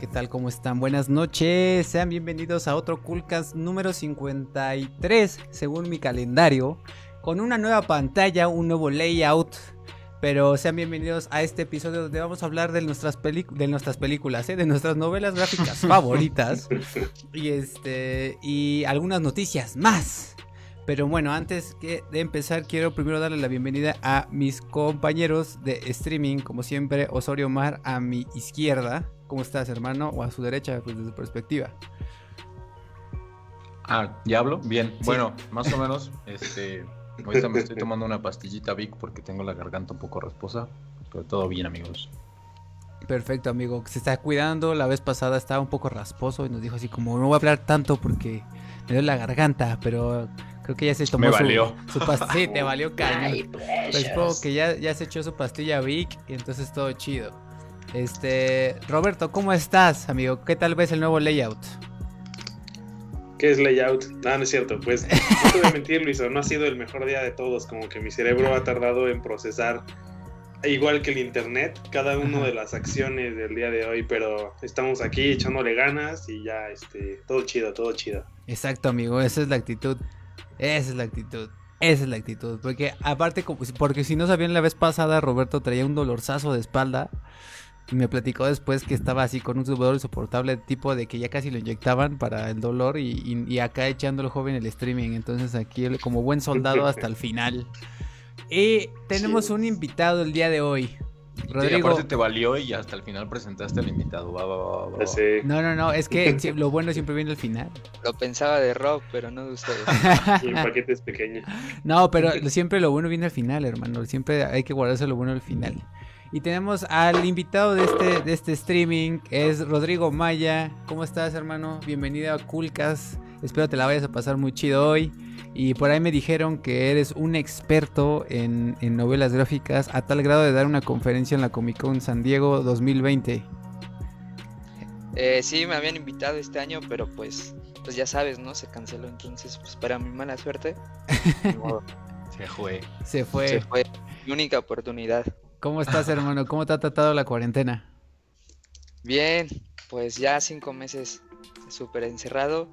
¿Qué tal? ¿Cómo están? Buenas noches. Sean bienvenidos a otro Coolcast número 53, según mi calendario, con una nueva pantalla, un nuevo layout. Pero sean bienvenidos a este episodio donde vamos a hablar de nuestras, de nuestras películas, ¿eh? de nuestras novelas gráficas favoritas y, este, y algunas noticias más. Pero bueno, antes que de empezar, quiero primero darle la bienvenida a mis compañeros de streaming, como siempre, Osorio Mar a mi izquierda. ¿Cómo estás, hermano? O a su derecha, pues desde su perspectiva. Ah, ¿ya hablo? Bien. Bueno, más o menos, este, ahorita me estoy tomando una pastillita Vic porque tengo la garganta un poco rasposa, pero todo bien, amigos. Perfecto, amigo. Se está cuidando. La vez pasada estaba un poco rasposo y nos dijo así como, no voy a hablar tanto porque me duele la garganta, pero Creo que ya se tomó Me valió. su, pastilla. Sí, te valió cañón. Pues supongo que ya, ya se echó su pastilla Vic y entonces todo chido. Este, Roberto, ¿cómo estás, amigo? ¿Qué tal ves el nuevo layout? ¿Qué es layout? No, no es cierto. Pues no te voy a mentir, Luis, no ha sido el mejor día de todos. Como que mi cerebro ha tardado en procesar, igual que el internet, cada una de las acciones del día de hoy. Pero estamos aquí echándole ganas y ya, este, todo chido, todo chido. Exacto, amigo, esa es la actitud. Esa es la actitud. Esa es la actitud. Porque aparte, porque si no sabían la vez pasada, Roberto traía un dolorzazo de espalda. Y me platicó después que estaba así con un dolor insoportable, tipo de que ya casi lo inyectaban para el dolor. Y, acá echando el joven el streaming. Entonces aquí como buen soldado hasta el final. Y tenemos un invitado el día de hoy. Rodrigo. aparte te valió y hasta el final presentaste al invitado. no, no, no, es que lo bueno siempre viene al final. Lo pensaba de Rob, pero no de ustedes. el paquete es pequeño. No, pero siempre lo bueno viene al final, hermano. Siempre hay que guardarse lo bueno al final. Y tenemos al invitado de este, de este streaming, es Rodrigo Maya. ¿Cómo estás, hermano? Bienvenido a Coolcast. Espero te la vayas a pasar muy chido hoy. Y por ahí me dijeron que eres un experto en, novelas gráficas a tal grado de dar una conferencia en la Comic Con San Diego 2020. Eh, sí, me habían invitado este año, pero pues, pues ya sabes, ¿no? Se canceló, entonces, pues para mi mala suerte. se fue. Se fue. Se fue. Mi única oportunidad. ¿Cómo estás, hermano? ¿Cómo te ha tratado la cuarentena? Bien, pues ya cinco meses súper encerrado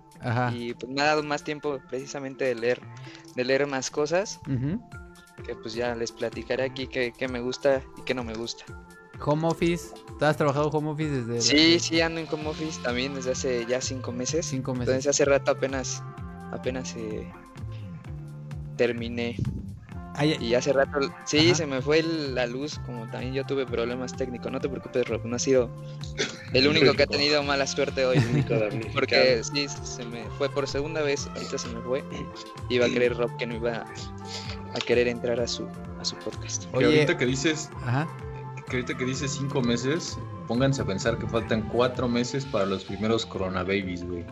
y pues me ha dado más tiempo precisamente de leer, de leer más cosas. Que pues ya les platicaré aquí qué, me gusta y qué no me gusta. Home office, ¿tú has trabajado home office desde? Sí, sí, ando en home office también desde hace ya cinco meses. Cinco meses. Entonces hace rato apenas, apenas eh, terminé y hace rato, sí, se me fue la luz, como también yo tuve problemas técnicos. No te preocupes, Rob, no ha sido el único que ha tenido mala suerte hoy. porque sí, se me fue por segunda vez, ahorita se me fue. Iba a querer Rob que no iba a querer entrar a su, a su podcast. Oye, ahorita que dices, que ahorita que dices cinco meses, pónganse a pensar que faltan cuatro meses para los primeros Corona Babies, güey.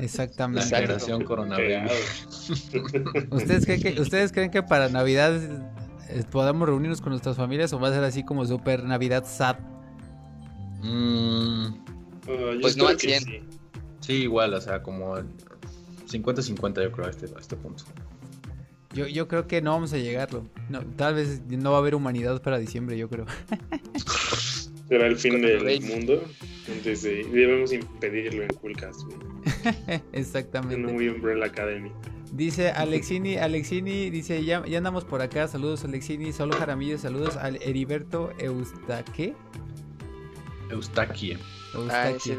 Exactamente. La generación coronavirus. ¿Ustedes creen, que, ¿Ustedes creen que para Navidad eh, podamos reunirnos con nuestras familias o va a ser así como super Navidad sad? Mm. Uh, pues no al 100. Sí. igual, o sea, como 50-50 yo creo a este, a este punto. Yo, yo creo que no vamos a llegarlo. No, tal vez no va a haber humanidad para diciembre, yo creo. Será el fin del mundo. Entonces debemos impedirlo en Coolcast. Exactamente. En muy Umbrella Academy. Dice Alexini, Alexini, dice, ya, ya andamos por acá, saludos Alexini, solo Jaramillo, saludos al Heriberto Eustaque. Eustaquie. Eustaquie.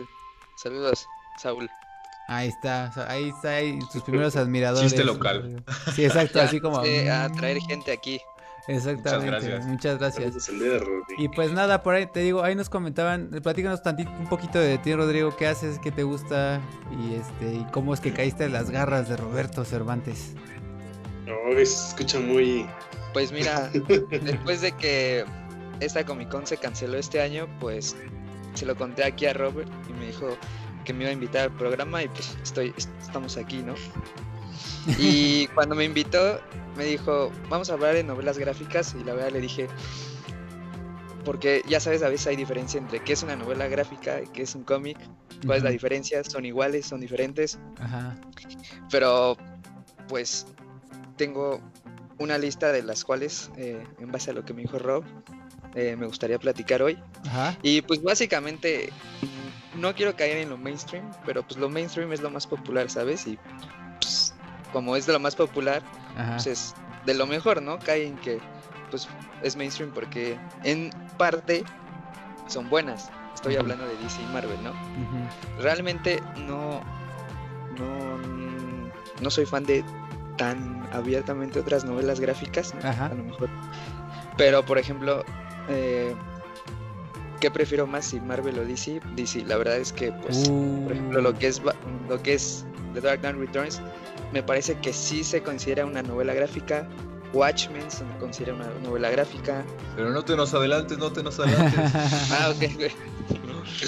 saludos, Saúl. Ahí está, ahí está, ahí sus primeros admiradores. Chiste local. Sí, exacto, así como... a traer gente aquí. Exactamente, muchas gracias. y pues nada, por ahí te digo, ahí nos comentaban, platícanos tantito, un poquito de ti, Rodrigo, qué haces, qué te gusta y este y cómo es que caíste en las garras de Roberto Cervantes. No, se escucha muy... Pues mira, después de que esta Comic Con se canceló este año, pues se lo conté aquí a Robert y me dijo que me iba a invitar al programa y pues estoy, estamos aquí, ¿no? Y cuando me invitó, me dijo, vamos a hablar de novelas gráficas. Y la verdad le dije, porque ya sabes, a veces hay diferencia entre qué es una novela gráfica y qué es un cómic. ¿Cuál es la diferencia? ¿Son iguales? ¿Son diferentes? Ajá. Pero, pues, tengo una lista de las cuales, eh, en base a lo que me dijo Rob, eh, me gustaría platicar hoy. Ajá. Y pues básicamente no quiero caer en lo mainstream, pero pues lo mainstream es lo más popular, ¿sabes? Y como es de lo más popular, Ajá. pues es de lo mejor, ¿no? Cae en que pues es mainstream porque en parte son buenas. Estoy hablando de DC y Marvel, ¿no? Realmente no, no, no soy fan de tan abiertamente otras novelas gráficas, ¿no? Ajá. a lo mejor. Pero, por ejemplo, eh, ¿qué prefiero más si Marvel o DC? DC, la verdad es que, pues, por ejemplo, lo que es lo que es The Dark Knight Returns, me parece que sí se considera una novela gráfica. Watchmen se considera una novela gráfica. Pero no te nos adelantes, no te nos adelantes. Ah, ok, güey.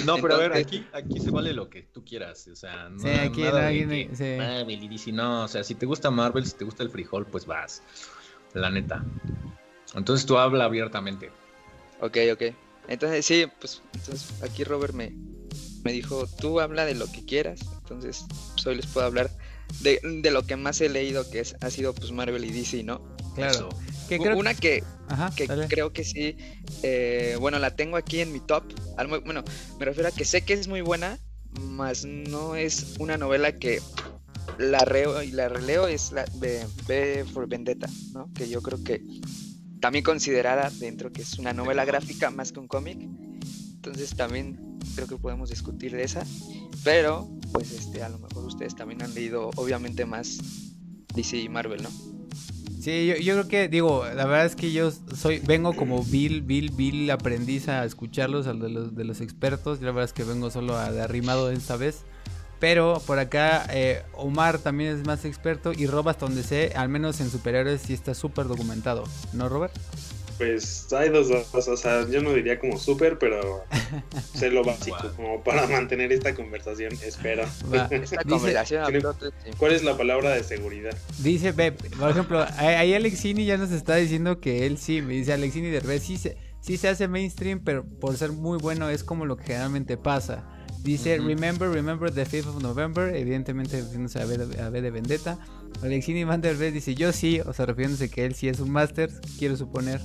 No, pero a ver, aquí, aquí se vale lo que tú quieras. O sea, no, Sí, aquí nada de nadie- que sí. Marvel y DC, no. O sea, si te gusta Marvel, si te gusta el frijol, pues vas. La neta. Entonces tú habla abiertamente. Ok, ok. Entonces, sí, pues entonces aquí Robert me, me dijo, tú habla de lo que quieras. Entonces, pues, hoy les puedo hablar de, de lo que más he leído, que es, ha sido pues Marvel y DC, ¿no? Claro. Que creo Una que, Ajá, que creo que sí, eh, bueno, la tengo aquí en mi top. Bueno, me refiero a que sé que es muy buena, mas no es una novela que la reo y la releo, es la de B for Vendetta, ¿no? Que yo creo que también considerada dentro que es una novela gráfica más que un cómic. Entonces también creo que podemos discutir de esa. Pero, pues este, a lo mejor ustedes también han leído obviamente más DC y Marvel, ¿no? Sí, yo, yo creo que, digo, la verdad es que yo soy, vengo como Bill, Bill, Bill aprendiz a escucharlos, al de los, de los expertos. y La verdad es que vengo solo a, de arrimado esta vez. Pero por acá, eh, Omar también es más experto y Rob, hasta donde sé, al menos en superhéroes, sí está súper documentado. ¿No, Robert? Pues hay dos cosas, o sea, yo no diría como súper, pero sé lo básico como para mantener esta conversación, espero. Va. Esta Dice- conversación. ¿Cuál es la palabra de seguridad? Dice, por ejemplo, ahí Alexini ya nos está diciendo que él sí, me dice Alexini Derbez, sí se, sí se hace mainstream, pero por ser muy bueno es como lo que generalmente pasa. Dice, remember, remember the 5th of November, evidentemente refiriéndose a B de, a B de Vendetta. Alexini Van Derbez dice, yo sí, o sea, refiriéndose que él sí es un máster, quiero suponer.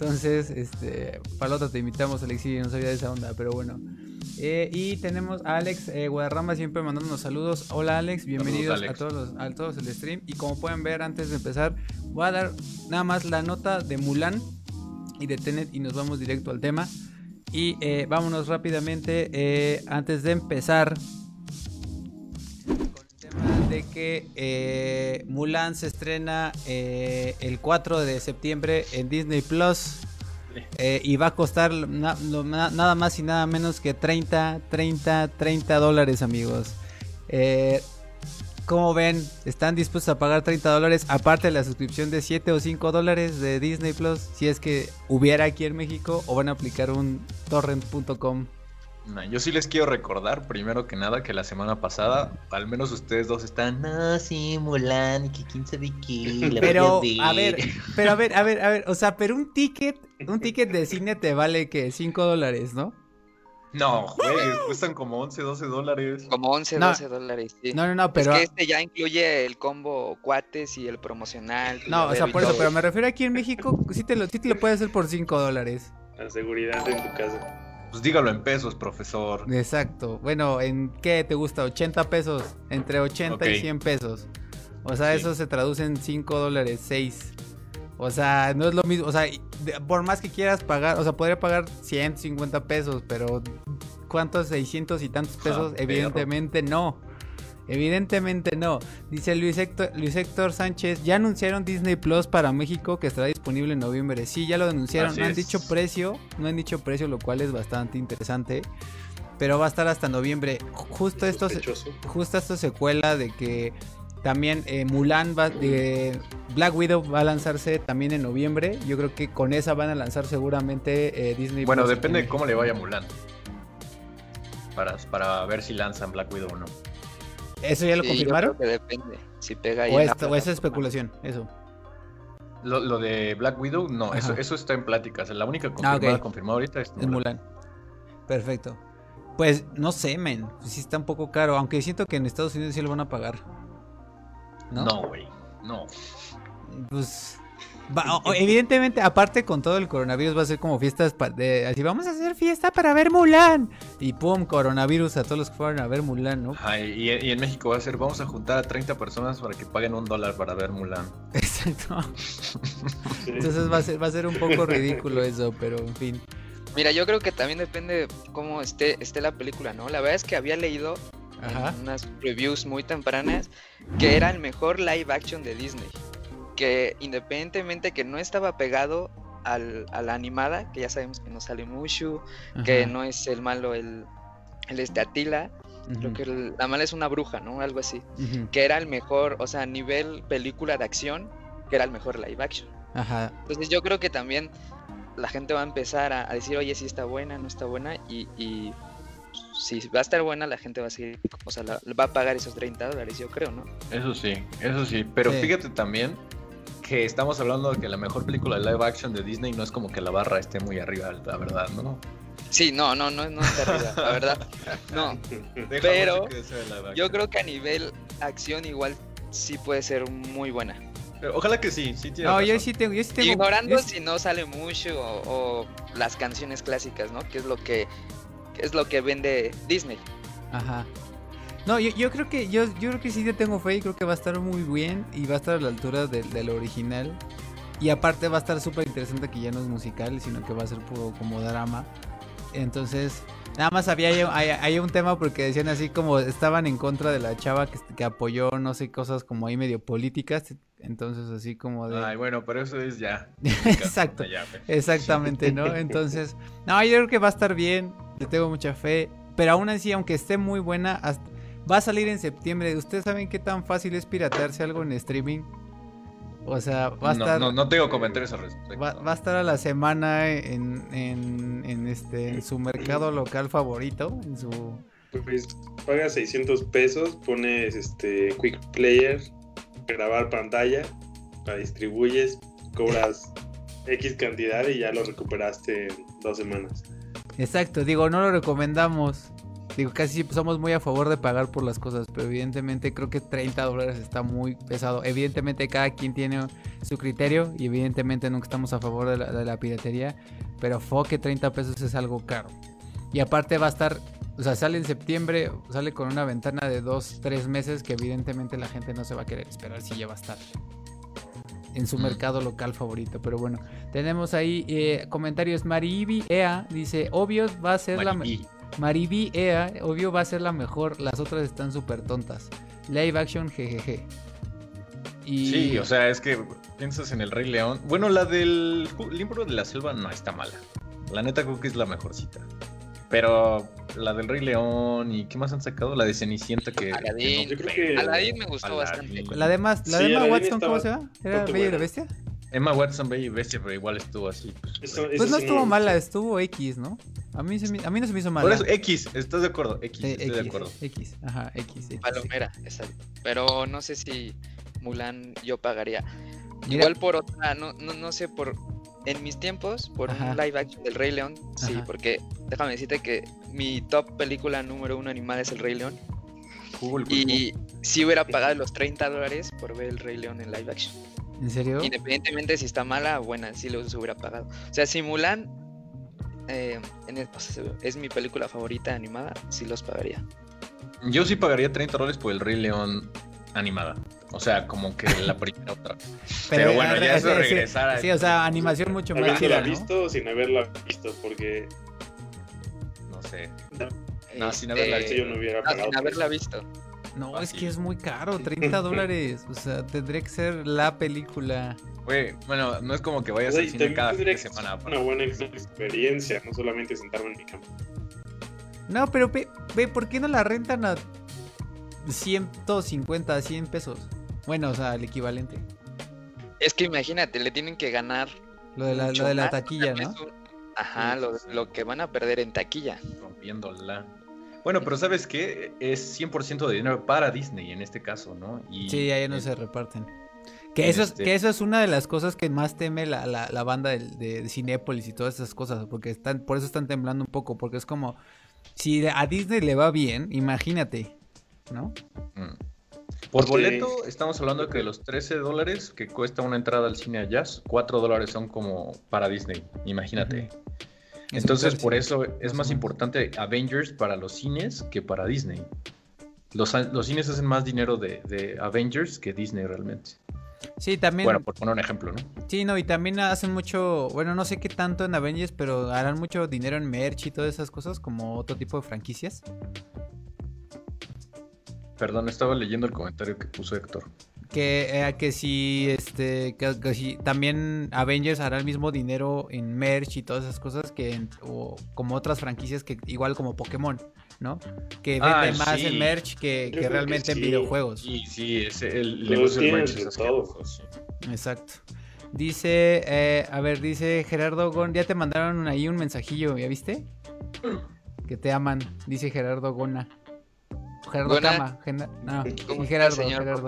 Entonces, este, otra te invitamos, Alexini, no sabía de esa onda, pero bueno. Eh, y tenemos a Alex eh, Guadarrama siempre mandándonos saludos. Hola Alex, bienvenidos Alex. a todos los, a todos el stream. Y como pueden ver, antes de empezar, voy a dar nada más la nota de Mulan y de Tenet y nos vamos directo al tema. Y eh, vámonos rápidamente, antes de empezar, que eh, Mulan se estrena eh, el 4 de septiembre en Disney Plus. Eh, y va a costar nada más y nada menos que 30, 30, 30 dólares, amigos. Como ven, están dispuestos a pagar 30 dólares, aparte de la suscripción de 7 o 5 dólares de Disney Plus, si es que hubiera aquí en México, o van a aplicar un torrent.com. No, yo sí les quiero recordar, primero que nada, que la semana pasada, al menos ustedes dos están, no, sí, Mulan, y que quién sabe qué, la Pero, a ver, pero a ver, a ver, a ver, o sea, pero un ticket, un ticket de cine te vale que 5 dólares, ¿no? No, güey, cuestan como 11, 12 dólares. Como 11, No. 12 dólares. sí. No, no, no, pero... Es que este ya incluye el combo cuates y el promocional. No, o sea, por eso, pero me refiero aquí en México, sí te lo, sí te lo puedes hacer por 5 dólares. La seguridad en tu casa. Pues dígalo en pesos, profesor. Exacto. Bueno, ¿en qué te gusta? 80 pesos. Entre 80 y Ok. 100 pesos. O sea, Sí. eso se traduce en 5 dólares, 6. O sea, no es lo mismo. O sea, por más que quieras pagar, o sea, podría pagar 150 pesos, pero ¿cuántos 600 y tantos pesos? Evidentemente no. Evidentemente no. Dice Luis Héctor, Luis Héctor Sánchez, ya anunciaron Disney Plus para México que estará disponible en noviembre. Sí, ya lo anunciaron. Así no han es. dicho precio, no han dicho precio, lo cual es bastante interesante. Pero va a estar hasta noviembre. Justo esto, se- Sospechoso. justo esto secuela de que también eh, Mulan va, de Black Widow va a lanzarse también en noviembre. Yo creo que con esa van a lanzar seguramente eh, Disney. Bueno, Plus depende en de cómo le vaya a Mulan. Para, para ver si lanzan Black Widow o no. ¿Eso ya lo Sí, yo confirmaron? creo que depende. Si pega ahí ¿O esta- esa especulación? Eso. Lo, lo de Black Widow, no, eso, Ajá. eso está en pláticas. La única Ah, confirmada, ok. confirmada ahorita es Es Mulan. Perfecto. Pues no sé, men. Sí está un poco caro. Aunque siento que en Estados Unidos sí lo van a pagar. ¿No? No, güey. No. Pues. Evidentemente, aparte con todo el coronavirus va a ser como fiestas de, así vamos a hacer fiesta para ver Mulan y pum coronavirus a todos los que fueron a ver Mulan, ¿no? y, en México va a ser vamos a juntar a 30 personas para que paguen un dólar para ver Mulan. Exacto. Entonces va a ser va a ser un poco ridículo eso, pero en fin. Mira, yo creo que también depende cómo esté esté la película, ¿no? La verdad es que había leído unas reviews muy tempranas que era el mejor live action de Disney que independientemente que no estaba pegado al, a la animada, que ya sabemos que no sale Mushu, que no es el malo el, el este Atila, creo que la mala es una bruja, ¿no? Algo así. Que era el mejor, o sea, a nivel película de acción, que era el mejor live action. Ajá. Entonces yo creo que también la gente va a empezar a, decir, oye, si está buena, no está buena, y, y si va a estar buena, la gente va a seguir, o sea, va a pagar esos 30 dólares, yo creo, ¿no? Eso sí, eso sí, pero fíjate también que estamos hablando de que la mejor película de live action de Disney no es como que la barra esté muy arriba, la verdad, ¿no? Sí, no, no, no, no está arriba, la verdad. No. Pero yo creo que a nivel acción igual sí puede ser muy buena. ojalá que sí, sí tiene No, yo sí tengo, yo sí tengo Ignorando si no sale mucho o, las canciones clásicas, ¿no? Que es lo que, que es lo que vende Disney. Ajá. No, yo, yo, creo que yo, yo creo que sí te tengo fe y creo que va a estar muy bien y va a estar a la altura del original. Y aparte va a estar súper interesante que ya no es musical, sino que va a ser puro como drama. Entonces, nada más había hay, un tema porque decían así como estaban en contra de la chava que, que apoyó, no sé, cosas como ahí medio políticas. Entonces, así como de. Ay, bueno, pero eso es ya. Exacto. Exactamente, ¿no? Entonces, no, yo creo que va a estar bien. Le tengo mucha fe. Pero aún así, aunque esté muy buena, hasta Va a salir en septiembre. ¿Ustedes saben qué tan fácil es piratearse algo en streaming? O sea, va a estar. No, no tengo comentarios al respecto. Va, a estar a la semana en, en, este, en su mercado local favorito. En su. Pues pagas 600 pesos, pones este Quick Player, grabar pantalla, la distribuyes, cobras X cantidad y ya lo recuperaste en dos semanas. Exacto, digo, no lo recomendamos. Digo, casi somos muy a favor de pagar por las cosas, pero evidentemente creo que 30 dólares está muy pesado. Evidentemente cada quien tiene su criterio y evidentemente nunca estamos a favor de la, piratería, pero fue que 30 pesos es algo caro. Y aparte va a estar, o sea, sale en septiembre, sale con una ventana de 2, 3 meses que evidentemente la gente no se va a querer esperar si ya va a estar en su mercado local favorito. Pero bueno, tenemos ahí eh, comentarios. Maribi Ea dice: Obvio va a ser la la. Mariby Ea, obvio va a ser la mejor, las otras están súper tontas. Live action, jejeje. Y... Sí, o sea, es que piensas en el Rey León. Bueno, la del libro de la selva no está mala. La neta creo que es la mejorcita. Pero la del Rey León y ¿qué más han sacado? La de Cenicienta que... Aladdin. Yo creo que... Aladdin me gustó bastante. La de más, la de Emma Watson, ¿cómo se llama? ¿Era Bella y la Bestia? Emma Watson, Bella y Bestia, pero igual estuvo así. Pues, pues no estuvo mala, estuvo X, ¿no? A mí, se me, a mí no se me hizo mala. Por eso, X, ¿estás de acuerdo? X, estoy de acuerdo. X, ajá, X. Palomera, exacto. Pero no sé si Mulan yo pagaría. Igual por otra, no, no, no sé, por en mis tiempos, por un live action del Rey León, sí, porque déjame decirte que mi top película número uno animada es el Rey León. y si hubiera pagado los 30 dólares por ver el Rey León en live action. ¿En serio? Independientemente si está mala o buena, sí los hubiera pagado. O sea, si Mulan eh, es mi película favorita animada, sí los pagaría. Yo sí pagaría 30 dólares por el Rey León animada. O sea, como que la primera otra. Pero, bueno, ya eso regresar sí, o sea, animación mucho más chida, ¿no? visto o sin haberla visto? Porque... No sé. No, sin haberla visto yo no hubiera pagado. sin haberla visto. No, es que es muy caro, 30 dólares. O sea, tendría que ser la película. Güey, bueno, no es como que vayas al cine cada fin de semana. Una buena experiencia, no solamente sentarme en mi cama. No, pero ve, ¿por qué no la rentan a 150, 100 pesos? Bueno, o sea, el equivalente. Es que imagínate, le tienen que ganar. Lo de la, lo de la taquilla, ¿no? Ajá, lo, lo que van a perder en taquilla. Rompiéndola. Bueno, pero ¿sabes qué? Es 100% de dinero para Disney en este caso, ¿no? Y sí, ahí no se reparten. Que eso, es, este que eso es una de las cosas que más teme la, la, banda de, de, Cinépolis y todas esas cosas, porque están, por eso están temblando un poco, porque es como, si a Disney le va bien, imagínate, ¿no? Mm. Por boleto, estamos hablando de que los 13 dólares que cuesta una entrada al cine a Jazz, 4 dólares son como para Disney, imagínate. Entonces, por eso es más importante Avengers para los cines que para Disney. Los, cines hacen más dinero de, Avengers que Disney realmente. Sí, también. Bueno, por poner un ejemplo, ¿no? Sí, no, y también hacen mucho, bueno, no sé qué tanto en Avengers, pero harán mucho dinero en merch y todas esas cosas, como otro tipo de franquicias. Perdón, estaba leyendo el comentario que puso Héctor. Que, eh, que si este que, si también Avengers hará el mismo dinero en merch y todas esas cosas que o como otras franquicias que igual como Pokémon, ¿no? Que ah, vende más en merch que, realmente en videojuegos. Sí, sí, es el negocio del merch es Exacto. Dice, eh, a ver, dice Gerardo Gon, ya te mandaron ahí un mensajillo, ¿ya viste? Que te aman, dice Gerardo Gona. Gerardo Cama. no, Gerardo, señor Gerardo.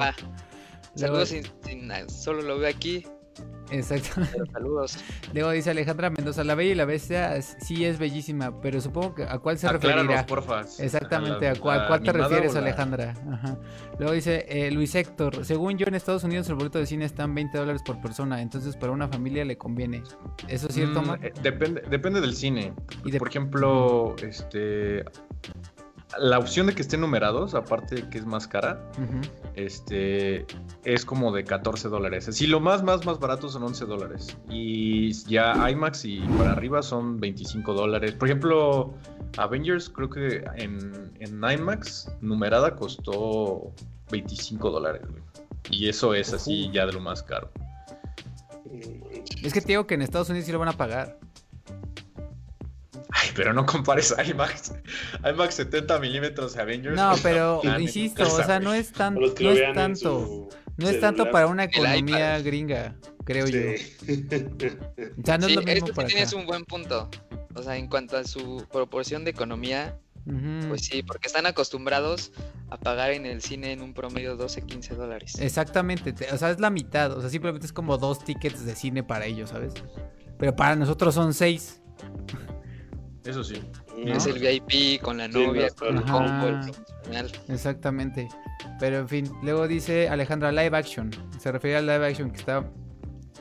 Saludos sin, solo lo veo aquí. Exacto. saludos. Luego dice Alejandra Mendoza, la Bella y la Bestia sí es bellísima, pero supongo que a cuál se referirá. Porfa. Exactamente, ¿a, cuál, te refieres, Alejandra? Ajá. Luego dice eh, Luis Héctor, según yo en Estados Unidos el boleto de cine está en 20 dólares por persona, entonces para una familia le conviene. ¿Eso es cierto, mm, eh, depende, depende del cine. Por ejemplo, este la opción de que estén numerados, aparte de que es más cara, este es como de 14 dólares. Si lo más, más, más barato son 11 dólares. Y ya IMAX y para arriba son 25 dólares. Por ejemplo, Avengers creo que en, en IMAX numerada costó 25 dólares. Y eso es así ya de lo más caro. Es que te digo que en Estados Unidos sí lo van a pagar. Pero no compares IMAX, IMAX 70 milímetros Avengers. No, pero insisto, o sea, no es, tan, no es tanto. No es tanto para una economía gringa, creo yo. O sea, no es lo mismo para tienes un buen punto. O sea, en cuanto a su proporción de economía, pues sí, porque están acostumbrados a pagar en el cine en un promedio 12, 15 dólares. Exactamente, o sea, es la mitad, o sea, simplemente es como dos tickets de cine para ellos, ¿sabes? Pero para nosotros son seis. Eso sí. Es el VIP con la novia, con el combo, Exactamente. Pero en fin, luego dice Alejandra live action. Se refiere al live action que está.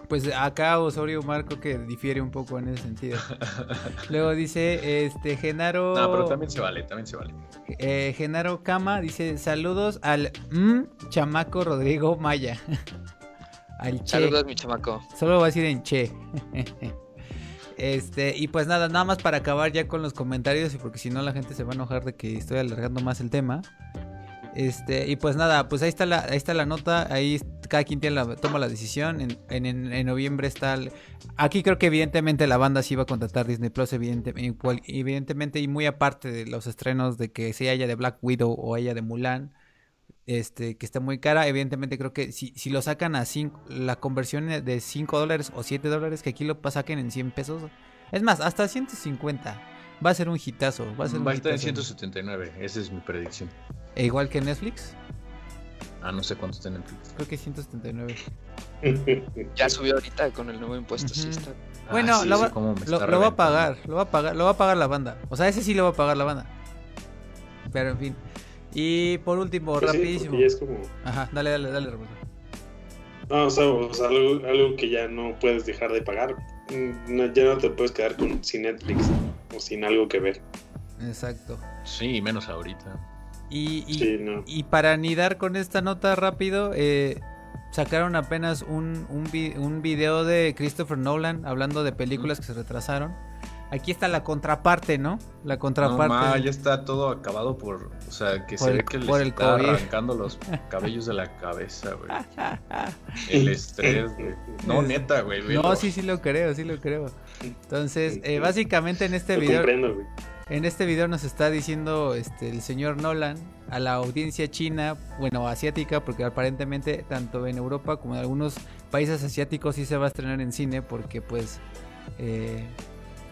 Pues acá Osorio Marco que difiere un poco en ese sentido. luego dice este Genaro. No, pero también se vale, también se vale. Eh, Genaro Cama dice: Saludos al chamaco Rodrigo Maya. al che. Saludos, mi chamaco. Solo va a decir en che. Este, y pues nada, nada más para acabar ya con los comentarios, y porque si no la gente se va a enojar de que estoy alargando más el tema. Este, y pues nada, pues ahí está la, ahí está la nota, ahí cada quien tiene la, toma la decisión. En, en, en noviembre está aquí creo que evidentemente la banda sí va a contratar Disney Plus, evidentemente, y muy aparte de los estrenos de que se haya de Black Widow o haya de Mulan este, que está muy cara. Evidentemente creo que si, si lo sacan a cinco, la conversión de 5 dólares o 7 dólares, que aquí lo saquen en 100 pesos. Es más, hasta 150. Va a ser un hitazo. Va a, ser va a estar en 179, esa es mi predicción. ¿E igual que Netflix? Ah, no sé cuánto está en Netflix. Creo que 179. ya subió ahorita con el nuevo impuesto, sí está. Bueno, ah, lo, va, lo, va a pagar, lo va a pagar, lo va a pagar la banda. O sea, ese sí lo va a pagar la banda. Pero en fin. Y por último, pues rapidísimo. es como... Ajá, dale, dale, dale, Roberto. No, o sea, algo, algo, que ya no puedes dejar de pagar. Mm, ya no te puedes quedar con, sin Netflix o sin algo que ver. Exacto. Sí, menos ahorita. Y, y, y para anidar con esta nota rápido, eh, sacaron apenas un, un, un video de Christopher Nolan hablando de películas que se retrasaron. Aquí está la contraparte, ¿no? La contraparte. No, ya está todo acabado por. O sea, que se ve que le está arrancando los cabellos de la cabeza, güey. El estrés, güey. No, neta, güey. No, sí, sí lo creo, sí lo creo. Entonces, eh, básicamente en este video. En este video nos está diciendo este, el señor Nolan a la audiencia china, bueno, asiática, porque aparentemente tanto en Europa como en algunos países asiáticos sí se va a estrenar en cine, porque pues eh,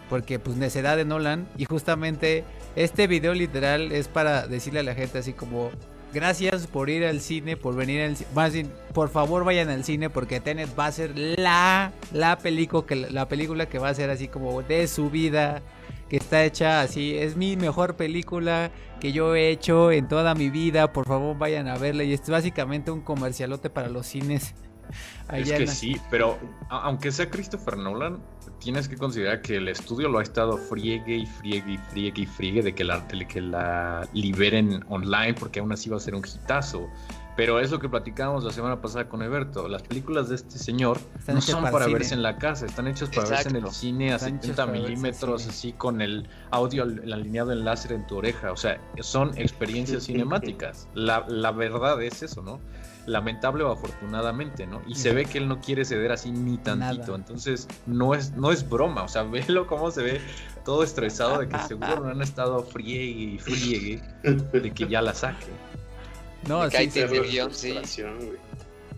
porque pues necedad de Nolan y justamente este video literal es para decirle a la gente así como gracias por ir al cine, por venir al más bien, por favor vayan al cine porque Tenet va a ser la la película que la película que va a ser así como de su vida que está hecha así. Es mi mejor película que yo he hecho en toda mi vida. Por favor, vayan a verla. Y es básicamente un comercialote para los cines. es que sí, pero aunque sea Christopher Nolan, tienes que considerar que el estudio lo ha estado friegue y friegue y friegue y friegue de que la, de que la liberen online porque aún así va a ser un hitazo. Pero es lo que platicábamos la semana pasada con Eberto. Las películas de este señor no son para, verse en la casa, están hechas para verse en el cine a 70 milímetros, así con el audio alineado en láser en tu oreja. O sea, son experiencias cinemáticas. La, la verdad es eso, ¿no? Lamentable o afortunadamente, ¿no? Y se ve que él no quiere ceder así ni tantito, entonces no es, no es broma, o sea, velo cómo se ve todo estresado de que seguro no han estado friegue y friegue de que ya la saque. No, sí, sí.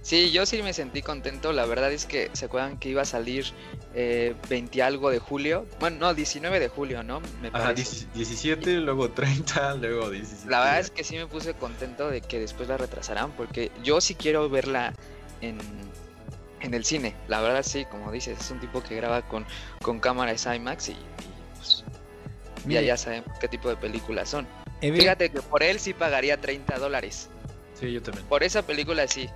Sí, yo sí me sentí contento. La verdad es que se acuerdan que iba a salir eh, 20 algo de julio. Bueno, no, 19 de julio, ¿no? Me Ajá, 17, luego 30, luego 17. La verdad es que sí me puse contento de que después la retrasarán, porque yo sí quiero verla en, en el cine. La verdad sí, como dices, es un tipo que graba con, con cámaras IMAX y, pues, ya, ya sabemos qué tipo de películas son. Fíjate que por él sí pagaría 30 dólares. Sí, yo también. Por esa película sí.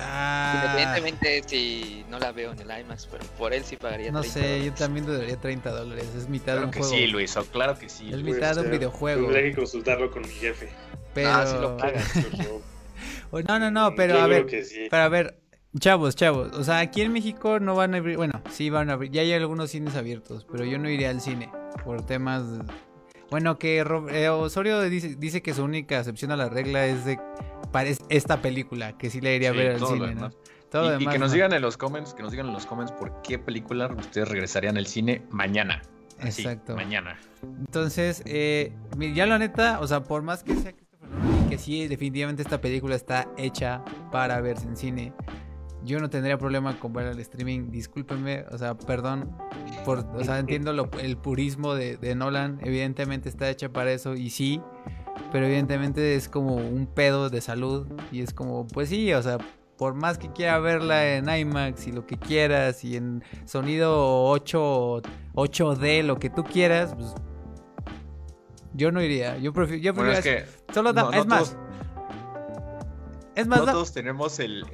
Ah. Independientemente si no la veo en el IMAX, pero por él sí pagaría No sé, yo también daría 30 dólares. Es mitad de un que sí, Luis, claro que sí. Es mitad de un videojuego. Tendré que consultarlo con mi jefe. Pero... Ah, lo no, no, no, pero a ver. Pero a ver, Chavos, chavos, o sea, aquí en México no van a abrir, bueno, sí van a abrir, ya hay algunos cines abiertos, pero yo no iría al cine por temas bueno, que eh, Osorio dice, dice, que su única excepción a la regla es de para esta película, que sí le iría a ver al cine, ¿no? Todo y, que nos digan en los comments, que nos digan en los comments por qué película ustedes regresarían al cine mañana. Exacto. mañana. Entonces, eh, ya la neta, o sea, por más que sea que sí, definitivamente esta película está hecha para verse en cine yo no tendría problema con ver el streaming. Discúlpenme, o sea, perdón. Por, o sea, entiendo el purismo de, Nolan. Evidentemente está hecha para eso y sí. Pero evidentemente es como un pedo de salud. Y es como, pues sí, o sea, por más que quiera verla en IMAX y lo que quieras. Y en sonido 8, 8D, lo que tú quieras, pues. Yo no iría. Yo prefiero. Yo prefiero es que. Solo es más. Es más, todos tenemos el,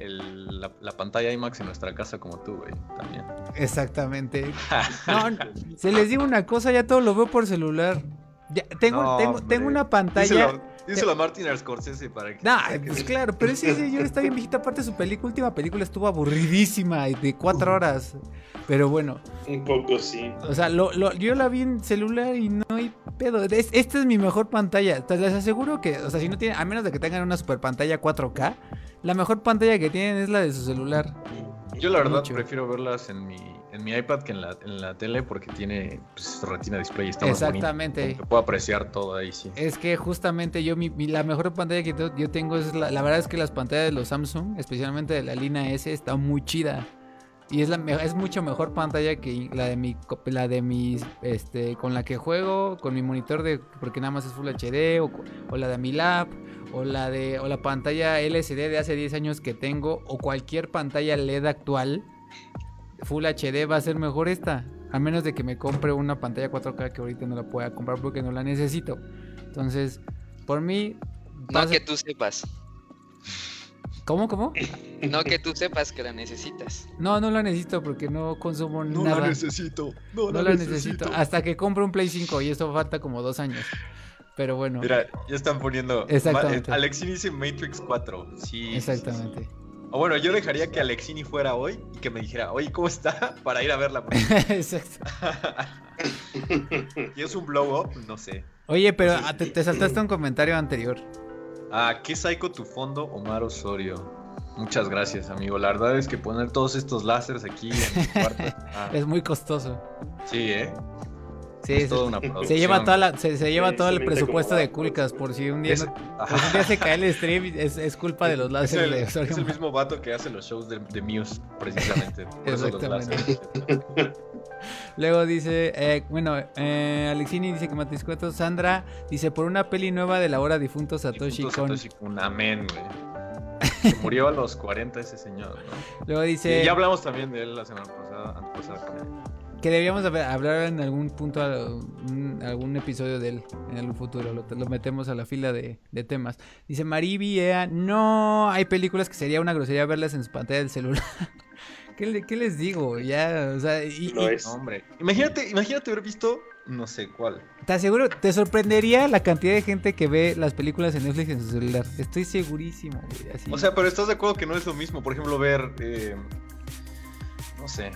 la, pantalla IMAX en nuestra casa como tú, güey, también. Exactamente. no, se les digo una cosa, ya todo lo veo por celular. Tengo, tengo, tengo, una pantalla. Díselo, a Martin Scorsese para que. Nah, pues claro, pero ese señor está bien viejita. Aparte, su película, última película estuvo aburridísima de cuatro horas. Pero bueno. Un poco sí. O sea, lo, lo, yo la vi en celular y no hay pedo. esta es mi mejor pantalla. Les aseguro que, o sea, si no tienen, a menos de que tengan una super pantalla 4K, la mejor pantalla que tienen es la de su celular. Yo la verdad prefiero verlas en mi, en mi iPad que en la, en la tele porque tiene pues, retina display. Está Exactamente. puedo apreciar todo ahí, sí. Es que justamente yo, mi, la mejor pantalla que yo tengo es la, la verdad es que las pantallas de los Samsung, especialmente de la línea S, está muy chida. Y es, la, es mucho mejor pantalla que la de mi la de mis este con la que juego con mi monitor de porque nada más es Full HD o, o, la de mi lap o la de o la pantalla LCD de hace 10 años que tengo o cualquier pantalla LED actual Full HD va a ser mejor esta a menos de que me compre una pantalla 4K que ahorita no la pueda comprar porque no la necesito. Entonces, por mí no que tú sepas. ¿Cómo, cómo? No que tú sepas que la necesitas. No, no la necesito porque no consumo no nada. No la necesito. No, la, necesito. Hasta que compre un Play 5 y eso falta como dos años. Pero bueno. Mira, ya están poniendo. Exactamente. Alexini dice Matrix 4. Sí. Exactamente. O bueno, yo dejaría que Alexini fuera hoy y que me dijera, oye, ¿cómo está? Para ir a verla. Exacto. y es un blow up, no sé. Oye, pero te, te saltaste un comentario anterior. Ah, ¿qué psycho tu fondo, Omar Osorio? Muchas gracias, amigo. La verdad es que poner todos estos láseres aquí en mi cuarto ah. es muy costoso. Sí, ¿eh? Sí, es se, una se, lleva toda la, se, lleva todo el presupuesto de Kulkas por si un día, un día se cae el stream es, es culpa de los láseres de Osorio. Es el mismo vato que hace los shows de, de Muse, precisamente. Por Exactamente. Luego dice, eh, bueno, eh, Alexini dice que Matis Cuatro. Sandra dice, por una peli nueva de la hora difunto Satoshi Kon. Satoshi Kon, amén, güey. murió a los 40 ese señor, ¿no? Luego dice... ya hablamos también de él la semana pasada, pasada con él. Que deberíamos hablar en algún punto, algún episodio de él en el futuro. Lo, lo metemos a la fila de, temas. Dice Maribi, no, hay películas que sería una grosería verlas en su pantalla del celular. ¿Qué, les digo? Ya, o sea, y, hombre. Imagínate, imagínate haber visto no sé cuál. Te aseguro, te sorprendería la cantidad de gente que ve las películas en Netflix en su celular. Estoy segurísimo, O sea, pero estás de acuerdo que no es lo mismo. Por ejemplo, ver. Eh, no sé.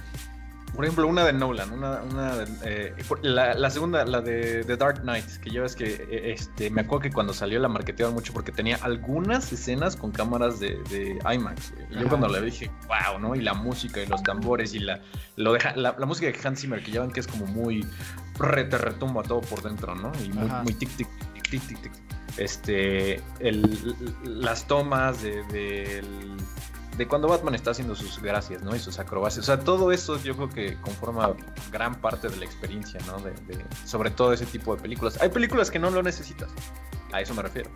Por ejemplo, una de Nolan, una, una eh, la, segunda, la de The Dark Knight, que yo es que eh, este, me acuerdo que cuando salió la marketeaban mucho porque tenía algunas escenas con cámaras de, de IMAX. Y yo cuando la dije, wow, ¿no? Y la música y los tambores y la, lo de, la, música de Hans Zimmer, que ya ven que es como muy rete retumba todo por dentro, ¿no? Y muy, muy tic, tic, tic, tic, tic, tic. Este, el, las tomas de, de cuando Batman está haciendo sus gracias, ¿no? Y sus acrobacias. O sea, todo eso yo creo que conforma gran parte de la experiencia, ¿no? De, sobre todo ese tipo de películas. Hay películas que no lo necesitas. A eso me refiero.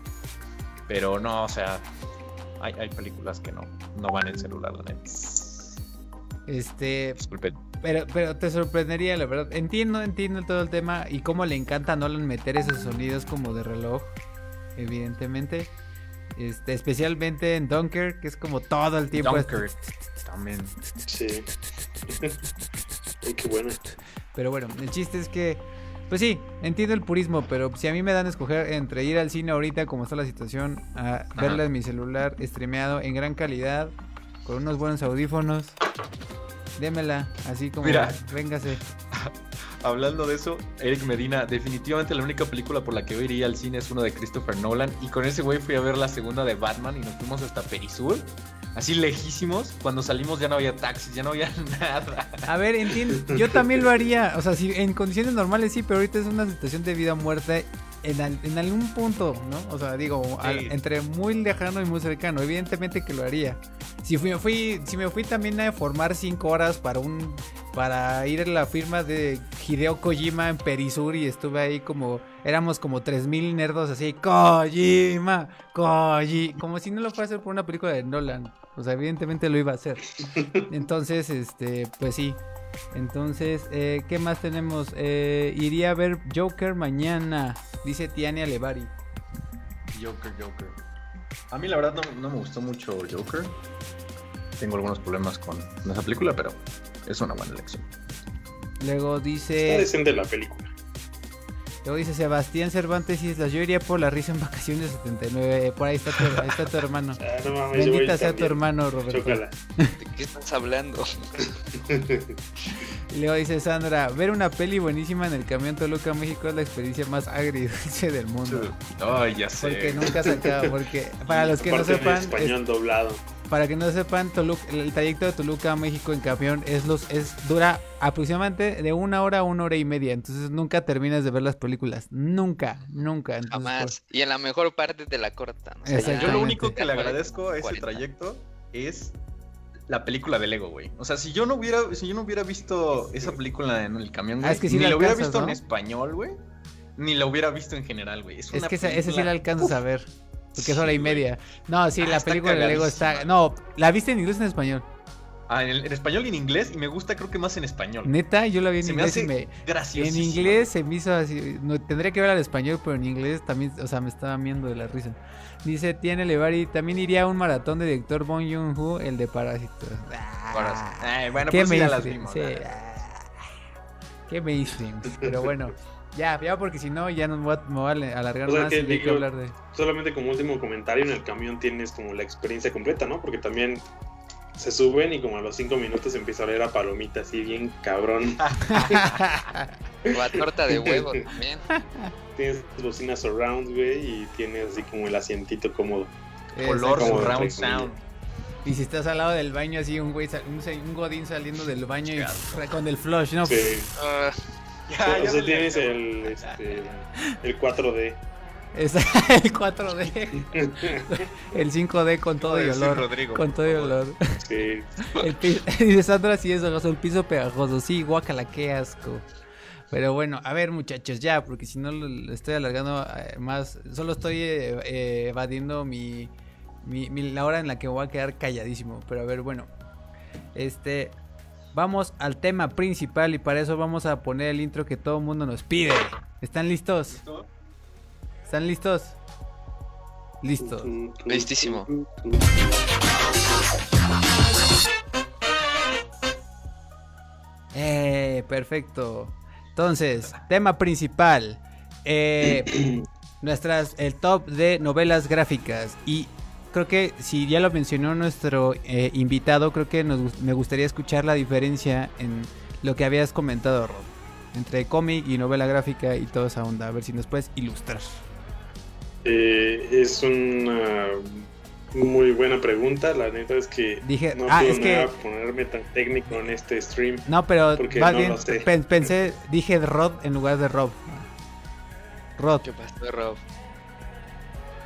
Pero no, o sea, hay, películas que no, no van en celular, la neta. Este. Pero, pero te sorprendería, la verdad. Entiendo, entiendo todo el tema y cómo le encanta a Nolan meter esos sonidos como de reloj, evidentemente. Este, especialmente en Dunker, que es como todo el tiempo. Dunker también. Sí. Ay, qué bueno. Pero bueno, el chiste es que, pues sí, entiendo el purismo, pero si a mí me dan a escoger entre ir al cine ahorita, como está la situación, a verla en mi celular streameado en gran calidad, con unos buenos audífonos, démela, así como, Mira. véngase. Hablando de eso, Eric Medina, definitivamente la única película por la que yo iría al cine es una de Christopher Nolan. Y con ese güey fui a ver la segunda de Batman y nos fuimos hasta Perisur. Así lejísimos. Cuando salimos ya no había taxis, ya no había nada. A ver, entiendo. Yo también lo haría. O sea, si en condiciones normales sí, pero ahorita es una situación de vida o muerte en, algún punto, ¿no? O sea, digo, entre muy lejano y muy cercano. Evidentemente que lo haría. Si fui, fui, si me fui también a formar cinco horas para un para ir a la firma de Hideo Kojima en Perisur y estuve ahí como éramos como 3000 nerdos así, Kojima, Kojima, como si no lo fuera a hacer por una película de Nolan. O sea, evidentemente lo iba a hacer. Entonces, este, pues sí. Entonces, eh, ¿qué más tenemos? Eh, iría a ver Joker mañana, dice Tiania Levari. Joker, Joker. A mí la verdad no, no me gustó mucho Joker. Tengo algunos problemas con esa película, pero es una buena elección. Luego dice. Está decente la película. Luego dice Sebastián Cervantes y Islas. Yo iría por la risa en vacaciones 79. Por ahí está tu, ahí está tu hermano. Ah, no mames, Bendita sea tu hermano, Roberto. ¿De qué estás hablando? y luego dice Sandra: Ver una peli buenísima en el camión Toluca, México es la experiencia más agridulce del mundo. Ay, ya sé. Porque nunca se acaba. Porque para los que no sepan. español doblado para que no sepan, el trayecto de Toluca a México en camión es los es dura aproximadamente de una hora a una hora y media. Entonces nunca terminas de ver las películas. Nunca, nunca. Jamás. Pues, y en la mejor parte de la corta. yo lo único que le agradezco a ese trayecto es la película de Lego, güey. O sea, si yo no hubiera, si yo no hubiera visto esa película en el camión, ah, ni la, hubiera visto en español, güey. Ni la hubiera visto en general, güey. Es, que ese, sí la alcanzas a ver. Porque es hora y media. No, sí, ah, la película de Lego está. No, ¿la viste en inglés o en español? Ah, en, español y en inglés, y me gusta, creo que más en español. Neta, yo la vi en inglés. y me... En inglés se me hizo así. No, tendría que ver al español, pero en inglés también, o sea, me estaba viendo de la risa. Dice, tiene Levari, también iría a un maratón de director Bong Joon-ho, el de Parásitos. Ah, bueno, ¿Qué pues ya las vimos. Sí. Qué mainstream. Pero bueno. Ya, ya porque si no ya no me voy a alargar más y hay que hablar de... Solamente como último comentario, en el camión tienes como la experiencia completa, ¿no? Porque también se suben y como a los cinco minutos empieza a oler a palomita así bien cabrón. o a torta de huevo también. Tienes bocinas surround, güey, y tienes así como el asientito cómodo. Color surround sound. Y si estás al lado del baño, así un güey, un, godín saliendo del baño y con el flush, ¿no? Sí. Ah. Ya, tienes el, este, el 4D. Es el 4D. el 5D con todo y olor. con todo y olor. Sí. El dice Sandra, sí, eso, el piso pegajoso. Sí, guacala, qué asco. Pero bueno, a ver muchachos, ya, porque si no lo estoy alargando eh, más. Solo estoy eh, eh, evadiendo mi, mi, mi, la hora en la que voy a quedar calladísimo. Pero a ver, bueno. Este, vamos al tema principal y para eso vamos a poner el intro que todo el mundo nos pide. ¿Están listos? ¿Están listos? Listos. Listísimo. Eh, perfecto. Entonces, tema principal. Eh, nuestras, el top de novelas gráficas. Y creo que si ya lo mencionó nuestro eh, invitado, creo que nos, me gustaría escuchar la diferencia en lo que habías comentado, Rob. Entre cómic y novela gráfica y toda esa onda. A ver si nos puedes ilustrar. Eh, es una muy buena pregunta. La neta es que Dije, no ah, es que- ponerme tan técnico en este stream. No, pero Porque más no bien lo sé. pen- pensé, dije Rod en lugar de Rob. Rod. ¿Qué pasó, Rob?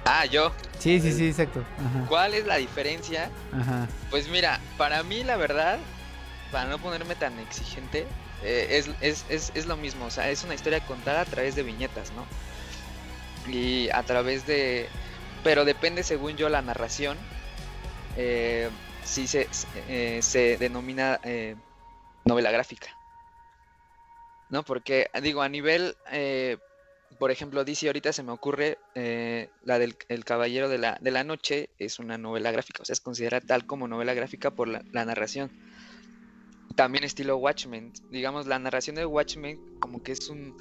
Ah, yo. Sí, sí, sí, exacto. Ajá, ¿Cuál es la diferencia? ajá. Pues mira, para mí la verdad, para no ponerme tan exigente, eh, es, es, es, es lo mismo, o sea, es una historia contada a través de viñetas, ¿no? Y a través de... Pero depende según yo la narración, eh, si se, eh, se denomina eh, novela gráfica. ¿No? Porque, digo, a nivel, eh, por ejemplo, DC ahorita se me ocurre la del El Caballero de la, de la Noche, es una novela gráfica, o sea, es considerada tal como novela gráfica por la narración. También estilo Watchmen, digamos, la narración de Watchmen como que es un...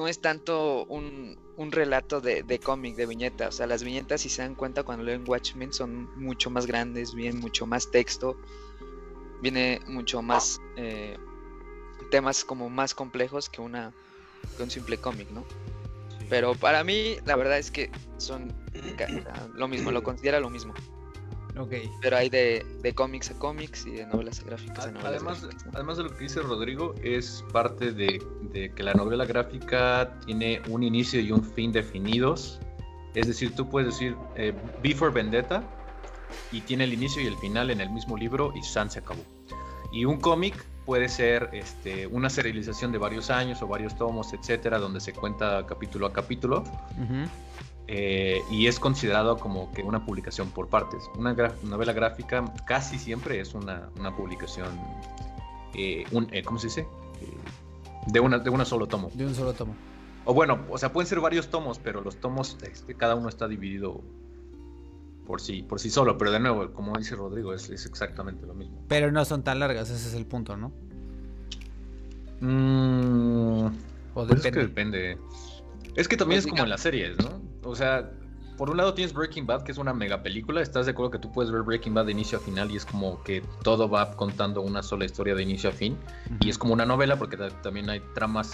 No es tanto un, un relato de, de cómic, de viñeta, o sea, las viñetas, si se dan cuenta cuando leen Watchmen, son mucho más grandes, vienen mucho más texto, viene mucho más... eh, temas como más complejos que una que un simple cómic, ¿no? Pero para mí, la verdad es que son lo mismo, lo considera lo mismo. Ok. Pero hay de, de cómics a cómics y de novelas gráficas a novelas Además, gráficas, ¿no? además de lo que dice Rodrigo, es parte de, de que la novela gráfica tiene un inicio y un fin definidos. Es decir, tú puedes decir eh, Before Vendetta y tiene el inicio y el final en el mismo libro y San se acabó. Y un cómic puede ser este, una serialización de varios años o varios tomos, etcétera, donde se cuenta capítulo a capítulo. Ujú. Eh, y es considerado como que una publicación por partes. Una novela gráfica casi siempre es una, una publicación, eh, un, eh, ¿cómo se dice? De, una, de una solo tomo. De un solo tomo. O bueno, o sea, pueden ser varios tomos, pero los tomos, este, cada uno está dividido por sí, por sí solo. Pero de nuevo, como dice Rodrigo, es, es exactamente lo mismo. Pero no son tan largas, ese es el punto, ¿no? Mm, O Pues es que depende. Es que también Pues es como en las series, ¿no? O sea, por un lado tienes Breaking Bad, que es una mega película. ¿Estás de acuerdo que tú puedes ver Breaking Bad de inicio a final y es como que todo va contando una sola historia de inicio a fin? Y es como una novela porque ta- también hay tramas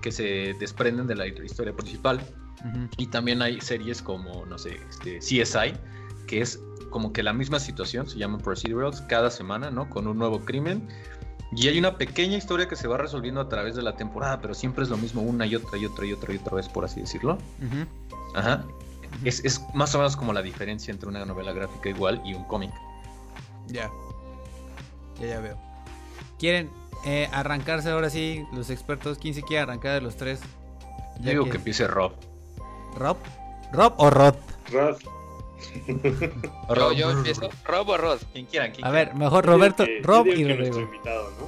que se desprenden de la historia principal. Y también hay series como, no sé, este, CSI, que es como que la misma situación, se llaman procedurals, cada semana, ¿no? Con un nuevo crimen. Y hay una pequeña historia que se va resolviendo a través de la temporada, pero siempre es lo mismo una y otra y otra y otra y otra vez, por así decirlo. Ujú. Ajá. Es, es más o menos como la diferencia entre una novela gráfica igual y un cómic. Ya. Ya, ya veo. ¿Quieren eh, arrancarse ahora sí los expertos? ¿Quién se quiere arrancar de los tres? Yo Ya digo que- que empiece Rob. ¿Rob? ¿Rob o Rod? Rod, Yo, yo empiezo. Rob o Rod, Quien quiera, quien A quiera. ver, mejor Roberto, que- Rob y Rodrigo. invitado, ¿no?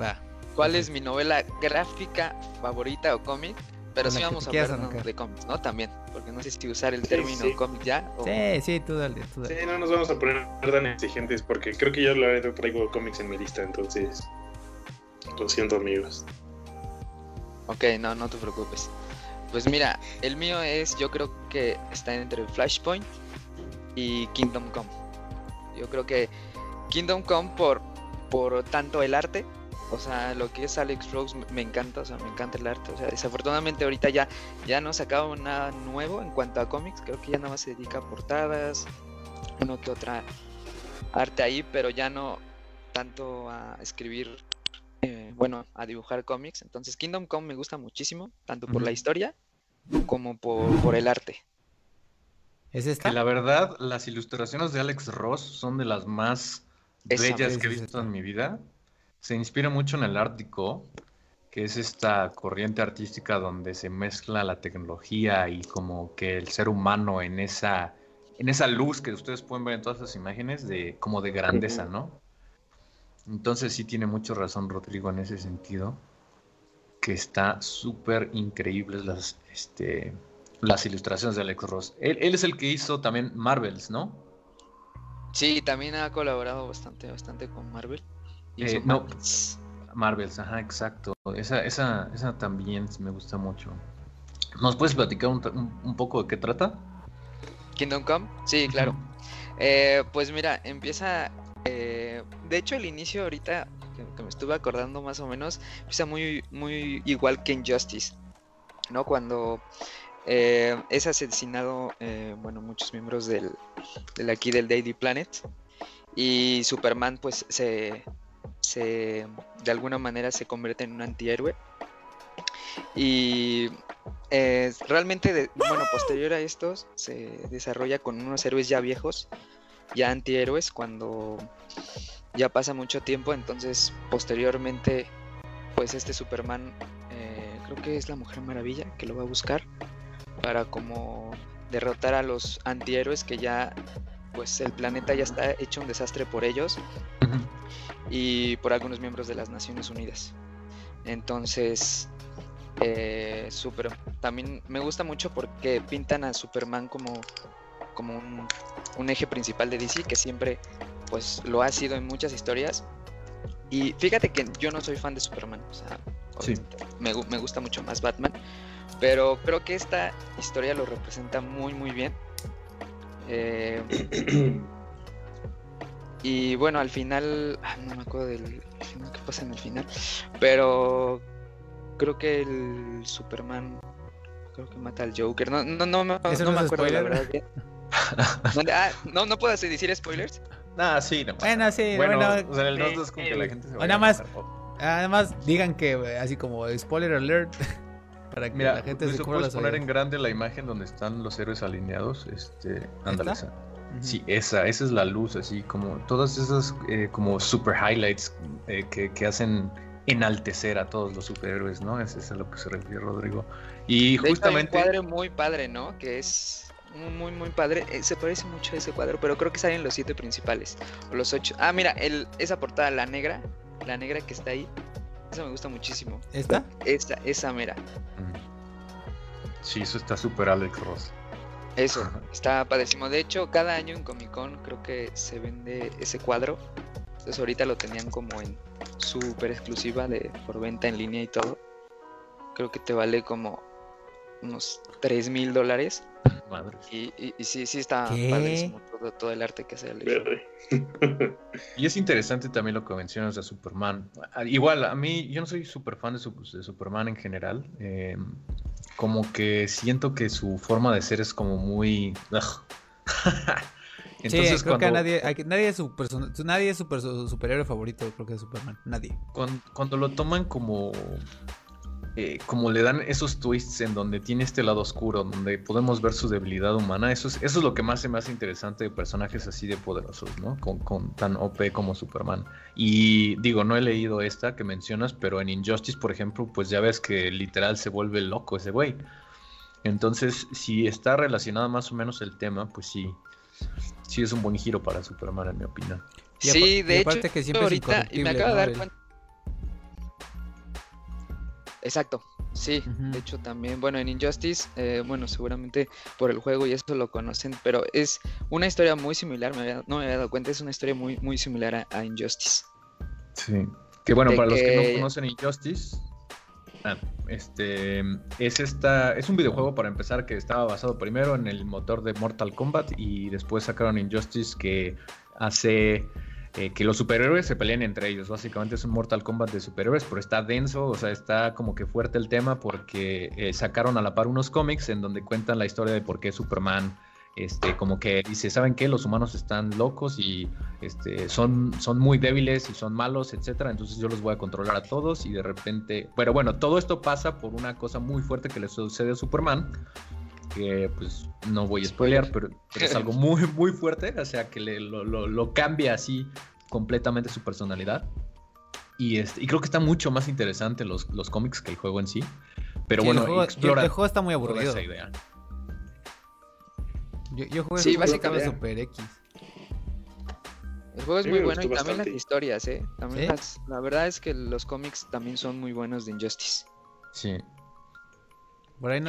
Va. ¿cuál es mi novela gráfica favorita o cómic? Pero sí vamos a hablar de cómics, ¿no? También, porque no sé si usar el Sí, término sí. cómic ya o... Sí, sí, tú dale, tú Sí, dale. no nos vamos a poner tan exigentes porque creo que yo la verdad traigo cómics en mi lista, entonces lo siento amigos. Ok, no, no te preocupes. Pues mira, el mío es, yo creo que está entre Flashpoint y Kingdom Come. Yo creo que Kingdom Come por, por tanto el arte, o sea, lo que es Alex Rose me- encanta, o sea, me encanta el arte. O sea, desafortunadamente ahorita ya, ya no sacaba nada nuevo en cuanto a cómics, creo que ya nada más se dedica a portadas, uno que otra arte ahí, pero ya no tanto a escribir eh, bueno, a dibujar cómics. Entonces Kingdom Come me gusta muchísimo, tanto por la historia como por, por el arte. ¿Es esta? Que la verdad, las ilustraciones de Alex Ross son de las más Esa, bellas que he visto en mi vida. Se inspira mucho en el Art Deco, que es esta corriente artística donde se mezcla la tecnología y como que el ser humano en esa, en esa luz que ustedes pueden ver en todas esas imágenes de como de grandeza, ¿no? Entonces sí tiene mucho razón Rodrigo en ese sentido, que está súper increíbles las, este, las ilustraciones de Alex Ross. Él, es el que hizo también Marvels, ¿no? Sí, también ha colaborado bastante, bastante con Marvel. Eh, no, Marvels, ajá, exacto. Esa, esa, esa también me gusta mucho. ¿Nos puedes platicar un, poco de qué trata? Kingdom Come, sí, claro. Eh, pues mira, empieza. Eh, de hecho, el inicio ahorita que, me estuve acordando más o menos empieza muy, muy igual que Injustice, ¿no? Cuando eh, es asesinado, bueno, muchos miembros del, del aquí del Daily Planet y Superman, pues se, se de alguna manera se convierte en un antihéroe y eh, realmente, bueno, posterior a estos, se desarrolla con unos héroes ya viejos, ya antihéroes, cuando ya pasa mucho tiempo. Entonces, posteriormente, pues este Superman, eh, creo que es la Mujer Maravilla, que lo va a buscar para como derrotar a los antihéroes que ya, pues el planeta ya está hecho un desastre por ellos y por algunos miembros de las Naciones Unidas. Entonces, eh, super, también me gusta mucho porque pintan a Superman como, como un, eje principal de DC que siempre pues lo ha sido en muchas historias. Y fíjate que yo no soy fan de Superman, o sea, me, me, gusta mucho más Batman, pero creo que esta historia lo representa muy muy bien. Eh, y bueno, al final, no me acuerdo del final, qué pasa en el final, pero creo que el Superman creo que mata al Joker. No, no, no, no, no me acuerdo la verdad. ah, no, no puedo decir spoilers. Ah, sí, no Bueno, sí, bueno, o sea, el 2 es como que la gente se va nada más, nada más digan que así como spoiler alert para que la gente se cubra puedes poner en grande la imagen donde están los héroes alineados, este, ándale esa. Sí, esa, esa es la luz, así como todas esas eh, como super highlights eh, que, que hacen enaltecer a todos los superhéroes, ¿no? Ese es a lo que se refiere Rodrigo. Y justamente... Hay un cuadro muy padre, ¿no? Que es muy, muy padre. Eh, se parece mucho a ese cuadro, pero creo que salen los siete principales. O los ocho. Ah, mira, el, esa portada, la negra. La negra que está ahí. Esa me gusta muchísimo. ¿Esta? Esa, esa mera. Sí, eso está súper Alex Ross. Eso, está padrísimo. De hecho, cada año en Comic Con creo que se vende ese cuadro. Entonces ahorita lo tenían como en súper exclusiva de por venta en línea y todo. Creo que te vale como unos 3 mil dólares. Y, y, sí, sí está padrísimo todo, el arte que hace y es interesante también lo que mencionas de Superman. Ah, igual, a mí, yo no soy súper fan de, Superman en general. Em, como que siento que su forma de ser es como muy... Entonces, creo que nadie, nadie es su nadie es su superhéroe favorito, creo que es Superman, nadie. Cuando, lo toman como eh, como le dan esos twists en donde tiene este lado oscuro, donde podemos ver su debilidad humana, eso es, eso es lo que más se me hace interesante de personajes así de poderosos, ¿no? Con, con, tan OP como Superman. Y digo, no he leído esta que mencionas, pero en Injustice, por ejemplo, pues ya ves que literal se vuelve loco ese güey. Entonces, si está relacionado más o menos el tema, pues sí, sí es un buen giro para Superman, en mi opinión. sí, de hecho, que siempre ahorita, y me acabo de dar cuenta. Exacto, sí, de hecho también, bueno, en Injustice, eh, bueno, seguramente por el juego y eso lo conocen, pero es una historia muy similar, no me había dado cuenta, es una historia muy, muy similar a, Injustice. Sí, que bueno, para los que no conocen Injustice, Ah, este es esta es un videojuego para empezar que estaba basado primero en el motor de Mortal Kombat y después sacaron Injustice que hace eh, que los superhéroes se peleen entre ellos. Básicamente es un Mortal Kombat de superhéroes, pero está denso, o sea, está como que fuerte el tema porque eh, sacaron a la par unos cómics en donde cuentan la historia de por qué Superman este, como que dice, ¿saben qué? Los humanos están locos y este, son, son muy débiles y son malos, etcétera, entonces yo los voy a controlar a todos y de repente, pero bueno, todo esto pasa por una cosa muy fuerte que le sucede a Superman, que pues no voy a spoilear, pero, es algo muy, muy fuerte, o sea, que le, lo, cambia así completamente su personalidad. Y, este, y creo que está mucho más interesante los, los cómics que el juego en sí. Pero bueno, el juego, el juego está muy aburrido. Esa idea. Yo, yo jugué sí, básicamente Super X. El juego es muy bueno y también las historias, ¿eh? También la verdad es que los cómics también son muy buenos de Injustice. Sí.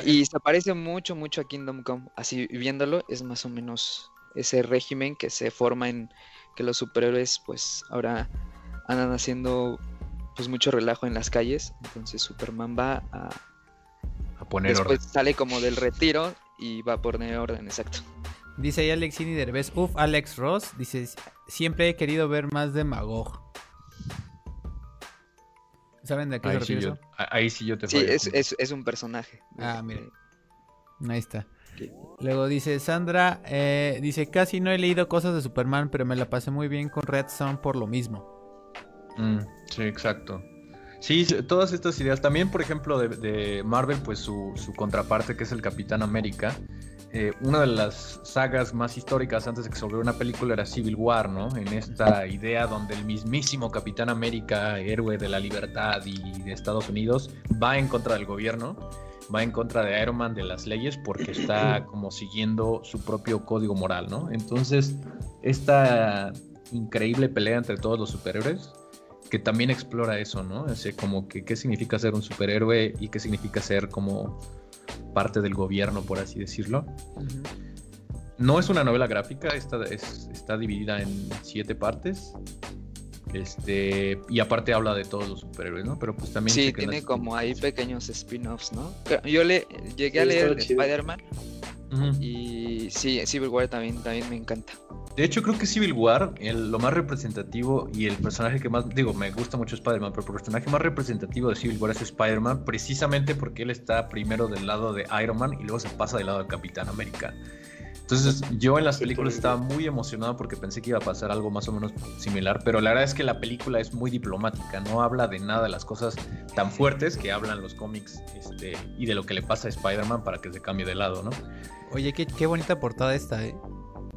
Y se parece mucho, mucho a Kingdom Come. Así viéndolo, es más o menos ese régimen que se forma en que los superhéroes, pues ahora andan haciendo pues mucho relajo en las calles. Entonces Superman va a, a poner Después sale como del retiro y va a poner orden, exacto. Dice ahí Alexini Derbez, uff, Alex Ross, dice, siempre he querido ver más de Magog. ¿Saben de qué ahí sí yo, Ahí sí yo te Sí, es, es, un personaje. Ah, mire. Ahí está. Luego dice Sandra, eh, dice, casi no he leído cosas de Superman, pero me la pasé muy bien con Red Son por lo mismo. Mm, sí, exacto. Sí, todas estas ideas. También, por ejemplo, de, Marvel, pues su, su, contraparte, que es el Capitán América. Eh, una de las sagas más históricas antes de que se volviera una película era Civil War, ¿no? En esta idea donde el mismísimo Capitán América, héroe de la libertad y de Estados Unidos, va en contra del gobierno, va en contra de Iron Man, de las leyes, porque está como siguiendo su propio código moral, ¿no? Entonces, esta increíble pelea entre todos los superhéroes que también explora eso, ¿no? O como que qué significa ser un superhéroe y qué significa ser como parte del gobierno, por así decirlo. No es una novela gráfica, está, está dividida en siete partes. Este, y aparte habla de todos los superhéroes, ¿no? Pero pues también. Sí, tiene como ahí pequeños spin-offs, ¿no? Yo le llegué a leer Spider-Man. Y sí, Civil War también, también me encanta. De hecho, creo que Civil War, lo más representativo y el personaje que más, digo, me gusta mucho Spider-Man, pero el personaje más representativo de Civil War es Spider-Man, precisamente porque él está primero del lado de Iron Man y luego se pasa del lado del Capitán América. Entonces, yo en las películas estaba muy emocionado porque pensé que iba a pasar algo más o menos similar, pero la verdad es que la película es muy diplomática, no habla de nada de las cosas tan fuertes que hablan los cómics este, y de lo que le pasa a Spider-Man para que se cambie de lado, ¿no? Oye, qué, qué bonita portada esta, ¿eh?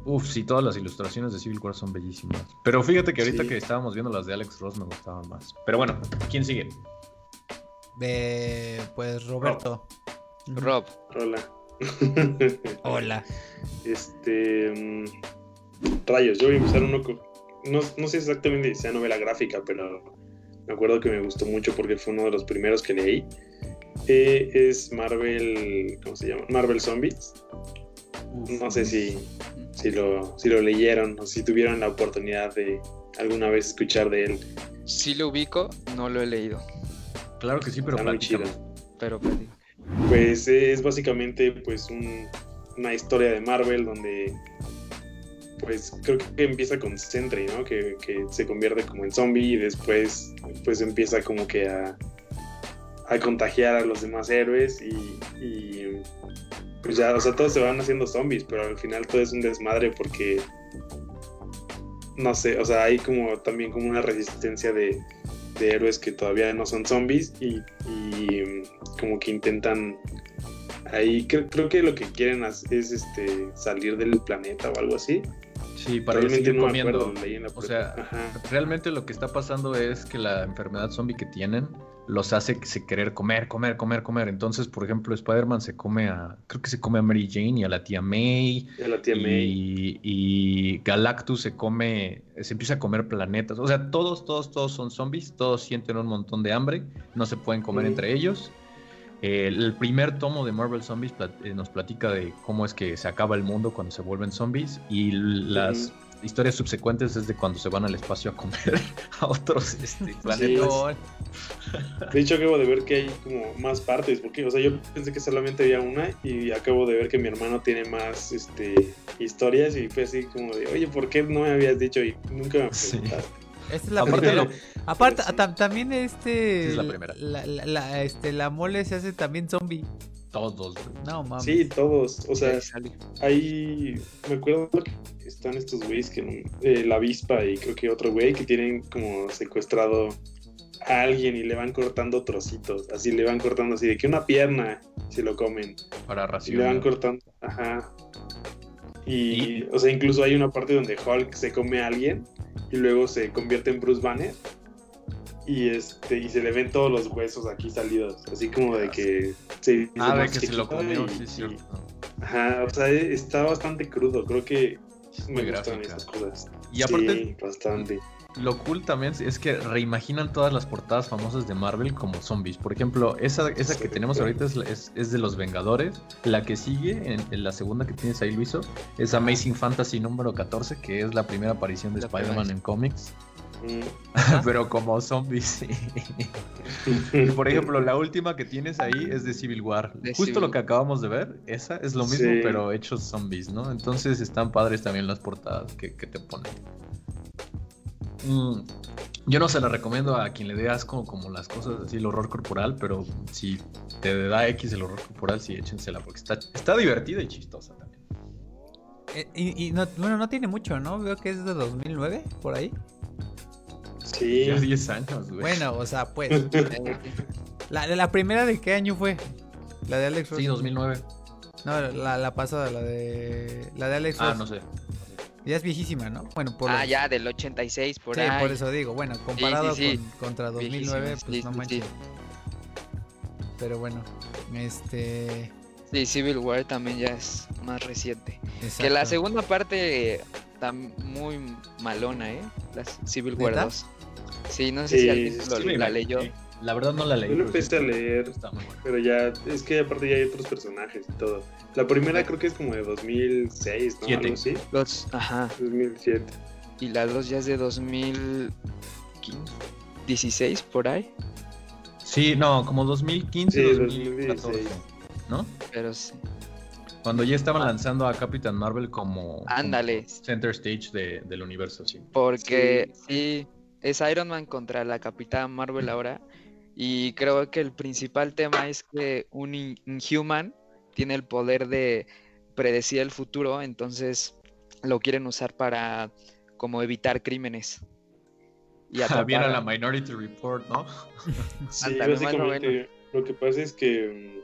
Uf, sí, todas las ilustraciones de Civil War son bellísimas. Pero fíjate que ahorita que estábamos viendo las de Alex Ross me gustaban más. Pero bueno, ¿quién sigue? pues Roberto. Rob. Hola. Hola. Este. Mm, rayos, yo voy a empezar uno con. No, no sé exactamente si sea novela gráfica, pero me acuerdo que me gustó mucho porque fue uno de los primeros que leí. Eh, es Marvel. ¿Cómo se llama? Marvel Zombies. No sé si, si, lo, si lo leyeron o si tuvieron la oportunidad de alguna vez escuchar de él. Sí lo ubico, no lo he leído. Claro que sí, pero Está muy chido. Pero Pues es básicamente pues una historia de Marvel donde pues creo que empieza con Sentry, ¿no? Que, se convierte como en zombie y después pues empieza como que a, a contagiar a los demás héroes y pues ya, o sea, todos se van haciendo zombies, pero al final todo es un desmadre porque, no sé, o sea, hay como también como una resistencia de, héroes que todavía no son zombies y, como que intentan ahí creo, que lo que quieren es este salir del planeta o algo así. Sí, para realmente no comiendo. o sea, realmente lo que está pasando es que la enfermedad zombie que tienen los hace querer comer, comer, comer, comer. Entonces, por ejemplo, Spider-Man se come a, creo que se come a Mary Jane y a la tía May. Y a la tía May. Y Galactus se come, se empieza a comer planetas. O sea, todos, todos, todos son zombies, todos sienten un montón de hambre, no se pueden comer entre ellos. el primer tomo de Marvel Zombies eh, nos platica de cómo es que se acaba el mundo cuando se vuelven zombies y las historias subsecuentes es de cuando se van al espacio a comer a otros este, planetas. De hecho, acabo de ver que hay como más partes, porque, o sea, yo pensé que solamente había una y acabo de ver que mi hermano tiene más este, historias y fue así como de, oye, ¿por qué no me habías dicho? Y nunca me preguntaste. Esta es la primera. Aparte, también este. es la primera. La, este, la mole se hace también zombie. Todos, No, mames. Sí, todos. O sea, ahí me acuerdo que están estos güeyes que eh, la avispa y creo que otro güey que tienen como secuestrado a alguien y le van cortando trocitos. Así le van cortando así de que una pierna se lo comen. Para racionar. Y le van cortando. Ajá. Y, o sea, incluso hay una parte donde Hulk se come a alguien y luego se convierte en Bruce Banner y este y se le ven todos los huesos aquí salidos, así como de que se Ah, de que se lo comió, sí, cierto. Ajá, o sea, está bastante crudo, creo que me gustan esas cosas. Y aparte, sí, bastante. Lo cool también es que reimaginan todas las portadas famosas de Marvel como zombies. Por ejemplo, esa, esa que tenemos ahorita es, es, de los Vengadores. La que sigue, en, la segunda que tienes ahí, Luiso, es Amazing Fantasy número 14, que es la primera aparición de Spider-Man en cómics. Pero como zombies. y por ejemplo, la última que tienes ahí es de Civil War. Justo lo que acabamos de ver, esa es lo mismo, pero hechos zombies, ¿no? Entonces están padres también las portadas que, que te ponen. Mm, yo no se la recomiendo a quien le dé asco como las cosas así, el horror corporal, pero si te da X el horror corporal, sí, échensela, porque está, está divertida y chistosa también. Eh, y, no, bueno, no tiene mucho, ¿no? Veo que es de 2009, por ahí. Sí. Ya 10 años, güey. Bueno, o sea, pues. la, la primera de qué año fue? La de Alex Sí, 2009. No, la, la pasada, la de. La de Alex Ah, no sé. Ya es viejísima, ¿no? Bueno, por Ah, ya, del 86, por ahí. Sí, por eso digo. Bueno, comparado Con, contra 2009, pues no manches. Pero bueno, este... Sí, Civil War también ya es más reciente. Que la segunda parte está muy malona, ¿eh? La Civil War 2. Sí, no sé si alguien la leyó. La verdad no la leí. Yo lo empecé a leer, pero ya, es que aparte ya hay otros personajes y todo. La primera creo que es como de 2006, ¿no? Algo así. Los, ajá. 2007. Y la dos ya es de 2016, por ahí. Sí, no, como 2015, 2014, ¿no? Pero sí. Cuando ya estaban ah. lanzando a Captain Marvel como, Ándale. center stage de, del universo, sí. Porque sí. Es Iron Man contra la Capitana Marvel ahora. Y creo que el principal tema es que un Inhuman tiene el poder de predecir el futuro, entonces lo quieren usar para como evitar crímenes. Y Viene a la Minority Report, ¿no? sí, básicamente lo que pasa es que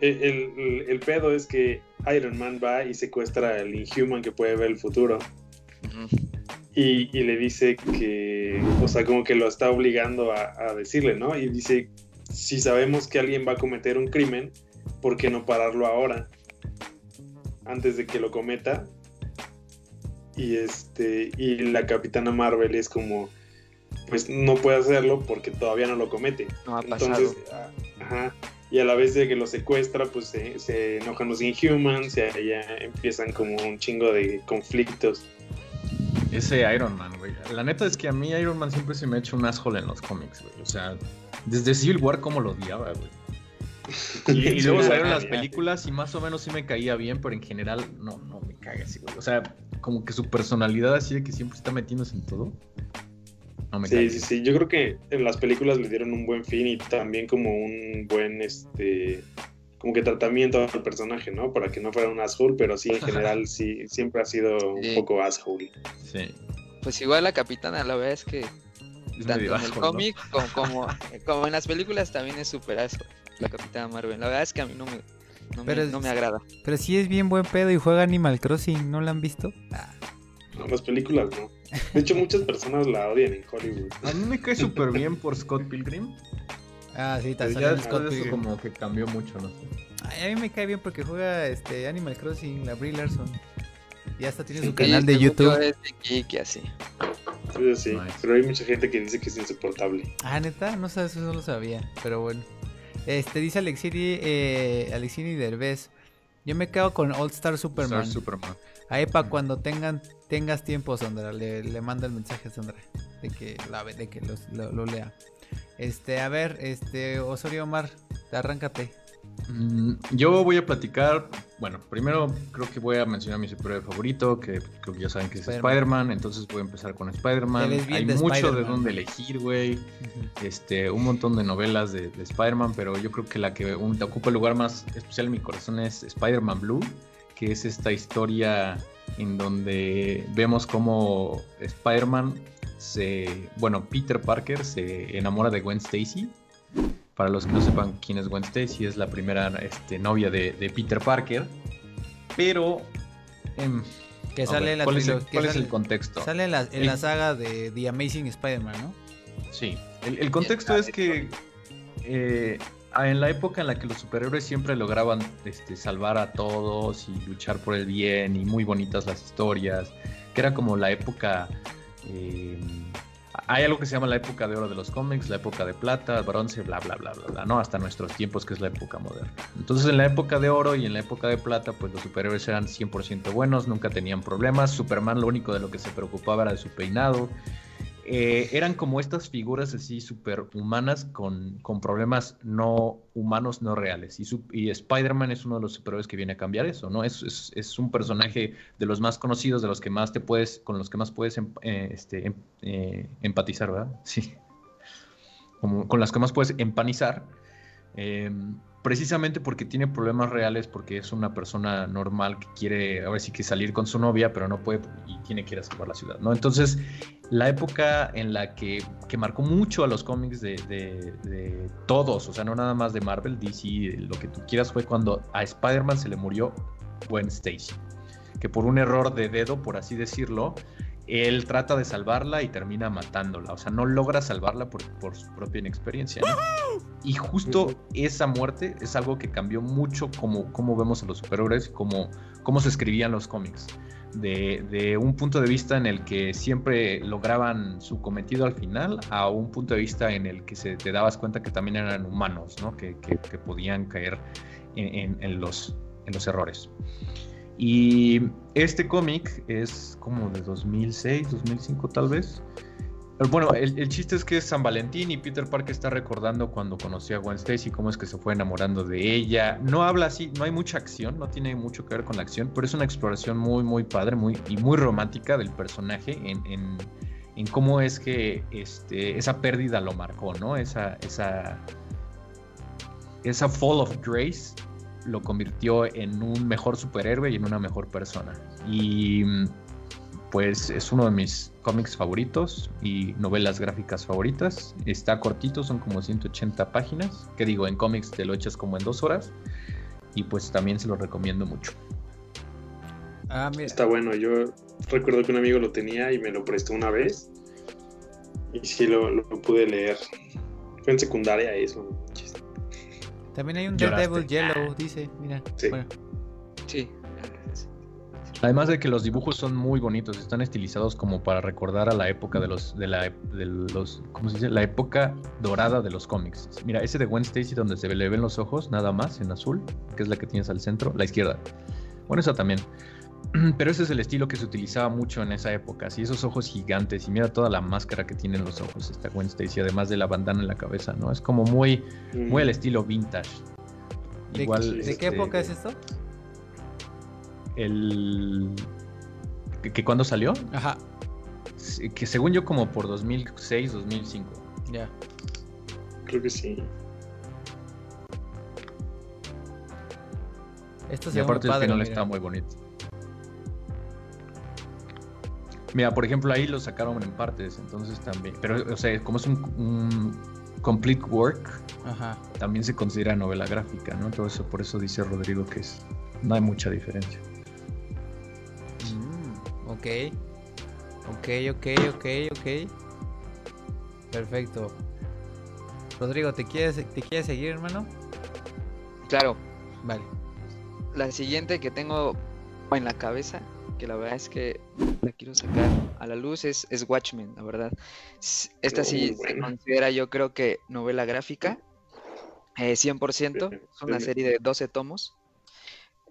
mm, el, el, pedo es que Iron Man va y secuestra al Inhuman que puede ver el futuro. Y, le dice que, o sea, como que lo está obligando a, decirle, ¿no? Y dice, si sabemos que alguien va a cometer un crimen, ¿por qué no pararlo ahora? Antes de que lo cometa. Y este, y la capitana Marvel es como, pues no puede hacerlo porque todavía no lo comete. No ha Entonces, ah, ajá. Y a la vez de que lo secuestra, pues se, se enojan los Inhumans y ya empiezan como un chingo de conflictos. Ese Iron Man, güey. La neta es que a mí Iron Man siempre se me ha hecho un asshole en los cómics, güey. O sea, desde Civil War como lo odiaba, güey. Y, luego salieron las películas y más o menos sí me caía bien, pero en general no, no me caga así, güey. O sea, como que su personalidad así de que siempre está metiéndose en todo. No me sí, sí, sí. Yo creo que en las películas le dieron un buen fin y también como un buen, este, como que tratamiento al personaje, ¿no? Para que no fuera un asshole, pero sí, en general, sí, siempre ha sido un poco asshole. Sí. Pues igual la capitana, la verdad es que tanto en el cómic como, como, en las películas también es súper asshole, la capitana Marvel. La verdad es que a mí no me, no me, agrada. Pero sí es bien buen pedo y juega Animal Crossing, ¿no la han visto? No, las películas no. De hecho, muchas personas la odian en Hollywood. A mí me cae súper bien por Scott Pilgrim. Ah, sí, también. Ya después de eso como que cambió mucho, no sé. a mí me cae bien porque juega este Animal Crossing, la Brie Larson. Y hasta tiene su canal de YouTube. Es de así. Sí, sí. Pero hay mucha gente que dice que es insoportable. Ah, neta, no sabes, eso no lo sabía. Pero bueno. Este dice Alexini, eh, Alexini Derbez. Yo me quedo con All Star Superman. Star Superman. Ahí para cuando tengan tengas tiempo, Sandra, le, le manda el mensaje a Sandra de que la de que lo lea. Este, a ver, este, Osorio Omar, arráncate. Mm, yo voy a platicar, bueno, primero creo que voy a mencionar mi superhéroe favorito, que creo que ya saben que es Spider-Man, entonces voy a empezar con Spider-Man. Hay mucho de dónde elegir, güey. Este, un montón de novelas de, Spider-Man, pero yo creo que la que ocupa el lugar más especial en mi corazón es Spider-Man Blue, que es esta historia en donde vemos cómo Spider-Man bueno, Peter Parker se enamora de Gwen Stacy. Para los que no sepan quién es Gwen Stacy, es la primera este, novia de, Peter Parker. Pero... Em, que sale ¿Cuál, es, el, contexto? Sale en la, saga de The Amazing Spider-Man, ¿no? Sí. El, contexto es que eh, en la época en la que los superhéroes siempre lograban este, salvar a todos y luchar por el bien y muy bonitas las historias que era como la época... Eh, hay algo que se llama la época de oro de los cómics, la época de plata, bronce, bla, bla, bla, bla, bla, ¿no? Hasta nuestros tiempos, que es la época moderna. Entonces, en la época de oro y en la época de plata, pues los superhéroes eran 100% buenos, nunca tenían problemas. Superman lo único de lo que se preocupaba era de su peinado. Eh, eran como estas figuras así superhumanas con, con problemas no humanos, no reales. Y, y Spider-Man es uno de los superhéroes que viene a cambiar eso, ¿no? Es, es, un personaje de los más conocidos, de los que más te puedes, con los que más puedes em, eh, este, em, eh, empatizar, ¿verdad? Sí. Como, con las que más puedes empanizar. Precisamente porque tiene problemas reales, porque es una persona normal que quiere, a ver si que salir con su novia, pero no puede y tiene que ir a salvar la ciudad, ¿no? Entonces, la época en la que, que marcó mucho a los cómics de, de, todos, o sea, no nada más de Marvel, DC, lo que tú quieras, fue cuando a Spider-Man se le murió Gwen Stacy, que por un error de dedo, por así decirlo, él trata de salvarla y termina matándola. O sea, no logra salvarla por, su propia inexperiencia. Y justo esa muerte es algo que cambió mucho como, como vemos a los superhéroes y cómo, cómo se escribían los cómics. De, un punto de vista en el que siempre lograban su cometido al final a un punto de vista en el que se, te dabas cuenta que también eran humanos, ¿no? que, podían caer en, los, en los errores. Y este cómic es como de 2006, 2005 tal vez. Bueno, el, chiste es que es San Valentín y Peter Parker está recordando cuando conoció a Gwen Stacy, cómo es que se fue enamorando de ella. No habla así, no hay mucha acción, no tiene mucho que ver con la acción, pero es una exploración muy, muy padre muy, y muy romántica del personaje en cómo es que este, esa pérdida lo marcó, ¿no? Esa, esa, esa fall of grace lo convirtió en un mejor superhéroe y en una mejor persona. Y pues es uno de mis cómics favoritos y novelas gráficas favoritas. Está cortito, son como 180 páginas, que digo, en cómics te lo echas como en dos horas. Y pues también se lo recomiendo mucho. Ah, Está bueno, yo recuerdo que un amigo lo tenía y me lo prestó una vez. Y sí lo, lo pude leer. Fue en secundaria eso. También hay un Daredevil Yellow, dice, mira. Sí. Sí. Además de que los dibujos son muy bonitos, están estilizados como para recordar a la época de los, de la, de los, ¿cómo se dice? La época dorada de los cómics. Mira, ese de Gwen Stacy donde se le ven los ojos, nada más, en azul, que es la que tienes al centro, la izquierda. Bueno, esa también. Pero ese es el estilo que se utilizaba mucho en esa época, así esos ojos gigantes y mira toda la máscara que tienen los ojos esta Gwen Stacy, además de la bandana en la cabeza, ¿no? Es como muy, muy al estilo vintage. ¿De, Igual, ¿de qué este, época es esto? El... ¿Que, cuándo salió? Ajá. Que según yo como por 2006, 2005. Ya. Creo que sí. Esto y aparte el final está muy bonito. Mira, por ejemplo, ahí lo sacaron en partes, entonces también. Pero, o sea, como es un, complete work, también se considera novela gráfica, ¿no? Todo eso, por eso dice Rodrigo que es, no hay mucha diferencia. Mm, ok. Ok, ok, ok, ok. Perfecto. Rodrigo, ¿te quieres, ¿te quieres seguir, hermano? Claro. Vale. La siguiente que tengo en la cabeza que la verdad es que la quiero sacar a la luz es, es Watchmen, la verdad. Esta sí se considera yo creo que novela gráfica, 100%, eh, es una serie de 12 tomos.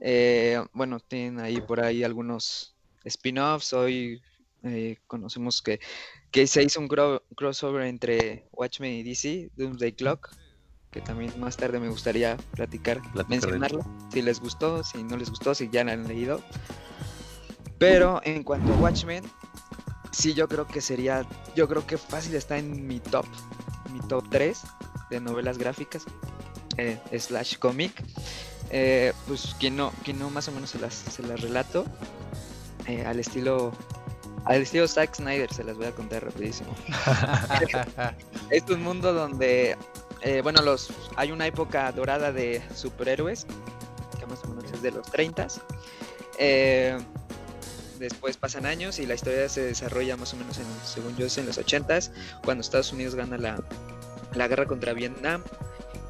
Eh, bueno, tienen ahí por ahí algunos spin-offs, hoy eh, conocemos que, que se hizo un crossover entre Watchmen y DC, Doomsday Clock, que también más tarde me gustaría platicar, mencionarlo, si les gustó, si no les gustó, si ya la han leído. Pero en cuanto a Watchmen, sí, yo creo que sería, yo creo que fácil está en mi top, mi top 3 de novelas gráficas, eh, slash cómic. Eh, pues quien no, quien no más o menos se las, se las relato eh, al estilo al estilo Zack Snyder se las voy a contar rapidísimo. es un mundo donde bueno los hay una época dorada de superhéroes que más o menos es de los 30 eh, después pasan años y la historia se desarrolla más o menos, en, según yo, es en los 80s, cuando Estados Unidos gana la, la guerra contra Vietnam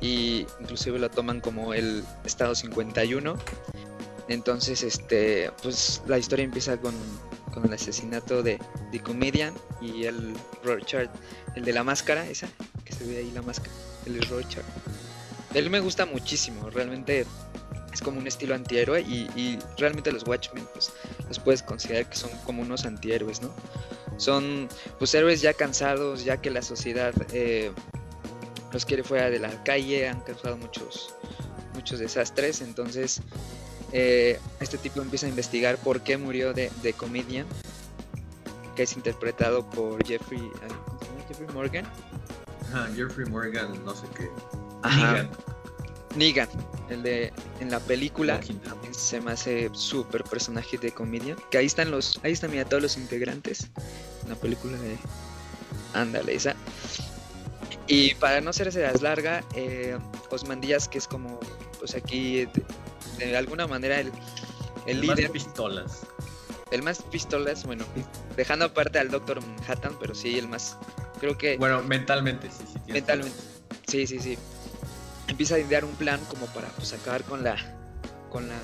y inclusive lo toman como el Estado 51. Entonces, este, pues la historia empieza con, con el asesinato de The Comedian y el Rorschach, el de la máscara, esa, que se ve ahí la máscara, el Rorschach. Él me gusta muchísimo, realmente es como un estilo antihéroe y, realmente los Watchmen pues los puedes considerar que son como unos antihéroes, ¿no? Son pues héroes ya cansados, ya que la sociedad eh, los quiere fuera de la calle, han causado muchos, muchos desastres, entonces eh, este tipo empieza a investigar por qué murió de, de Comedian, que es interpretado por Jeffrey, Jeffrey Morgan. Jeffrey Morgan, no sé qué. Negan, el de en la película también se me hace súper personaje de comedia. Que ahí están los, ahí están mira todos los integrantes. En la película de Ándale, esa. Y para no hacerse las larga, eh, Osman Díaz, que es como, pues aquí, de, alguna manera el, el, líder. Más pistolas. El más pistolas, bueno, dejando aparte al Doctor Manhattan, pero sí, el más. Creo que. Bueno, mentalmente, sí, sí. Mentalmente. Sí, sí, sí empieza a idear un plan como para pues, acabar con la, con la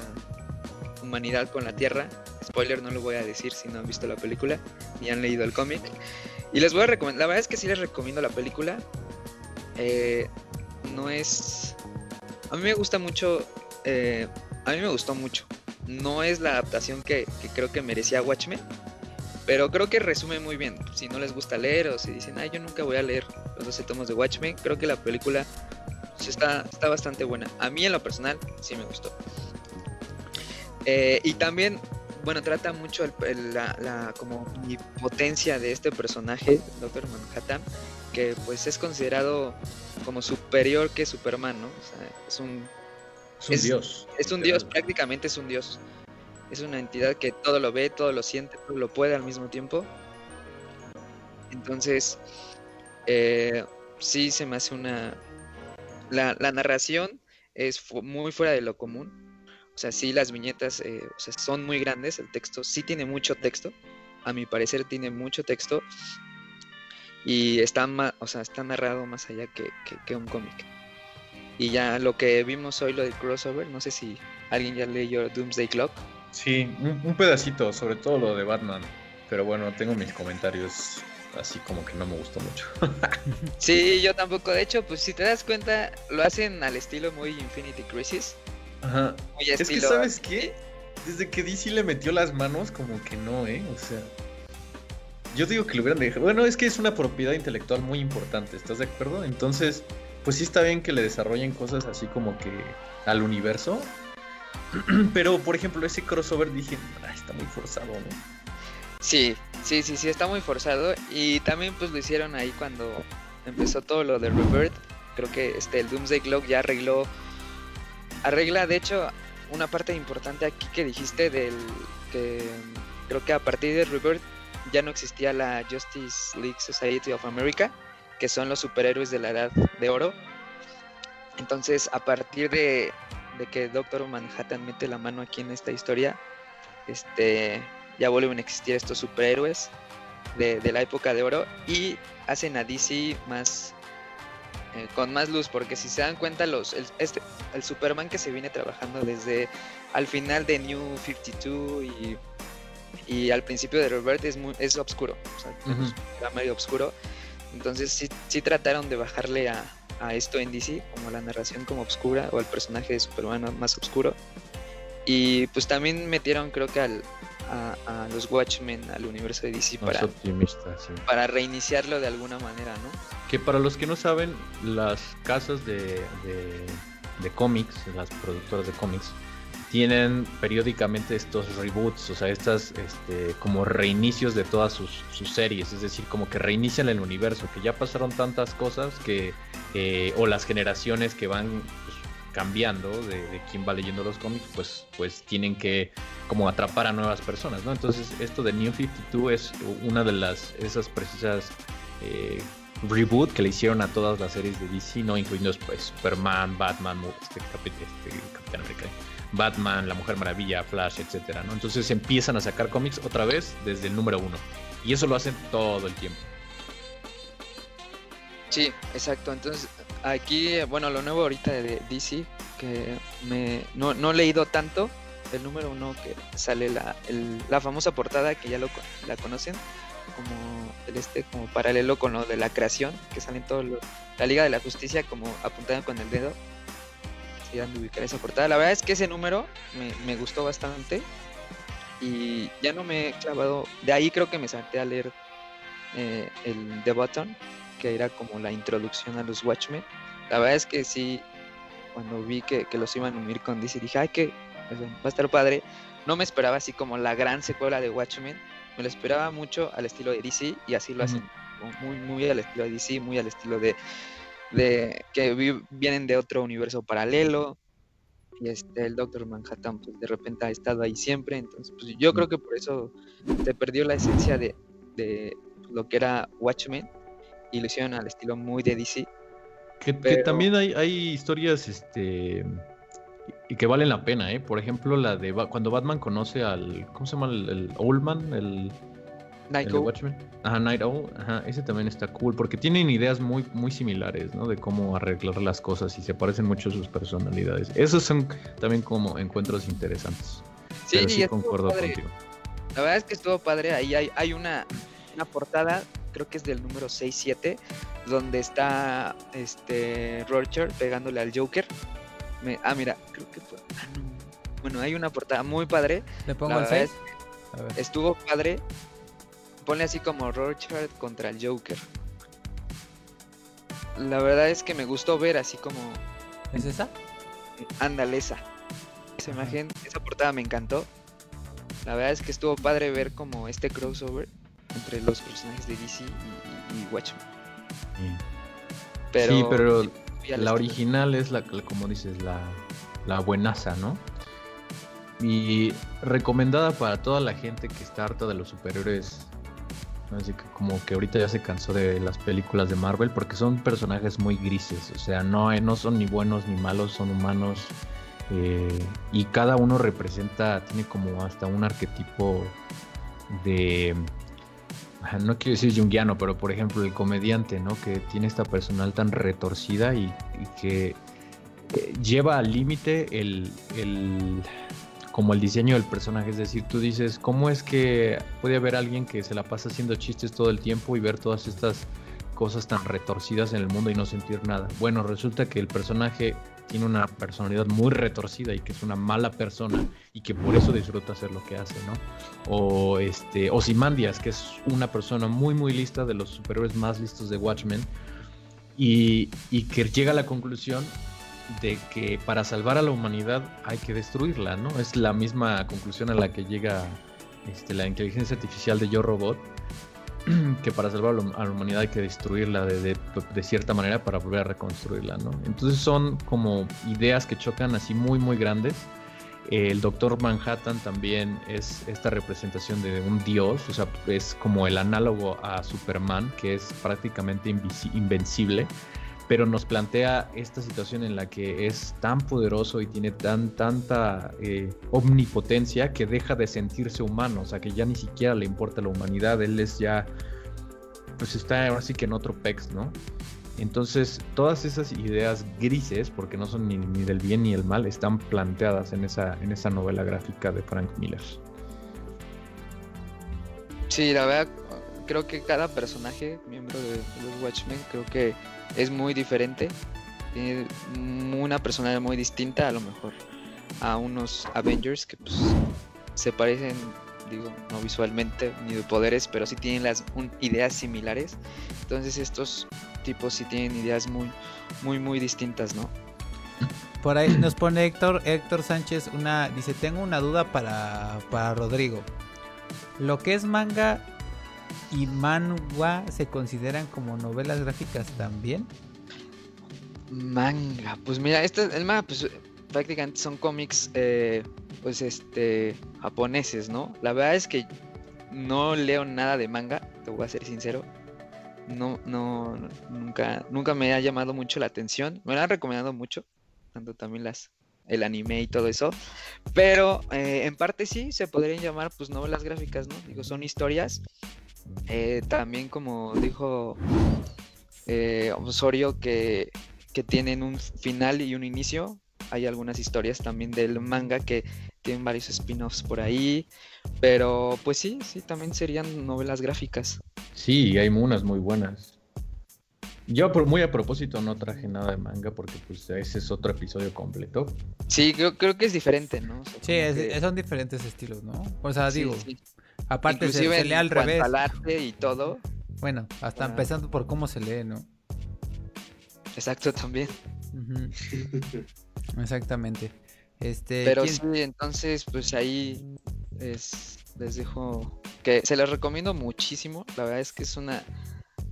humanidad, con la Tierra. Spoiler, no lo voy a decir si no han visto la película ni han leído el cómic. Y les voy a recomendar, la verdad es que sí les recomiendo la película. Eh, no es... A mí me gusta mucho, eh, a mí me gustó mucho. No es la adaptación que, que creo que merecía Watchmen, pero creo que resume muy bien. Si no les gusta leer o si dicen, ay, yo nunca voy a leer los 12 tomos de Watchmen, creo que la película está, está bastante buena. A mí en lo personal sí me gustó. Eh, y también, bueno, trata mucho la, como potencia de este personaje, Doctor Manhattan, que pues es considerado como superior que Superman, ¿no? O sea, es un... Es un dios. Es un dios, prácticamente es un dios. Es una entidad que todo lo ve, todo lo siente, todo lo puede al mismo tiempo. Entonces, eh, sí se me hace una, la, narración es muy fuera de lo común. O sea, sí, las viñetas eh, son muy grandes, el texto sí tiene mucho texto, a mi parecer tiene mucho texto y está, o sea, está narrado más allá que, un cómic. Y ya lo que vimos hoy, lo del crossover, no sé si alguien ya leyó Doomsday Clock. Sí, un pedacito, sobre todo lo de Batman, pero bueno, tengo mis comentarios así como que no me gustó mucho. sí, yo tampoco. De hecho, pues si te das cuenta, lo hacen al estilo muy Infinity Crisis. Ajá. es que, ¿sabes qué? Desde que DC le metió las manos, como que no, ¿eh? O sea. Yo digo que lo hubieran dejado. Bueno, es que es una propiedad intelectual muy importante, ¿estás de acuerdo? Entonces, pues sí está bien que le desarrollen cosas así como que al universo. Pero, por ejemplo, ese crossover dije, ah, está muy forzado, ¿no? Sí, sí, sí, sí, está muy forzado. Y también pues lo hicieron ahí cuando empezó todo lo de Rebirth. Creo que este el Doomsday Clock ya arregló. Arregla, de hecho, una parte importante aquí que dijiste del que creo que a partir de Rebirth ya no existía la Justice League Society of America, que son los superhéroes de la edad de oro. Entonces, a partir de, de que Doctor Manhattan mete la mano aquí en esta historia, este ya vuelven a existir estos superhéroes de, la época de oro y hacen a DC más eh, con más luz porque si se dan cuenta los el, este, el Superman que se viene trabajando desde al final de New 52 y, y al principio de Robert es muy es oscuro o sea, medio oscuro. Entonces sí, sí trataron de bajarle a, a esto en DC como la narración como oscura o el personaje de Superman más oscuro. Y pues también metieron creo que al, a, los Watchmen, al universo de DC para, para reiniciarlo de alguna manera, ¿no? Que para los que no saben, las casas de, de, cómics, las productoras de cómics, tienen periódicamente estos reboots, o sea, estas este, como reinicios de todas sus, sus, series, es decir, como que reinician el universo, que ya pasaron tantas cosas que, eh, o las generaciones que van cambiando de, de, quién va leyendo los cómics, pues, pues tienen que como atrapar a nuevas personas, ¿no? Entonces esto de New 52 es una de las esas precisas eh, reboot que le hicieron a todas las series de DC, ¿no? Incluyendo pues, Superman, Batman, este, este, Capitán América, Batman, La Mujer Maravilla, Flash, etcétera, ¿no? Entonces empiezan a sacar cómics otra vez desde el número uno. Y eso lo hacen todo el tiempo. Sí, exacto. Entonces, aquí, bueno, lo nuevo ahorita de DC, que me, no, no he leído tanto, el número uno que sale la, la famosa portada que ya lo, la conocen, como el este, como paralelo con lo de la creación, que salen todos los, la Liga de la Justicia como apuntada con el dedo. Si de ubicar esa portada. La verdad es que ese número me, me gustó bastante. Y ya no me he clavado. De ahí creo que me salté a leer eh, el The Button, que era como la introducción a los Watchmen. La verdad es que sí, cuando vi que, que los iban a unir con DC, dije, ay, que va a estar padre. No me esperaba así como la gran secuela de Watchmen, me lo esperaba mucho al estilo de DC y así lo hacen, muy, muy al estilo de DC, muy al estilo de, de que vienen de otro universo paralelo. Y este, el Doctor Manhattan, pues de repente ha estado ahí siempre. Entonces, pues yo creo que por eso te perdió la esencia de, de lo que era Watchmen y lo hicieron al estilo muy de DC. Que, también hay, hay historias este y que valen la pena, ¿eh? Por ejemplo, la de cuando Batman conoce al. ¿Cómo se llama? El, el Oldman, el. Night Owl. Ajá, Night Owl. Ajá, ese también está cool porque tienen ideas muy, muy similares, ¿no? De cómo arreglar las cosas y se parecen mucho sus personalidades. Esos son también como encuentros interesantes. Sí, sí concuerdo contigo. La verdad es que estuvo padre. Ahí hay, hay una, una portada, creo que es del número 6-7, donde está este Rorschach pegándole al Joker ah, mira, creo que fue. Ah, bueno, hay una portada muy padre. ¿Le pongo el 6? Estuvo padre. Ponle así como Rorschach contra el Joker. La verdad es que me gustó ver así como. ¿Es esa? Ándale, esa. Esa imagen, esa portada me encantó. La verdad es que estuvo padre ver como este crossover entre los personajes de DC y, Watchmen. Pero, sí, pero la original es la, como dices, la, la buenaza, ¿no? Y recomendada para toda la gente que está harta de los superhéroes. Así que como que ahorita ya se cansó de las películas de Marvel porque son personajes muy grises. O sea, no, no son ni buenos ni malos, son humanos. Eh, y cada uno representa, tiene como hasta un arquetipo de no quiero decir junguiano, pero por ejemplo el comediante, ¿no? Que tiene esta personal tan retorcida y, que lleva al límite el, como el diseño del personaje. Es decir, tú dices, ¿cómo es que puede haber alguien que se la pasa haciendo chistes todo el tiempo y ver todas estas cosas tan retorcidas en el mundo y no sentir nada? Bueno, resulta que el personaje tiene una personalidad muy retorcida y que es una mala persona y que por eso disfruta hacer lo que hace, ¿no? O este Ozymandias, que es una persona muy muy lista de los superhéroes más listos de Watchmen y, y que llega a la conclusión de que para salvar a la humanidad hay que destruirla, ¿no? Es la misma conclusión a la que llega este, la inteligencia artificial de Yo Robot que para salvar a la humanidad hay que destruirla de, cierta manera para volver a reconstruirla, ¿no? Entonces son como ideas que chocan así muy, muy grandes. El Doctor Manhattan también es esta representación de un dios, o sea, es como el análogo a Superman, que es prácticamente invencible, pero nos plantea esta situación en la que es tan poderoso y tiene tan tanta eh, omnipotencia que deja de sentirse humano, o sea que ya ni siquiera le importa la humanidad, él es ya, pues está ahora sí que en otro pex, ¿no? Entonces, todas esas ideas grises, porque no son ni, ni, del bien ni el mal, están planteadas en esa, en esa novela gráfica de Frank Miller. Sí, la verdad, creo que cada personaje, miembro de los Watchmen, creo que es muy diferente. Tiene una personalidad muy distinta a lo mejor a unos Avengers que pues, se parecen, digo, no visualmente ni de poderes, pero sí tienen las ideas similares. Entonces estos tipos sí tienen ideas muy, muy, muy distintas, ¿no? Por ahí nos pone Héctor, Héctor Sánchez una, dice, tengo una duda para, para Rodrigo. Lo que es manga y manhwa se consideran como novelas gráficas también? Manga, pues mira, este, el manga, pues prácticamente son cómics, eh, pues este, japoneses, ¿no? La verdad es que no leo nada de manga, te voy a ser sincero. No, no, nunca, nunca me ha llamado mucho la atención. Me lo han recomendado mucho, tanto también las, el anime y todo eso. Pero eh, en parte sí se podrían llamar pues novelas gráficas, ¿no? Digo, son historias eh, también como dijo eh, Osorio que, tienen un final y un inicio, hay algunas historias también del manga que tienen varios spin-offs por ahí. Pero pues sí, sí, también serían novelas gráficas. Sí, hay unas muy buenas. Yo por, muy a propósito no traje nada de manga porque pues ese es otro episodio completo. Sí, creo, creo que es diferente, ¿no? sí, son diferentes estilos, ¿no? O sea, digo, aparte se, lee al revés. Al arte y todo. Bueno, hasta empezando por cómo se lee, ¿no? Exacto, también. Exactamente. Este, Pero sí, entonces, pues ahí les dejo que se les recomiendo muchísimo. La verdad es que es una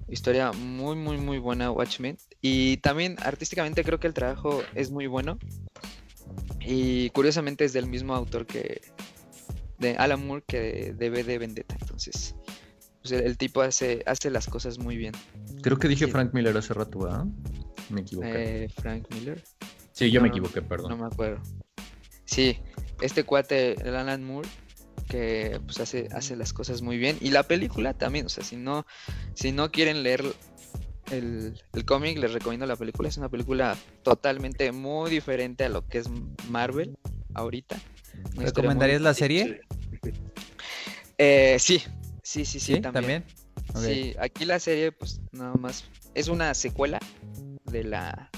historia muy, muy, muy buena, Watchmen. Y también artísticamente creo que el trabajo es muy bueno. Y curiosamente es del mismo autor que de Alan Moore que de BD Vendetta. Entonces, pues el, tipo hace, hace las cosas muy bien. Creo que dije Frank Miller hace rato, ¿verdad? Me equivoqué. Eh, Frank Miller. Sí, yo me equivoqué, perdón. No me acuerdo. Sí, este cuate, el Alan Moore, que pues hace, hace las cosas muy bien. Y la película también, o sea, si no, si no quieren leer el, cómic, les recomiendo la película. Es una película totalmente muy diferente a lo que es Marvel ahorita. ¿Recomendarías la serie? Eh, sí, sí, sí, sí, también. Sí, aquí la serie, pues nada más, es una secuela de la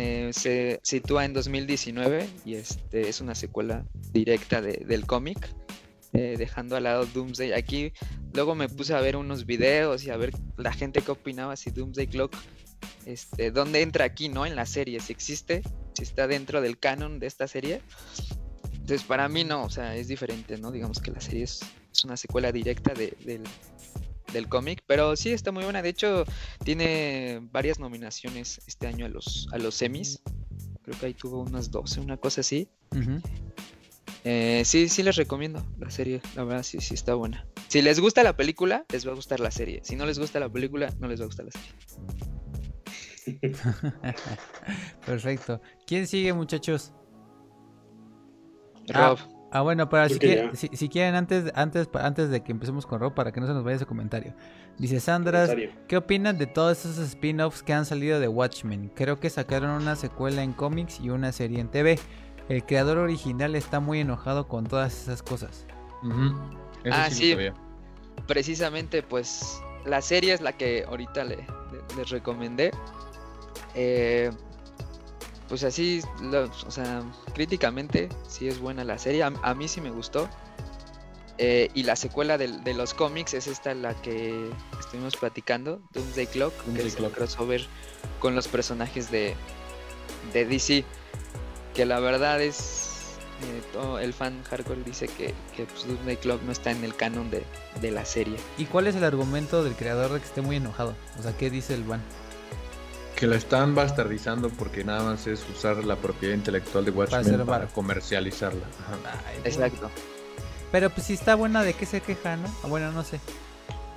eh, se sitúa en 2019 y este es una secuela directa del cómic, eh, dejando al lado Doomsday. Aquí luego me puse a ver unos videos y a ver la gente que opinaba si Doomsday Clock, este, dónde entra aquí, ¿no? En la serie, si existe, si está dentro del canon de esta serie. Entonces para mí no, o sea, es diferente, ¿no? Digamos que la serie es, una secuela directa del, del cómic, pero sí está muy buena. De hecho, tiene varias nominaciones este año a los, a los semis. Creo que ahí tuvo unas 12, una cosa así. Eh, sí, sí les recomiendo la serie. La verdad, sí, sí está buena. Si les gusta la película, les va a gustar la serie. Si no les gusta la película, no les va a gustar la serie. Perfecto. ¿Quién sigue, muchachos? Rob. Ah, bueno, pero si, si, quieren, antes, antes, antes de que empecemos con Rob, para que no se nos vaya ese comentario. Dice Sandra, ¿qué opinan de todos esos spin-offs que han salido de Watchmen? Creo que sacaron una secuela en cómics y una serie en TV. El creador original está muy enojado con todas esas cosas. ah, sí. Precisamente, pues la serie es la que ahorita le, les recomendé. Eh, pues así, o sea, críticamente sí es buena la serie. A, mí sí me gustó. Eh, y la secuela de, los cómics es esta la que estuvimos platicando, Doomsday Clock, que es el crossover con los personajes de, de DC. Que la verdad es, eh, todo el fan hardcore dice que, que pues, Doomsday Clock no está en el canon de, de la serie. ¿Y cuál es el argumento del creador de que esté muy enojado? O sea, ¿qué dice el van? Que la están bastardizando porque nada más es usar la propiedad intelectual de Watchmen para, comercializarla. Exacto. Pero pues si está buena, ¿de qué se queja, no? Ah, bueno, no sé.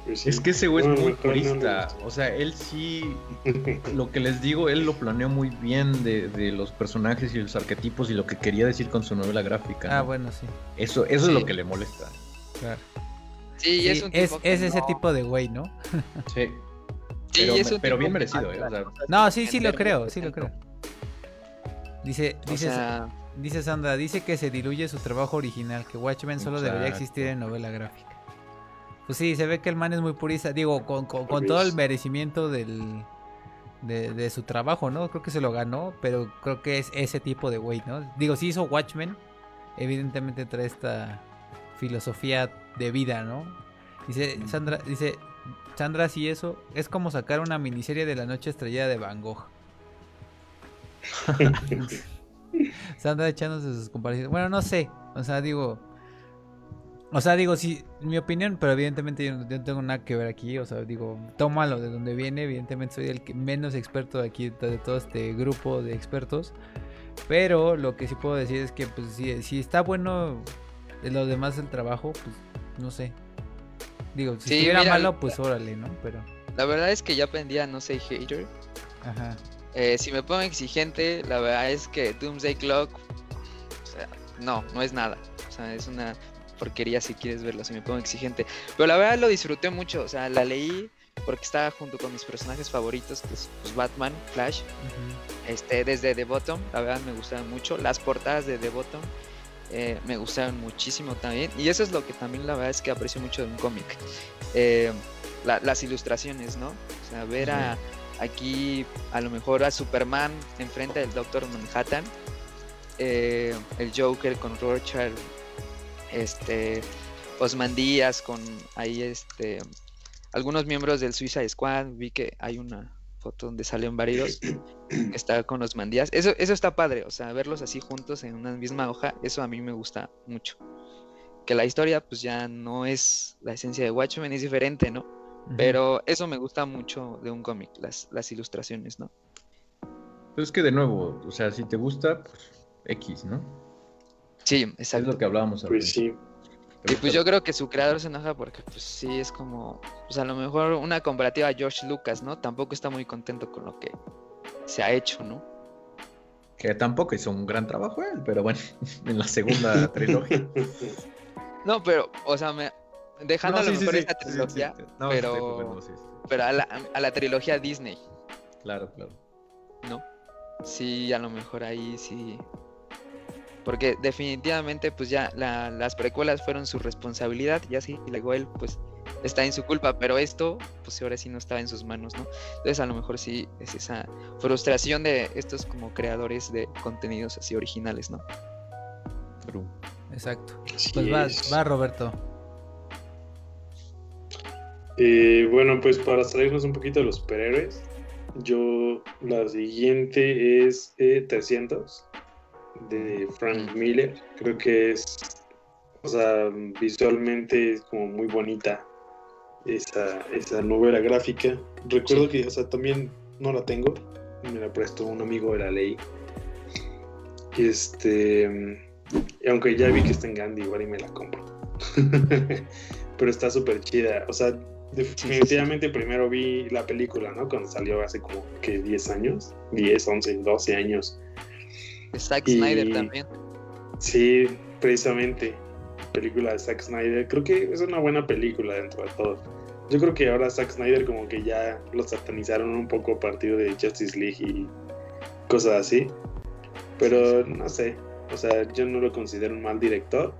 Pues es que ese güey es muy purista. O sea, él sí. lo que les digo, él lo planeó muy bien de, los personajes y los arquetipos y lo que quería decir con su novela gráfica. Ah, bueno, sí. Eso, eso es lo que le molesta. Claro. Sí, es, un tipo es, ese tipo de güey, ¿no? sí pero, bien merecido, ¿eh? no, sí, sí lo creo, sí lo creo. Dice, dice, dice Sandra, dice que se diluye su trabajo original, que Watchmen solo debería existir en novela gráfica. Pues sí, se ve que el man es muy purista, digo, con, todo el merecimiento del, de, su trabajo, ¿no? Creo que se lo ganó, pero creo que es ese tipo de güey, ¿no? Digo, si hizo Watchmen, evidentemente trae esta filosofía de vida, ¿no? Dice, Sandra, dice, Sandra, si eso es como sacar una miniserie de la noche estrellada de Van Gogh. Sandra echándose sus comparaciones. Bueno, no sé. O sea, digo. O sea, digo, sí, mi opinión, pero evidentemente yo no, tengo nada que ver aquí. O sea, digo, tómalo de donde viene. Evidentemente soy el que menos experto de aquí, de todo este grupo de expertos. Pero lo que sí puedo decir es que, pues, si, si está bueno los demás del trabajo, pues, no sé. Digo, si estuviera malo, pues órale, ¿no? Pero. La verdad es que ya aprendí a no ser hater. Ajá. Eh, si me pongo exigente, la verdad es que Doomsday Clock. O sea, no, no es nada. O sea, es una porquería si quieres verlo, si me pongo exigente. Pero la verdad lo disfruté mucho. O sea, la leí porque está junto con mis personajes favoritos, que es pues, Batman, Flash. este, desde The Bottom, la verdad me gustaban mucho. Las portadas de The Bottom eh, me gustaron muchísimo también. Y eso es lo que también la verdad es que aprecio mucho de un cómic. Eh, las ilustraciones, ¿no? O sea, ver a, aquí a lo mejor a Superman enfrente del Doctor Manhattan, eh, el Joker con Rorschach, este, Osman Díaz con ahí este algunos miembros del Suicide Squad, vi que hay una foto donde salen varios que está con los mandías. Eso, eso está padre, o sea, verlos así juntos en una misma hoja, eso a mí me gusta mucho. Que la historia, pues ya no es la esencia de Watchmen, es diferente, ¿no? Pero eso me gusta mucho de un cómic, las, las ilustraciones, ¿no? Pero es que de nuevo, o sea, si te gusta, pues X, ¿no? Sí, exacto. Es lo que hablábamos Pues sí. Y pues yo creo que su creador se enoja porque pues sí es como, pues a lo mejor una comparativa a George Lucas, ¿no? Tampoco está muy contento con lo que se ha hecho, ¿no? Que tampoco hizo un gran trabajo él, pero bueno, en la segunda trilogía. No, pero, o sea, me, dejando a lo mejor esta trilogía, pero, pero a la, a la trilogía Disney. Claro, claro. ¿No? Sí, a lo mejor ahí sí porque definitivamente pues ya las precuelas fueron su responsabilidad, ya sí, luego él pues está en su culpa, pero esto pues ahora sí no estaba en sus manos, ¿no? Entonces a lo mejor sí es esa frustración de estos como creadores de contenidos así originales, ¿no? Exacto. pues va, va, Roberto. Eh, bueno, pues para salirnos un poquito de los superhéroes, yo la siguiente es 300 eh, de Frank Miller. Creo que es, o sea, visualmente es como muy bonita esa, esa novela gráfica. Recuerdo que, o sea, también no la tengo, me la prestó un amigo de la ley. Este, aunque ya vi que está en Gandhi, igual y me la compro. Pero está súper chida, o sea, definitivamente primero vi la película, ¿no? Cuando salió hace como que 10 años, 10, 11, 12 años. Zack Snyder también. Sí, precisamente. Película de Zack Snyder. Creo que es una buena película dentro de todo. Yo creo que ahora Zack Snyder como que ya lo satanizaron un poco a partir de Justice League y cosas así. Pero no sé. O sea, yo no lo considero un mal director.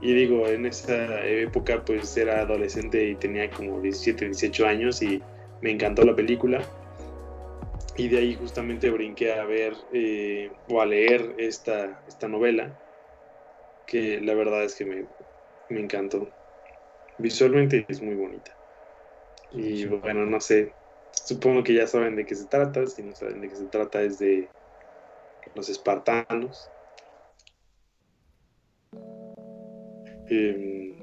Y digo, en esa época pues era adolescente y tenía como 17, 18 años y me encantó la película y de ahí justamente brinqué a ver eh, o a leer esta, esta novela, que la verdad es que me, me encantó. Visualmente es muy bonita. Y bueno, no sé, supongo que ya saben de qué se trata, si no saben de qué se trata es de los espartanos. Eh,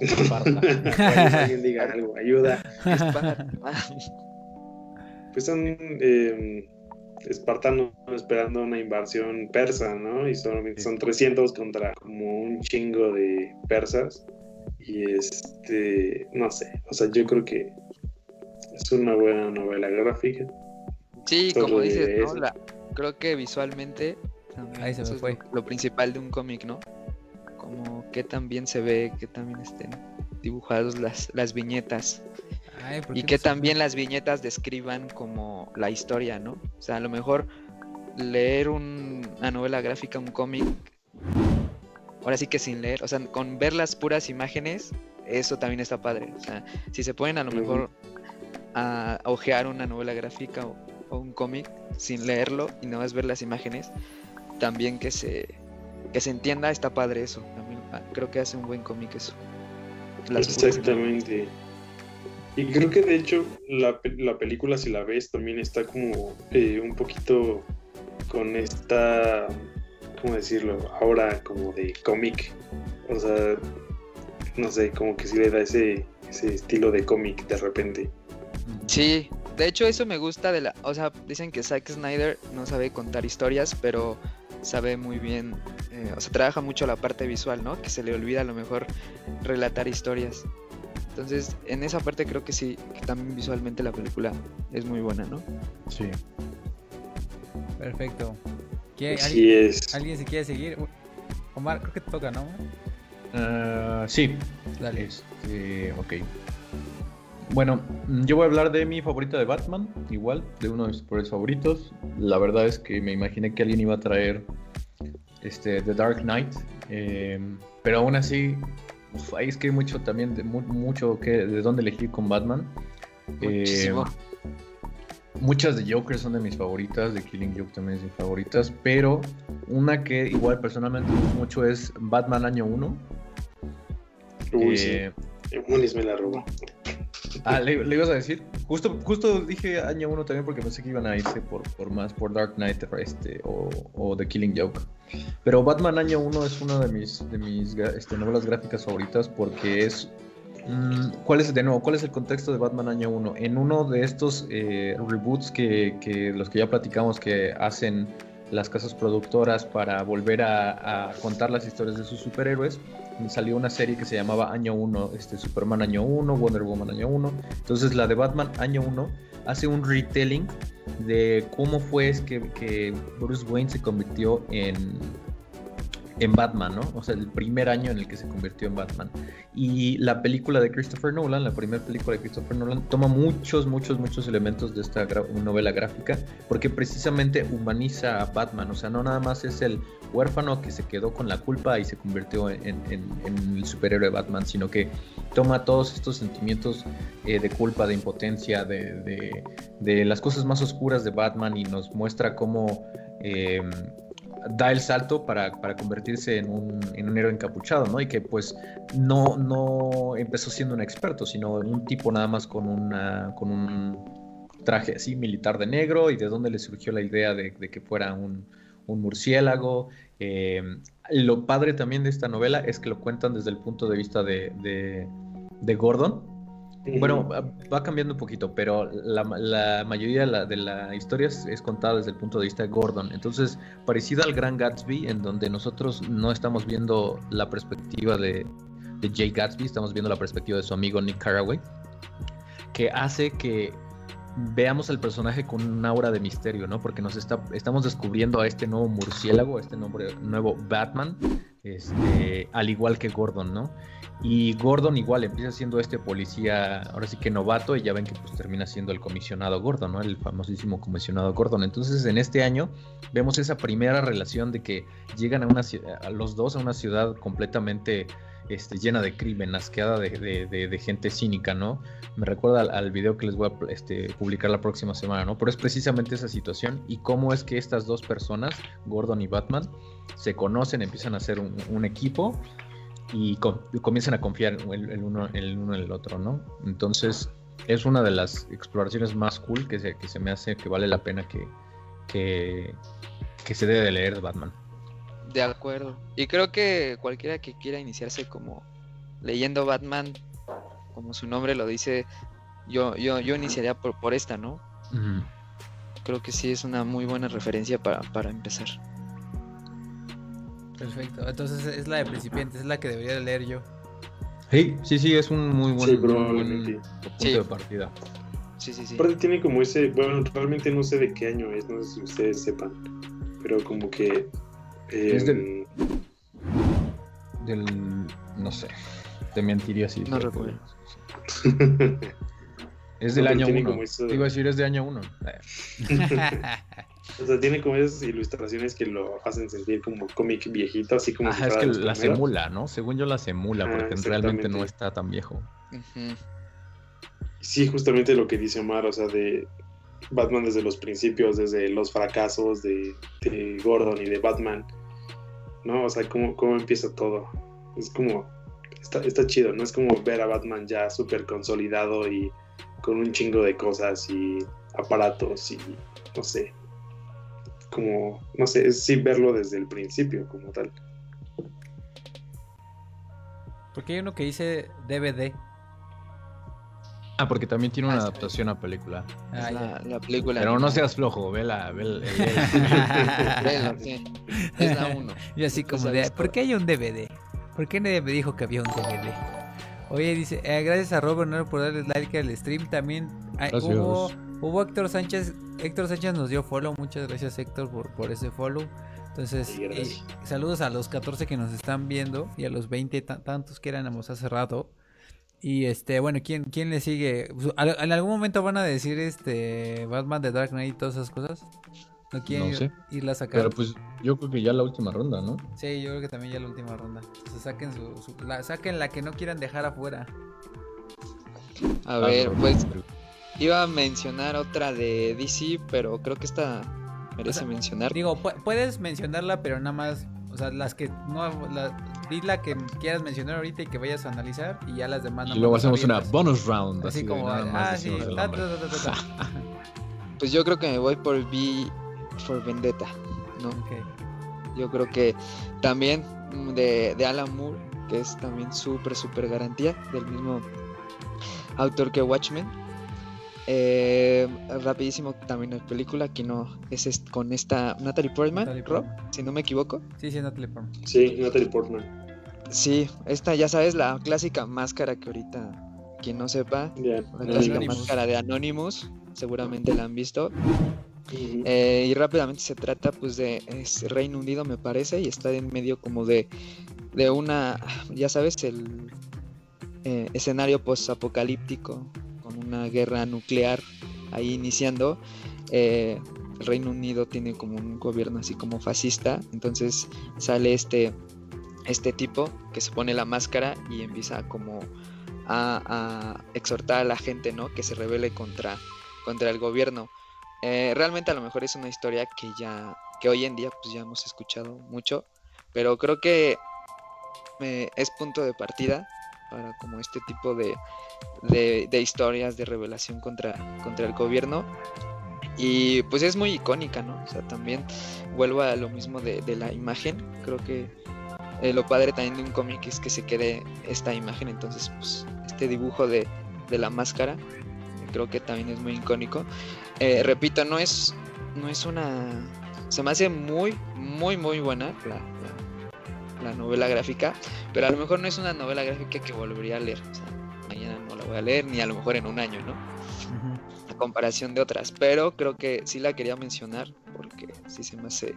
alguien diga algo, ayuda pues son eh, espartanos esperando una invasión persa, ¿no? Y son, son 300 contra como un chingo de persas. Y este, no sé, o sea, yo creo que es una buena novela gráfica. Sí, como dices, ¿no? creo que visualmente Ahí se me fue. Lo, principal de un cómic, ¿no? Como que también se ve, que también estén dibujados las, las viñetas y que también las viñetas describan como la historia, ¿no? O sea, a lo mejor leer una novela gráfica, un cómic, ahora sí que sin leer, o sea, con ver las puras imágenes, eso también está padre. O sea, si se pueden a lo mejor a, ojear una novela gráfica o, un cómic sin leerlo y no más ver las imágenes, también que se, que se entienda está padre eso. También, ah, creo que hace un buen cómic eso. Exactamente. Y creo que de hecho la, la película, si la ves, también está como eh, un poquito con esta, ¿cómo decirlo? Ahora como de cómic. O sea, no sé, como que sí le da ese, ese estilo de cómic de repente. Sí, de hecho eso me gusta de la... O sea, dicen que Zack Snyder no sabe contar historias, pero sabe muy bien, eh, o sea, trabaja mucho la parte visual, ¿no? Que se le olvida a lo mejor relatar historias. Entonces, en esa parte creo que sí, que también visualmente la película es muy buena, ¿no? Sí. Perfecto. ¿Alguien, es. ¿Alguien se quiere seguir? Omar, creo que te toca, ¿no? Uh, sí. Dale. Este, ok. Bueno, mm, yo voy a hablar de mi favorita de Batman, igual, de uno de mis favoritos. La verdad es que me imaginé que alguien iba a traer este, The Dark Knight, em, pero aún así, ahí es que hay mucho también, de, mucho que, de dónde elegir con Batman. Muchísimo. Em, muchas de Joker son de mis favoritas, de Killing Joke también es de mis favoritas, pero una que igual personalmente mucho es Batman Año 1. Uy, sí. Eh, me la robó. Ah, le, ibas a decir. Justo, justo dije año 1 también porque pensé que iban a irse por, por más, por Dark Knight este, o, o The Killing Joke. Pero Batman año 1 es una de mis, de mis este, novelas gráficas favoritas porque es... Mm, ¿Cuál es, de nuevo, cuál es el contexto de Batman año 1? En uno de estos eh, reboots que, que los que ya platicamos que hacen las casas productoras para volver a, contar las historias de sus superhéroes. Salió una serie que se llamaba Año 1, este, Superman Año 1, Wonder Woman Año 1. Entonces la de Batman Año 1 hace un retelling de cómo fue que, que Bruce Wayne se convirtió en, en Batman, ¿no? O sea, el primer año en el que se convirtió en Batman. Y la película de Christopher Nolan, la primera película de Christopher Nolan, toma muchos, muchos, muchos elementos de esta novela gráfica, porque precisamente humaniza a Batman. O sea, no nada más es el huérfano que se quedó con la culpa y se convirtió en, el superhéroe Batman, sino que toma todos estos sentimientos eh, de culpa, de impotencia, de, de, las cosas más oscuras de Batman y nos muestra cómo... Eh, da el salto para, convertirse en un, en un, héroe encapuchado, ¿no? Y que pues no, no empezó siendo un experto, sino un tipo nada más con, una, con un traje así militar de negro y de dónde le surgió la idea de, que fuera un, murciélago. Eh, lo padre también de esta novela es que lo cuentan desde el punto de vista de, de Gordon, bueno, va cambiando un poquito, pero la, mayoría de la, historia es, contada desde el punto de vista de Gordon. Entonces, parecido al Gran Gatsby, en donde nosotros no estamos viendo la perspectiva de, Jay Gatsby, estamos viendo la perspectiva de su amigo Nick Carraway, que hace que veamos al personaje con un aura de misterio, ¿no? Porque nos está, estamos descubriendo a este nuevo murciélago, a este nuevo Batman, este, al igual que Gordon, ¿no? Y Gordon igual empieza siendo este policía, ahora sí que novato, y ya ven que pues termina siendo el comisionado Gordon, ¿no? El famosísimo comisionado Gordon. Entonces en este año vemos esa primera relación de que llegan a una a los dos a una ciudad completamente este, llena de crimen, asqueada de, gente cínica, ¿no? Me recuerda al, video que les voy a este, publicar la próxima semana, ¿no? Pero es precisamente esa situación y cómo es que estas dos personas, Gordon y Batman, se conocen, empiezan a ser un equipo y, comienzan a confiar el, uno, el uno en el otro, ¿no? Entonces es una de las exploraciones más cool que se, que se me hace que vale la pena que, que, que se debe de leer Batman. De acuerdo. Y creo que cualquiera que quiera iniciarse como leyendo Batman, como su nombre lo dice, yo, yo, yo iniciaría por, por esta, ¿no? Creo que sí es una muy buena referencia para, para empezar. Perfecto. Entonces es la de principiantes, es la que debería leer yo. Sí, sí, sí, es un muy buen, punto de partida. Sí, sí, sí. Aparte tiene como ese, bueno, realmente no sé de qué año es, no sé si ustedes sepan, pero como que... es del, del... no sé, te mentiría si... No recuerdo. es del año 1. Iba a decir, es de año 1. O sea, tiene como esas ilustraciones que lo hacen sentir como cómic viejito, así como. Ajá, es que la emula, ¿no? Según yo la emula, porque realmente no está tan viejo. Sí, justamente lo que dice Omar, o sea, de Batman desde los principios, desde los fracasos de, Gordon y de Batman, ¿no? O sea, cómo, cómo empieza todo. Es como. Está, está chido, ¿no? Es como ver a Batman ya súper consolidado y con un chingo de cosas y aparatos y no sé, como, no sé, es sí verlo desde el principio como tal. Porque hay uno que dice DVD. Ah, porque también tiene una ah, adaptación a película. Ah, la, película. Pero no seas flojo, vela, vela. Es la uno. Y así como de, ¿por qué hay un DVD? ¿Por qué nadie me dijo que había un DVD? Oye, dice, eh, gracias a Robert por darle like al stream. También hubo, hubo Héctor Sánchez Héctor Sánchez nos dio follow. Muchas gracias, Héctor, por, por ese follow. Entonces, eh, saludos a los 14 que nos están viendo y a los 20 tantos que éramos hace rato. Y este, bueno, ¿quién, quién le sigue? Pues, ¿En algún momento van a decir este Batman de Dark Knight y todas esas cosas? ¿No quieren sé. irla a sacar? Pero pues yo creo que ya la última ronda, ¿no? Sí, yo creo que también ya la última ronda. saquen, su, la, saquen la que no quieran dejar afuera. A ver, pues iba a mencionar otra de DC, pero creo que esta merece mencionar. Digo, puedes mencionarla, pero nada más, o sea, las que no, la, di la que quieras mencionar ahorita y que vayas a analizar y ya las demás. Y luego hacemos una bonus round. Así, como, ah, sí, pues yo creo que me voy por V for Vendetta, ¿no? Yo creo que también de, de Alan Moore, que es también súper, súper garantía, del mismo autor que Watchmen. Eh, rapidísimo también la película que no es con esta Natalie Portman, si no me equivoco. Sí, sí, Natalie Portman. Sí, Natalie Portman. Sí, esta ya sabes la clásica máscara que ahorita quien no sepa, la clásica máscara de Anonymous, seguramente la han visto. Eh, y rápidamente se trata pues de Reino Unido me parece y está en medio como de, de una, ya sabes, el eh, escenario post-apocalíptico una guerra nuclear ahí iniciando. Eh, el Reino Unido tiene como un gobierno así como fascista, entonces sale este, este tipo que se pone la máscara y empieza como a, exhortar a la gente, ¿no? Que se rebele contra, contra el gobierno. Eh, realmente a lo mejor es una historia que ya, que hoy en día pues ya hemos escuchado mucho, pero creo que eh, es punto de partida para como este tipo de, de, historias de revelación contra, contra el gobierno. Y pues es muy icónica, ¿no? O sea, también vuelvo a lo mismo de, la imagen. Creo que eh, lo padre también de un cómic es que se quede esta imagen. Entonces, pues este dibujo de, de la máscara creo que también es muy icónico. Eh, repito, no es, no es una... Se me hace muy, muy, muy buena la, la, novela gráfica, pero a lo mejor no es una novela gráfica que volvería a leer. O sea, la voy a leer, ni a lo mejor en un año, ¿no? A comparación de otras, pero creo que sí la quería mencionar porque sí se me hace...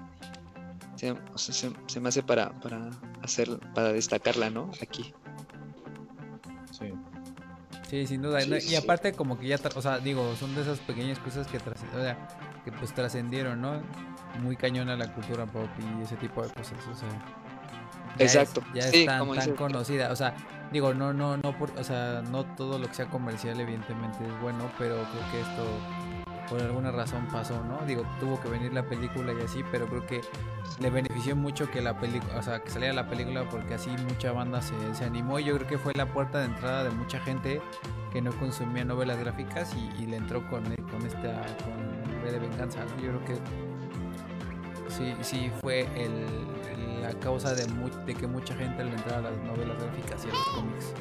Se, se, me hace para, para hacer, para destacarla, ¿no? Aquí. Sí. Sí, sin duda. y aparte como que ya, o sea, digo, son de esas pequeñas cosas que, o sea, que pues trascendieron, ¿no? Muy cañona la cultura pop y ese tipo de cosas, o sea. Exacto. ya es tan, tan conocida, o sea, digo, no, no, no, por, o sea, no todo lo que sea comercial evidentemente es bueno, pero creo que esto por alguna razón pasó, ¿no? Digo, tuvo que venir la película y así, pero creo que le benefició mucho que la película, o sea, que saliera la película porque así mucha banda se, se, animó y yo creo que fue la puerta de entrada de mucha gente que no consumía novelas gráficas y, le entró con, con esta, con de Venganza, ¿no? Yo creo que sí, sí fue el, la causa de, de que mucha gente le entrara a las novelas gráficas y a los cómics.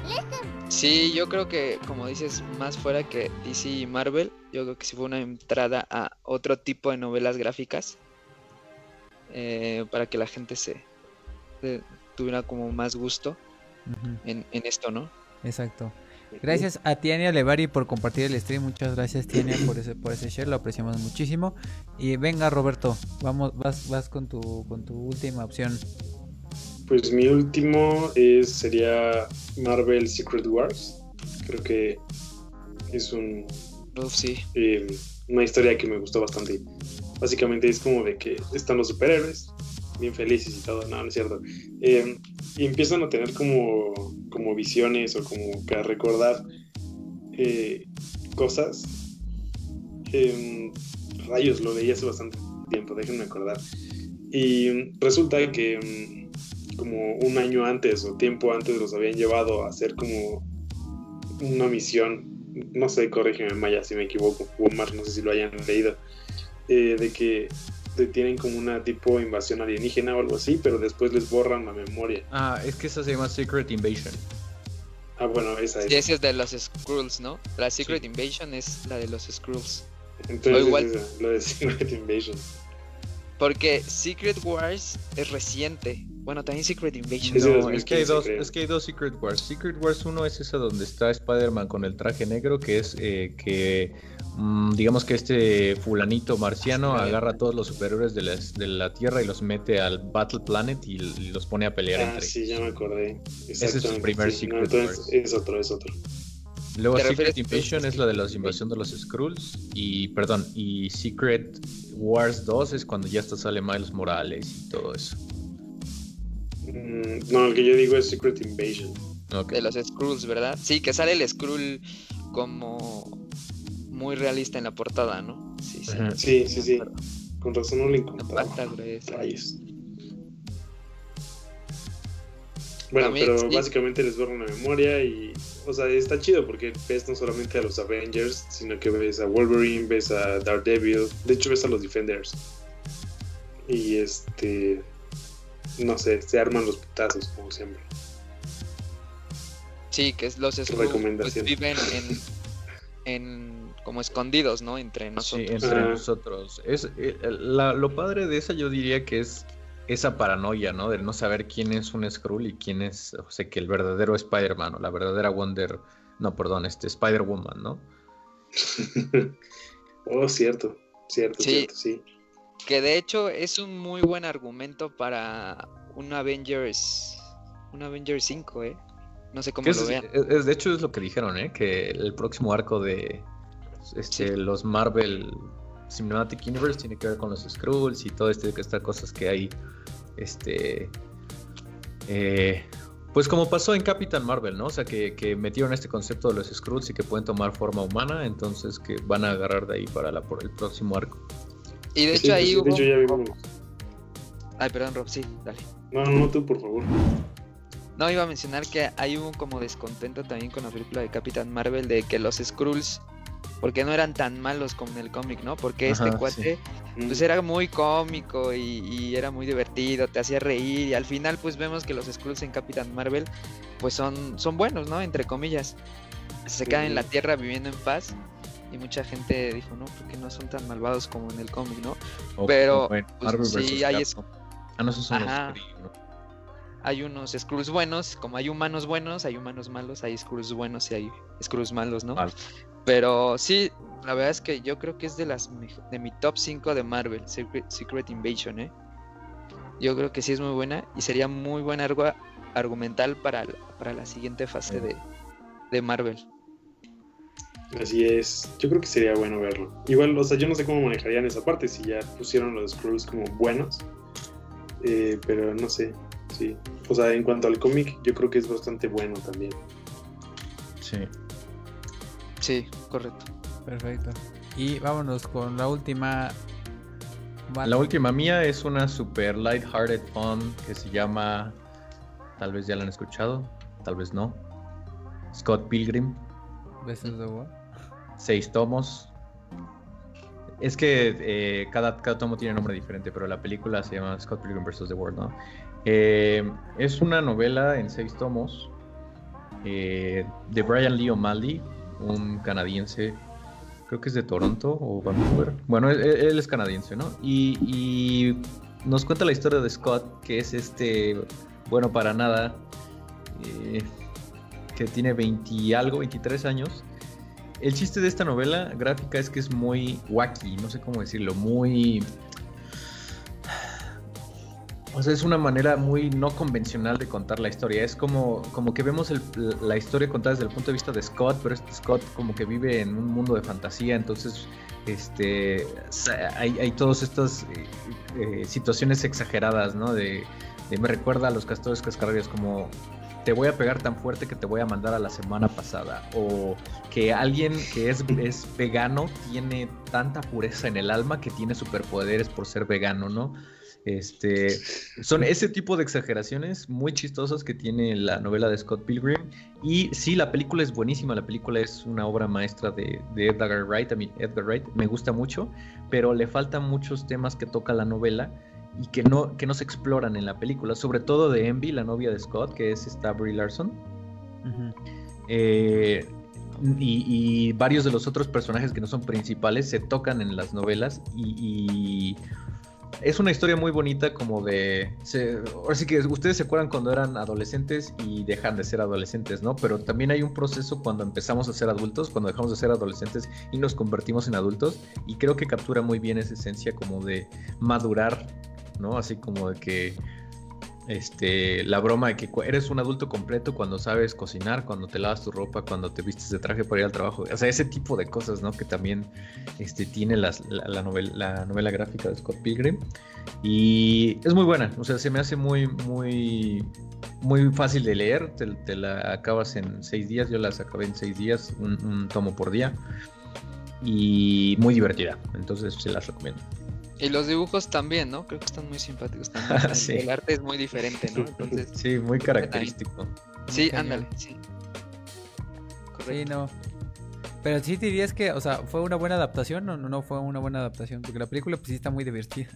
Sí, yo creo que, como dices, más fuera que DC y Marvel, yo creo que sí fue una entrada a otro tipo de novelas gráficas eh, para que la gente se, tuviera como más gusto en, esto, ¿no? Exacto. Gracias a Tiania Levari por compartir el stream. Muchas gracias Tiania por ese por ese share, lo apreciamos muchísimo. Y venga Roberto, vamos vas vas con tu con tu última opción. Pues mi último es, sería Marvel Secret Wars. Creo que es un sí. Eh, una historia que me gustó bastante. Básicamente es como de que están los superhéroes, bien felices y todo, no, no es cierto. Eh, y empiezan a tener como, como visiones o como que a recordar eh, cosas. rayos, lo leí hace bastante tiempo, déjenme acordar. Y resulta que mm, como un año antes o tiempo antes los habían llevado a hacer como una misión, no sé, corrígeme Maya si me equivoco, o Omar, no sé si lo hayan leído, eh, de que tienen como una tipo invasión alienígena o algo así, pero después les borran la memoria. Ah, es que esa se llama Secret Invasion. Ah, bueno, esa es. Sí, esa es de los Skrulls, ¿no? La Secret Invasion es la de los Skrulls. Entonces, igual... es la de Secret Invasion. Porque Secret Wars es reciente. Bueno, también Secret Invasion. No, es, que hay dos, es que hay dos Secret Wars. Secret Wars 1 es esa donde está Spider-Man con el traje negro, que es eh, que mm, digamos que este fulanito marciano agarra a todos los superhéroes de, de, la Tierra y los mete al Battle Planet y, los pone a pelear ah, entre Sí, ya me acordé. Ese es su primer Secret Wars. Es otro, es otro. Luego Secret Invasion es la de la invasión de los Skrulls y perdón, y Secret Wars 2 es cuando ya hasta sale Miles Morales y todo eso. Mm, no, el que yo digo es Secret Invasion. De los Skrulls, ¿verdad? Sí, que sale el Skrull como muy realista en la portada, ¿no? Sí, sí. Sí, sí, sí. Con razón no le encontraba. Bueno, pero básicamente les borro una memoria y o sea, está chido porque ves no solamente a los Avengers, sino que ves a Wolverine, ves a Daredevil, de hecho ves a los Defenders. Y este, no sé, se arman los putazos como siempre. Sí, que los pues, viven en, en, como escondidos, ¿no? Entre nosotros. Sí, entre nosotros. Es, eh, lo padre de esa yo diría que es esa paranoia, ¿no? De no saber quién es un Skrull y quién es, o sea, que el verdadero Spider-Man o la verdadera Wonder, no, perdón, este Spider-Woman, ¿no? oh, cierto, cierto, sí. cierto, sí. Que de hecho es un muy buen argumento para un Avengers, un Avengers 5, ¿eh? No sé cómo lo vean. Es, de hecho es lo que dijeron, ¿eh? Que el próximo arco de este, los Marvel Cinematic Universe tiene que ver con los Skrulls y todo este, estas cosas que hay, este, eh, pues como pasó en Captain Marvel, ¿no? O sea, que, metieron este concepto de los Skrulls y que pueden tomar forma humana, entonces que van a agarrar de ahí para la, por el próximo arco. Y de hecho ahí hubo... De hecho ya vimos. Ay, perdón, Rob, sí, dale. No, no, tú, por favor. No, iba a mencionar que hay un como descontento también con la película de Captain Marvel de que los Skrulls porque no eran tan malos como en el cómic, ¿no? Porque este cuate, pues era muy cómico y, era muy divertido, te hacía reír y al final pues vemos que los Skrulls en Capitán Marvel pues son, son buenos, ¿no? Entre comillas. Se quedan en la Tierra viviendo en paz y mucha gente dijo, no, porque no son tan malvados como en el cómic, ¿no? Pero pues, sí hay eso. Ah, no, son hay unos Skrulls buenos, como hay humanos buenos, hay humanos malos, hay Skrulls buenos y hay Skrulls malos, ¿no? Pero sí, la verdad es que yo creo que es de las de mi top 5 de Marvel, Secret, Invasion, ¿eh? Yo creo que sí es muy buena y sería muy buena argumental para, para la siguiente fase de, de Marvel. Así es, yo creo que sería bueno verlo. Igual, o sea, yo no sé cómo manejarían esa parte, si ya pusieron los Skrulls como buenos, eh, pero no sé, sí. O sea, en cuanto al cómic, yo creo que es bastante bueno también. Sí. Sí, correcto. Perfecto. Y vámonos con la última. La última mía es una super light-hearted fun que se llama. Tal vez ya la han escuchado, tal vez no. Scott Pilgrim. ¿Besos de War? Seis tomos. Es que eh, cada, cada, tomo tiene nombre diferente, pero la película se llama Scott Pilgrim vs. The World, ¿no? Eh, es una novela en seis tomos eh, de Brian Lee O'Malley, un canadiense, creo que es de Toronto o Vancouver. Bueno, él, es canadiense, ¿no? Y, nos cuenta la historia de Scott, que es este, bueno, para nada, que tiene 20 algo, 23 años. El chiste de esta novela gráfica es que es muy wacky, no sé cómo decirlo, muy o sea, es una manera muy no convencional de contar la historia. Es como, como que vemos la historia contada desde el punto de vista de Scott, pero este Scott como que vive en un mundo de fantasía, entonces este, hay, hay todas estas eh, eh, situaciones exageradas, ¿no? De, me recuerda a los castores cascarrabias como te voy a pegar tan fuerte que te voy a mandar a la semana pasada. O que alguien que es, vegano tiene tanta pureza en el alma que tiene superpoderes por ser vegano, ¿no? Este, son ese tipo de exageraciones muy chistosas que tiene la novela de Scott Pilgrim. Y sí, la película es buenísima, la película es una obra maestra de, Edgar Wright, a mí Edgar Wright me gusta mucho, pero le faltan muchos temas que toca la novela y que no, que no se exploran en la película, sobre todo de Envy, la novia de Scott, que es esta Brie Larson. Eh, y, varios de los otros personajes que no son principales se tocan en las novelas y es una historia muy bonita como de... ahora sí que ustedes se acuerdan cuando eran adolescentes y dejan de ser adolescentes, ¿no? Pero también hay un proceso cuando empezamos a ser adultos, cuando dejamos de ser adolescentes y nos convertimos en adultos. Y creo que captura muy bien esa esencia como de madurar, ¿no? Así como de que este, la broma de que eres un adulto completo cuando sabes cocinar, cuando te lavas tu ropa, cuando te vistes de traje para ir al trabajo. O sea, ese tipo de cosas, ¿no? Que también este, tiene la, novela, la novela gráfica de Scott Pilgrim. Y es muy buena, o sea, se me hace muy, muy, muy fácil de leer. Te, la acabas en seis días, yo las acabé en seis días, un tomo por día. Y muy divertida, entonces se las recomiendo. Y los dibujos también, ¿no? Creo que están muy simpáticos también. El arte es muy diferente, ¿no? Entonces, sí, muy característico. Sí, ándale, sí. Correcto. Sí, no. Pero sí dirías que, o sea, ¿fue una buena adaptación o no, no fue una buena adaptación? Porque la película pues sí está muy divertida.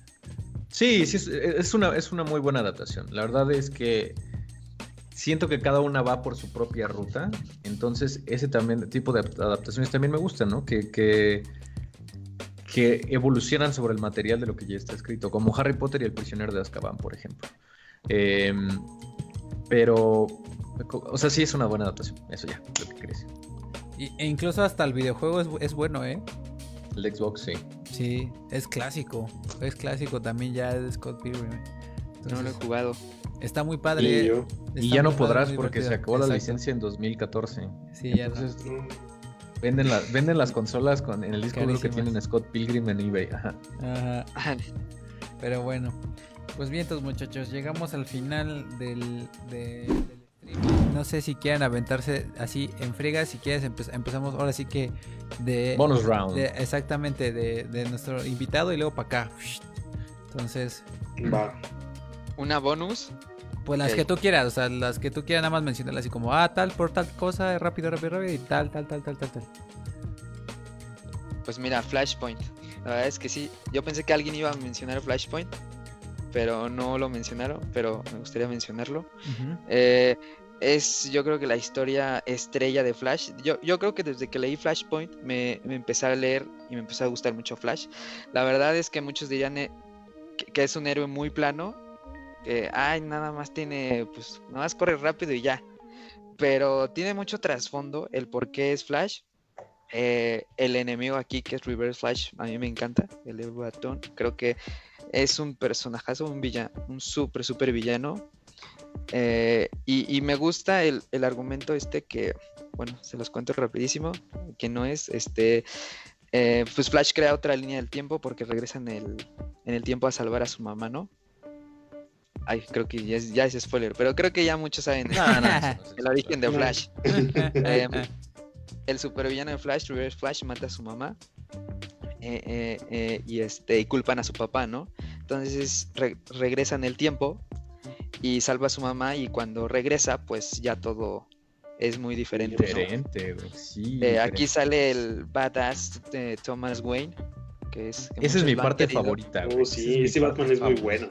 Sí, sí, es, una, es una muy buena adaptación. La verdad es que siento que cada una va por su propia ruta. Entonces, ese también tipo de adaptaciones también me gustan, ¿no? Que, que que evolucionan sobre el material de lo que ya está escrito, como Harry Potter y el prisionero de Azkaban, por ejemplo. Em, pero, o sea, sí es una buena adaptación, eso ya, lo que crees. e incluso hasta el videojuego es, bueno, ¿eh? El Xbox, sí. Sí, es clásico, es clásico también ya de Scott Pilgrim. no lo he jugado. Está muy padre. Y, ya no podrás porque se acabó la licencia en 2014. Sí, ya Venden, venden las consolas con, en el disco duro que tienen Scott Pilgrim en eBay. Ajá. Ajá. Pero bueno. Pues bien, entonces muchachos, llegamos al final del, stream. No sé si quieran aventarse así en frega. Si quieres, empezamos ahora sí que de. Bonus round. exactamente, de, de, nuestro invitado y luego para acá. Entonces. Va. Una bonus. Pues las que tú quieras, o sea, las que tú quieras nada más mencionarlas así como, ah, tal, por tal cosa, rápido, rápido, rápido, y tal, tal, tal, tal, tal, tal. Pues mira, Flashpoint. La verdad es que sí, yo pensé que alguien iba a mencionar Flashpoint, pero no lo mencionaron, pero me gustaría mencionarlo. Eh, es yo creo que la historia estrella de Flash. Yo, yo creo que desde que leí Flashpoint me, me, empecé a leer y me empezó a gustar mucho Flash. La verdad es que muchos dirían eh, que es un héroe muy plano que, ay, nada más tiene, pues, nada más corre rápido y ya. Pero tiene mucho trasfondo el por qué es Flash. Eh, el enemigo aquí, que es Reverse Flash, a mí me encanta, el Batón. Creo que es un personajazo, un villano, un súper, súper villano. Eh, y, me gusta el, el, argumento este que, bueno, se los cuento rapidísimo, que no es, este, eh, pues Flash crea otra línea del tiempo porque regresa en el, en el tiempo a salvar a su mamá, ¿no? Ay, creo que ya es, ya es spoiler, pero creo que ya muchos saben el origen de Flash. Em, el supervillano de Flash, Reverse Flash, mata a su mamá eh, eh, eh, y este y culpan a su papá, ¿no? Entonces regresa en el tiempo y salva a su mamá y cuando regresa, pues ya todo es muy diferente. Diferente, sí. Aquí sale el badass de Thomas Wayne, que es... Esa es mi parte favorita. Oh, sí, ese Batman es muy bueno.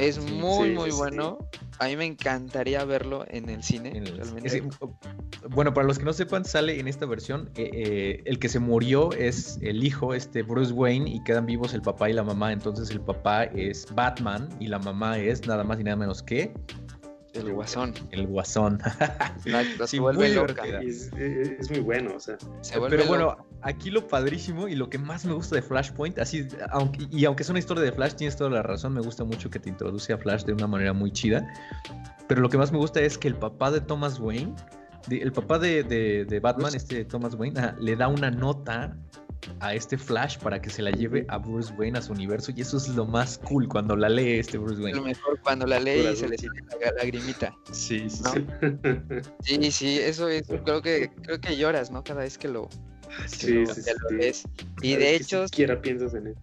Es muy, muy bueno. A mí me encantaría verlo en el cine. bueno, para los que no sepan, sale en esta versión. Eh, eh, el que se murió es el hijo, este Bruce Wayne, y quedan vivos el papá y la mamá. Entonces el papá es Batman y la mamá es nada más y nada menos que el guasón. El guasón. se vuelve loca. Es, muy bueno, o sea. Pero bueno, aquí lo padrísimo y lo que más me gusta de Flashpoint, así, aunque, y aunque es una historia de Flash, tienes toda la razón, me gusta mucho que te introduce a Flash de una manera muy chida. Pero lo que más me gusta es que el papá de Thomas Wayne, el papá de, Batman, este Thomas Wayne, le da una nota a este Flash para que se la lleve a Bruce Wayne a su universo y eso es lo más cool cuando la lee este Bruce Wayne. Lo mejor cuando la lee y se le siente la lagrimita. Sí, sí. Sí, sí, eso es, creo que creo que lloras, ¿no? Cada vez que lo, sí, sí, lees. Y de hecho, siquiera piensas en él.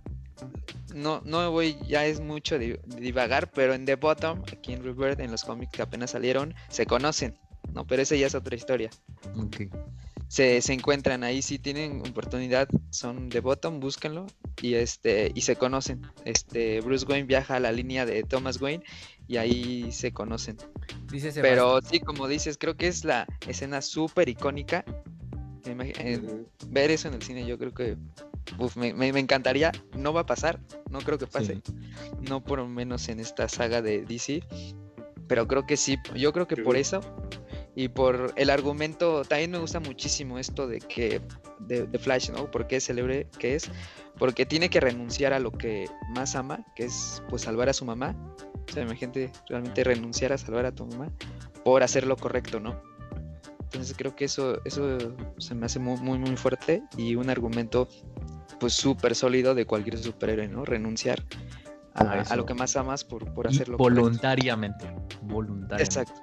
No, no voy, ya es mucho divagar, pero en The Bottom, aquí en Rebirth, en los cómics que apenas salieron, se conocen, ¿no? Pero esa ya es otra historia. Ok se, se, encuentran ahí, si tienen oportunidad, son de Bottom, búsquenlo y este y se conocen. Este Bruce Wayne viaja a la línea de Thomas Wayne y ahí se conocen. Pero sí, como dices, creo que es la escena súper icónica. ver eso en el cine, yo creo que uf, me, me, encantaría. No va a pasar, no creo que pase. No por lo menos en esta saga de DC. Pero creo que sí, yo creo que por eso y por el argumento, también me gusta muchísimo esto de que, de, Flash, ¿no? Porque es célebre que es, porque tiene que renunciar a lo que más ama, que es pues salvar a su mamá. O sea, imagínate realmente renunciar a salvar a tu mamá por hacer lo correcto, ¿no? Entonces creo que eso, eso se me hace muy, muy, muy fuerte y un argumento pues súper sólido de cualquier superhéroe, ¿no? Renunciar a, lo que más amas por, por hacerlo voluntariamente. Voluntariamente. Exacto.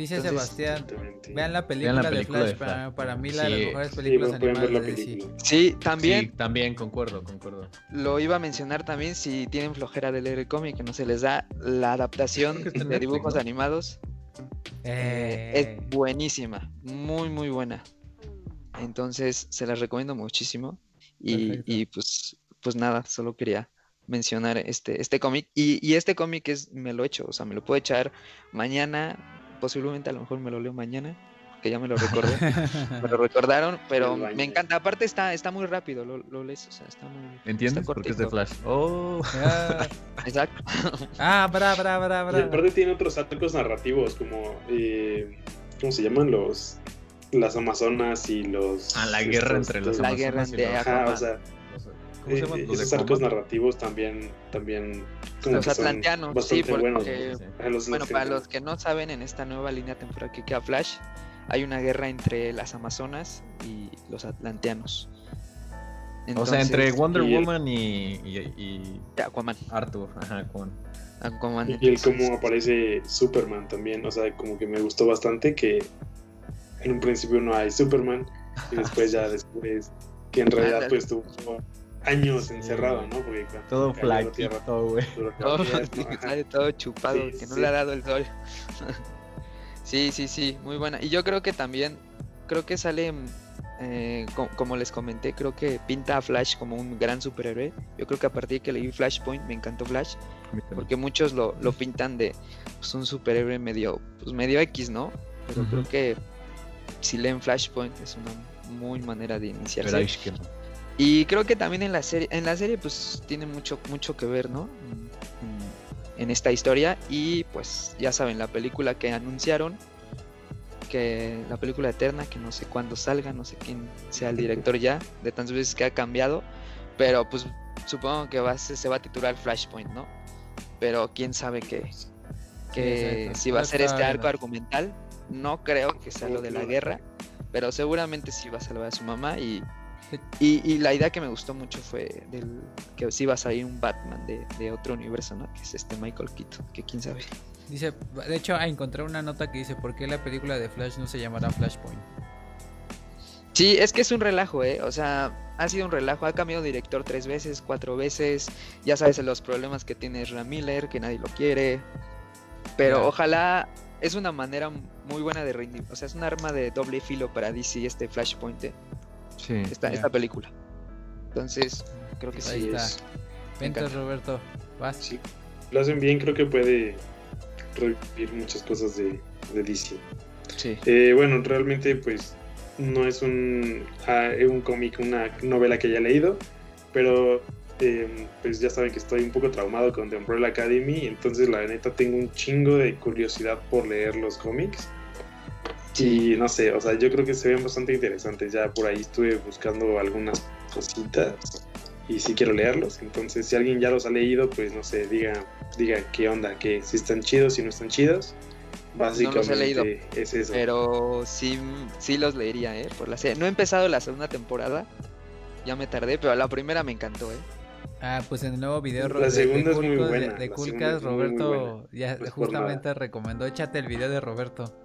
Dice Sebastián, vean la película, de, Flash, Para, mí la de las mejores películas animadas de DC. Sí, también. Sí, también concuerdo, concuerdo. Lo iba a mencionar también si tienen flojera de leer el cómic, que no se les da la adaptación de dibujos animados. Eh. Es buenísima, muy muy buena. Entonces se las recomiendo muchísimo. Y, y pues, pues nada, solo quería mencionar este, este cómic. Y, y, este cómic es, me lo he hecho, o sea, me lo puedo echar mañana, posiblemente a lo mejor me lo leo mañana, que ya me lo recordé. me lo recordaron, pero me encanta. Aparte está, está muy rápido, lo, lo lees, o sea, está muy... ¿Entiendes? Porque es de Flash. Oh. Exacto. ah, bra, bra, bra, bra. Y aparte tiene otros arcos narrativos, como... Eh, ¿Cómo se llaman? Los... Las Amazonas y los... Ah, la guerra entre los La guerra entre Ajá, o sea, ¿Cómo se llaman? Eh, esos arcos narrativos también, también los atlanteanos, sí, porque bueno, para los que no saben, en esta nueva línea temporal que queda Flash, hay una guerra entre las Amazonas y los atlanteanos. o sea, entre Wonder Woman y, y, Aquaman. Arthur, ajá, Aquaman. Aquaman. Y el cómo aparece Superman también, o sea, como que me gustó bastante que en un principio no hay Superman y después ya después que en realidad pues tuvo años encerrado, ¿no? Porque todo flaquito, güey. Todo, todo chupado, que no le ha dado el sol. sí, sí, sí, muy buena. Y yo creo que también, creo que sale, eh, como les comenté, creo que pinta a Flash como un gran superhéroe. Yo creo que a partir de que leí Flashpoint me encantó Flash. Porque muchos lo, lo pintan de pues, un superhéroe medio, pues medio X, ¿no? Pero creo que si leen Flashpoint es una muy manera de iniciarse. Y creo que también en la serie, en la serie pues tiene mucho, mucho que ver, ¿no? En, esta historia. Y pues ya saben, la película que anunciaron, que la película eterna, que no sé cuándo salga, no sé quién sea el director ya, de tantas veces que ha cambiado. Pero pues supongo que va se va a titular Flashpoint, ¿no? Pero quién sabe qué, que si va a ser este arco argumental. No creo que sea lo de la guerra, pero seguramente sí va a salvar a su mamá y y, la idea que me gustó mucho fue del que sí va a salir un Batman de, otro universo, ¿no? Que es este Michael Keaton, que quién sabe. Dice, de hecho, ah, encontré una nota que dice, ¿por qué la película de Flash no se llamará Flashpoint? Sí, es que es un relajo, ¿eh? O sea, ha sido un relajo, ha cambiado director tres veces, cuatro veces, ya sabes los problemas que tiene Ram Miller, que nadie lo quiere, pero ojalá es una manera muy buena de rendir, o sea, es un arma de doble filo para DC este Flashpoint. ¿eh? Esta, película. Entonces, creo que sí es. Vente, Roberto, vas. lo hacen bien, creo que puede revivir muchas cosas de, de DC. Sí. Eh, bueno, realmente, pues no es un, ah, un cómic, una novela que haya leído, pero em, pues ya saben que estoy un poco traumado con The Umbrella Academy, entonces la neta tengo un chingo de curiosidad por leer los cómics. Y no sé, o sea, yo creo que se ven bastante interesantes. Ya por ahí estuve buscando algunas cositas y sí quiero leerlos. Entonces, si alguien ya los ha leído, pues no sé, diga, diga qué onda, que si están chidos, si no están chidos. Básicamente no los he leído, es eso. Pero sí, sí los leería, ¿eh? Por la serie. No he empezado la segunda temporada, ya me tardé, pero la primera me encantó, ¿eh? Ah, pues en el nuevo video la segunda es muy buena, de, de Roberto ya justamente recomendó, échate el video de Roberto.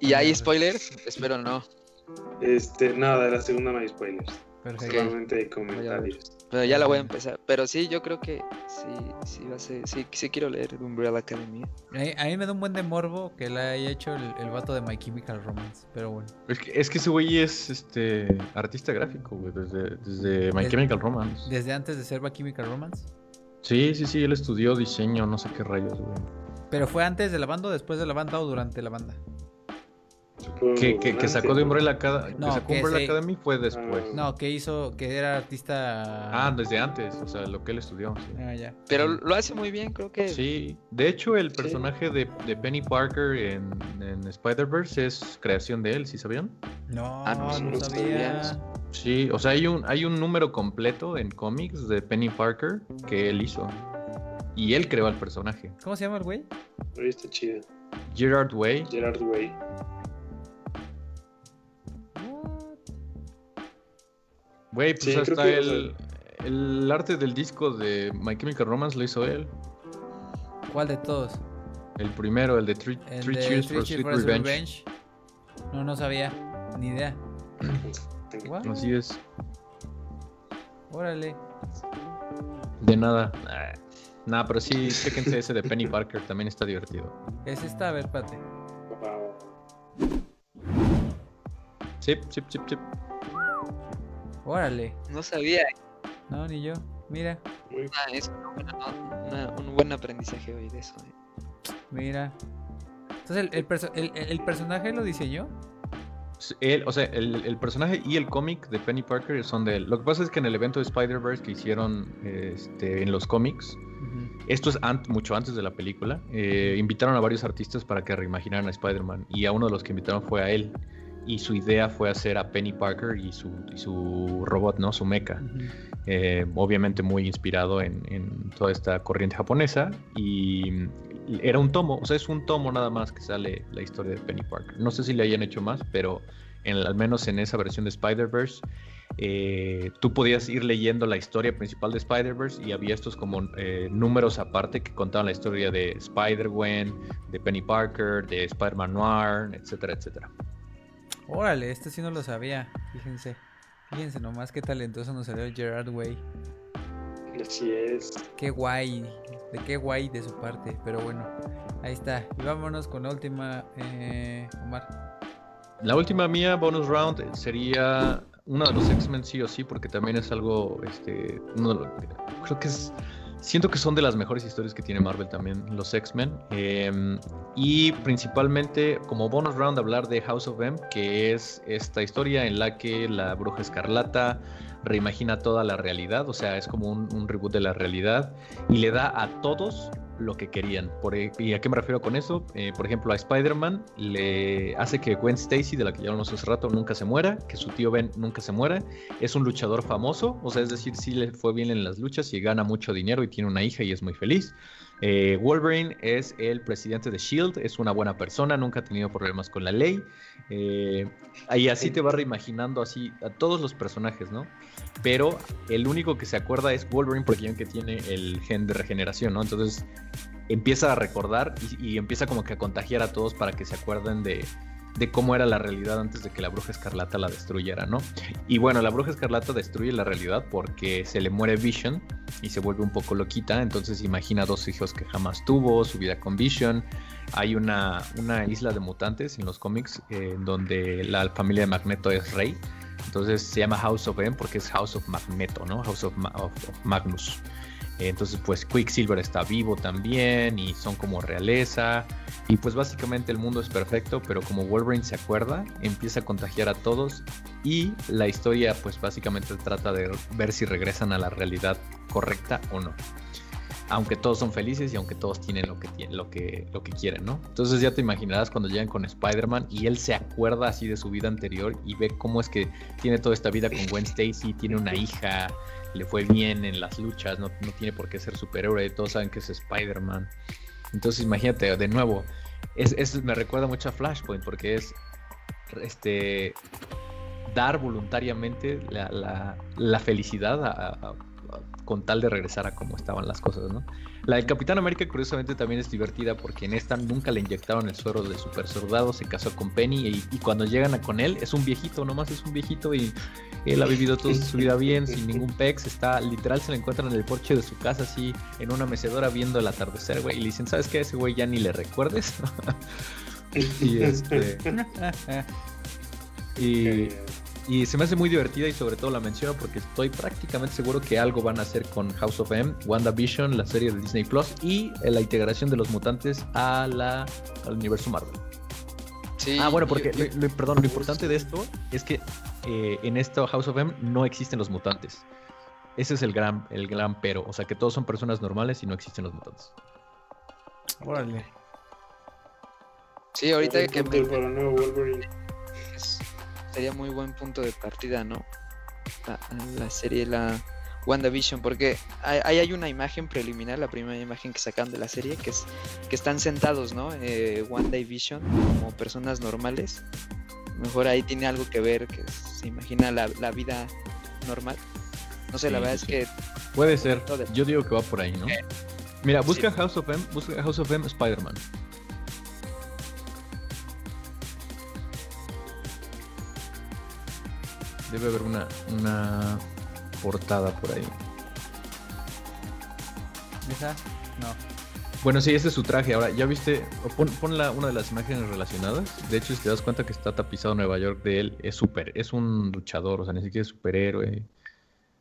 ¿Y hay spoilers? Espero no. Este, nada, de la segunda no hay spoilers. Perfecto. Solamente hay comentarios. Pero ya la voy a empezar. Pero sí, yo creo que sí, sí va a ser, sí, sí quiero leer Umbrella Academy. A, mí me da un buen de morbo que la haya hecho el, el vato de My Chemical Romance, pero bueno. Es que, es que ese güey es este artista gráfico, güey, desde, desde My Chemical Romance. ¿Desde antes de ser My Chemical Romance? Sí, sí, sí, él estudió diseño, no sé qué rayos, güey. ¿Pero fue antes de la banda o después de la banda o durante la banda? Que, que, que sacó de Umbrella, Academy, No, que sacó que Umbrella sí. Academy fue después. No, que hizo, que era artista. Ah, desde antes, o sea, lo que él estudió. sí. Ah, ya. Pero lo hace muy bien, creo que. Sí, de hecho el personaje de, de Penny Parker en, en Spider-Verse es creación de él, ¿sí sabían? No, Ah, no, no, no sabía. Sí, o sea, hay un, hay un número completo en cómics de Penny Parker que él hizo. Y él creó al personaje. ¿Cómo se llama el güey? Está chida. Gerard Way. Gerard Way. Güey, pues Sí, creo hasta que, el, el arte del disco de My Chemical Romance lo hizo él. ¿Cuál de todos? El primero, el de Three, El Three de Cheers Three for Sweet Revenge. No, no sabía. Ni idea. What? Así es. Órale. De nada. Nah, pero sí, chéquense ese de Penny Parker, también está divertido. Es esta, a ver, espérate. Wow. Sí, sí, sí, sí. Órale. No sabía. No, ni yo. Mira, Ah, es una buena no- una- un buen aprendizaje hoy de eso. eh. mira. Entonces, ¿el, el, perso- el- el- el personaje lo diseñó? Él, o sea, el, el personaje y el cómic de Penny Parker son de él. Lo que pasa es que en el evento de Spider-Verse que hicieron este, en los cómics, esto es an- mucho antes de la película, eh, invitaron a varios artistas para que reimaginaran a Spider-Man y a uno de los que invitaron fue a él. Y su idea fue hacer a Penny Parker y su, y su robot, ¿no? Su mecha. Eh, obviamente muy inspirado en, en toda esta corriente japonesa y era un tomo, o sea, es un tomo nada más que sale la historia de Penny Parker. No sé si le hayan hecho más, pero en- al menos en esa versión de Spider-Verse, eh, tú podías ir leyendo la historia principal de Spider-Verse y había estos como eh, números aparte que contaban la historia de Spider-Gwen, de Penny Parker, de Spider-Man Noir, etcétera, etcétera. Órale, este sí no lo sabía. Fíjense. Fíjense nomás qué talentoso nos salió Gerard Way. Así es. Qué guay. De qué guay de su parte. Pero bueno, ahí está. Y vámonos con la última, eh, Omar. La última mía, bonus round, sería uno de los X-Men sí o sí, porque también es algo, este, uno de los- creo que es, siento que son de las mejores historias que tiene Marvel también, los X-Men. eh, y principalmente como bonus round hablar de House of M, que es esta historia en la que la bruja escarlata reimagina toda la realidad, o sea, es como un, un reboot de la realidad y le da a todos lo que querían. E- ¿Y a qué me refiero con eso? Eh, por ejemplo, a Spider-Man le hace que Gwen Stacy, de la que ya hablamos hace rato, nunca se muera, que su tío Ben nunca se muera. Es un luchador famoso, o sea, es decir, sí le fue bien en las luchas y gana mucho dinero y tiene una hija y es muy feliz. Eh, Wolverine es el presidente de Shield, es una buena persona, nunca ha tenido problemas con la ley. Eh, y así te va reimaginando así a todos los personajes, ¿no? Pero el único que se acuerda es Wolverine porque que tiene el gen de regeneración, ¿no? Entonces empieza a recordar y, empieza como que a contagiar a todos para que se acuerden de, cómo era la realidad antes de que la bruja escarlata la destruyera, ¿no? Y bueno, la bruja escarlata destruye la realidad porque se le muere Vision y se vuelve un poco loquita, entonces imagina dos hijos que jamás tuvo, su vida con Vision. Hay una, isla de mutantes en los cómics eh, donde la familia de Magneto es rey. Entonces se llama House of M porque es House of Magneto, ¿no? House of- of Magnus. Entonces, pues Quicksilver está vivo también y son como realeza. Y pues básicamente el mundo es perfecto, pero como Wolverine se acuerda, empieza a contagiar a todos y la historia pues básicamente trata de ver si regresan a la realidad correcta o no. Aunque todos son felices y aunque todos tienen lo que, lo que, lo que quieren, ¿no? Entonces ya te imaginarás cuando llegan con Spider-Man y él se acuerda así de su vida anterior y ve cómo es que tiene toda esta vida con Gwen Stacy, tiene una hija, le fue bien en las luchas, no, no tiene por qué ser superhéroe, todos saben que es Spider-Man. Entonces imagínate, de nuevo, es, es- me recuerda mucho a Flashpoint porque es este dar voluntariamente la, la- felicidad a- con tal de regresar a cómo estaban las cosas, ¿no? La del Capitán América curiosamente también es divertida porque en esta nunca le inyectaron el suero de super soldado, se casó con Penny y, y cuando llegan a con él es un viejito, nomás es un viejito y él ha vivido toda su vida bien, sin ningún pex, está literal se le encuentran en el porche de su casa así en una mecedora viendo el atardecer, güey, y le dicen, ¿sabes qué? A ese güey ya ni le recuerdes. y este y, y se me hace muy divertida y sobre todo la menciono porque estoy prácticamente seguro que algo van a hacer con House of M, WandaVision, la serie de Disney Plus y eh, la integración de los mutantes a la, al universo Marvel. ah, bueno, porque, lo, perdón, lo importante de esto es que eh, en esto House of M no existen los mutantes. Ese es el gran, el gran pero. O sea, que todos son personas normales y no existen los mutantes. Órale. Sí, ahorita que me... sería muy buen punto de partida, ¿no? La, serie, la WandaVision, porque hay, hay una imagen preliminar, la primera imagen que sacan de la serie, que es que están sentados, ¿no? Eh, WandaVision como personas normales. Mejor ahí tiene algo que ver, que se imagina la, vida normal. No sé, la verdad es que... Puede ser, yo digo que va por ahí, ¿no? Mira, busca House of M, busca House of M Spider-Man. Debe haber una, una portada por ahí. ¿Esa? No. Bueno, sí, ese es su traje. Ahora, ¿ya viste? Pon, una de las imágenes relacionadas. De hecho, si te das cuenta que está tapizado Nueva York de él, es súper. Es un luchador, o sea, ni siquiera es superhéroe.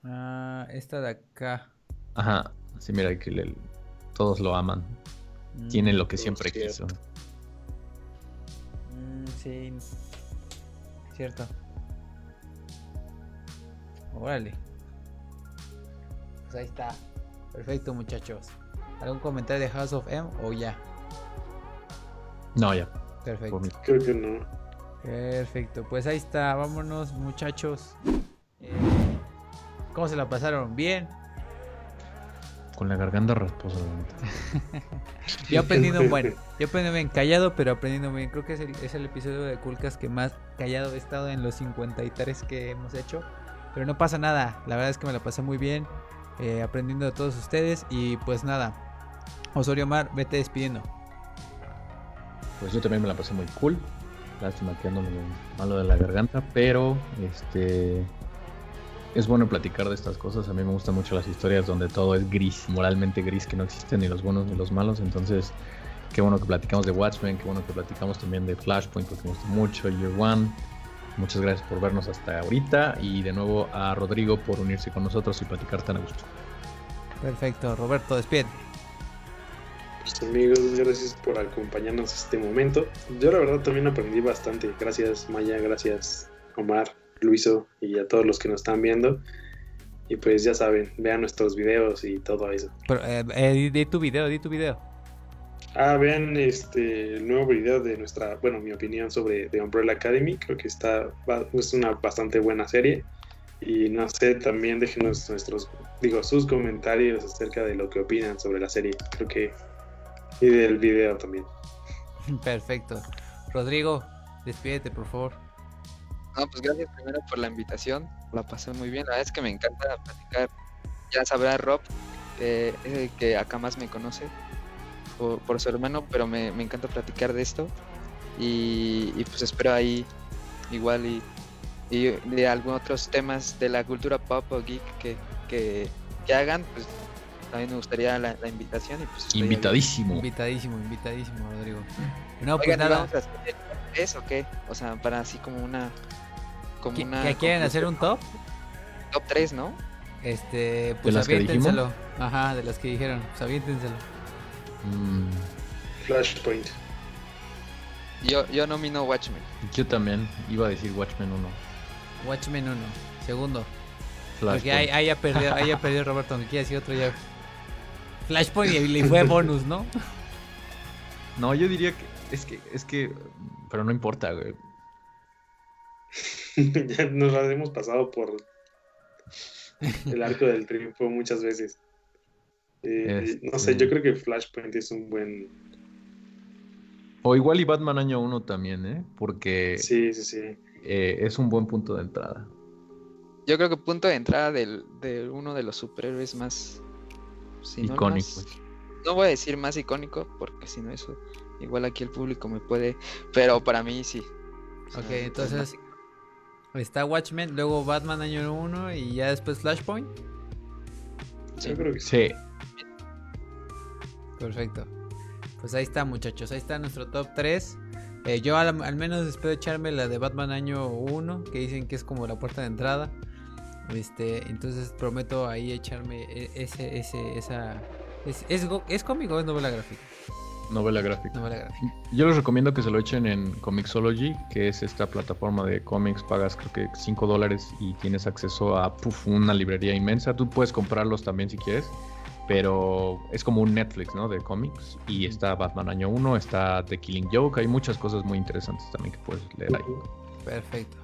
Ah, esta de acá. Ajá. Sí, mira, que todos lo aman. Tiene lo que mm, siempre quiso. Mm, sí. Cierto. Órale. Pues ahí está. Perfecto, muchachos. ¿Algún comentario de House of M o ya? No, ya. Perfecto. Creo que no. Perfecto. Pues ahí está. Vámonos, muchachos. Eh, ¿Cómo se la pasaron? ¿Bien? Con la garganta rasposa. yo aprendiendo, bueno, yo aprendiendo bien, callado, pero aprendiendo bien. Creo que es el, es el episodio de Culcas que más callado he estado en los 53 que hemos hecho. Pero no pasa nada, la verdad es que me la pasé muy bien, eh, aprendiendo de todos ustedes. Y pues nada, Osorio Mar, vete despidiendo. Pues yo también me la pasé muy cool. Lástima que ando malo de la garganta, pero este es bueno platicar de estas cosas. A mí me gustan mucho las historias donde todo es gris, moralmente gris, que no existen ni los buenos ni los malos. Entonces, qué bueno que platicamos de Watchmen, qué bueno que platicamos también de Flashpoint, porque me gusta mucho, Year One. Muchas gracias por vernos hasta ahorita y de nuevo a Rodrigo por unirse con nosotros y platicar tan a gusto. Perfecto, Roberto, despide. Pues amigos, gracias por acompañarnos este momento. Yo la verdad también aprendí bastante. Gracias Maya, gracias Omar, Luiso y a todos los que nos están viendo. Y pues ya saben, vean nuestros videos y todo eso. Pero, eh, eh, di tu video, di tu video. Ah, vean este el nuevo video de nuestra, bueno, mi opinión sobre The Umbrella Academy. Creo que está es una bastante buena serie. Y no sé, también déjenos nuestros, digo, sus comentarios acerca de lo que opinan sobre la serie. Creo que. Y del video también. Perfecto. Rodrigo, despídete, por favor. No, pues gracias primero por la invitación. La pasé muy bien. La verdad es que me encanta platicar. Ya sabrá Rob, eh, que acá más me conoce por, su hermano, pero me, encanta platicar de esto. Y, pues espero ahí igual y, de algunos otros temas de la cultura pop o geek que, que, hagan, pues también me gustaría la, invitación. Y pues invitadísimo. Invitadísimo, invitadísimo, Rodrigo. No, pues nada. ¿Vamos a hacer eso o qué? O sea, para así como una... Como una ¿Que quieren hacer un top? Top 3, ¿no? Este, pues aviéntenselo. Ajá, de las que dijeron, pues aviéntenselo. Mm. Flashpoint. Yo, yo nomino Watchmen. Yo también iba a decir Watchmen 1. Watchmen 1. Segundo. Flashpoint. Porque ahí, ya perdió, ahí ya perdió Roberto, aunque quiere decir otro ya. Flashpoint y le fue bonus, ¿no? No, yo diría que es que es que pero no importa, güey. ya nos lo hemos pasado por el arco del triunfo muchas veces. Eh, no sé, yo este creo que Flashpoint es un buen. O igual y Batman año 1 también, ¿eh? Porque. Sí, sí, sí. Eh, es un buen punto de entrada. Yo creo que punto de entrada del, de uno de los superhéroes más. icónicos. No, voy a decir más icónico, porque si no, eso. Igual aquí el público me puede. Pero para mí sí. Ok, entonces. Está Watchmen, luego Batman año 1 y ya después Flashpoint. Yo creo que sí. Perfecto. Pues ahí está, muchachos. Ahí está nuestro top 3. Eh, yo al, menos espero echarme la de Batman año 1, que dicen que es como la puerta de entrada. Este, entonces prometo ahí echarme e, ese, ese, esa. ¿Es, es, es cómico o es novela gráfica? Novela gráfica. Yo les recomiendo que se lo echen en Comixology, que es esta plataforma de cómics. Pagas creo que 5 dólares y tienes acceso a una librería inmensa. Tú puedes comprarlos también si quieres, pero es como un Netflix, ¿no? De cómics. Y está Batman Año 1, está The Killing Joke. Hay muchas cosas muy interesantes también que puedes leer ahí. Perfecto.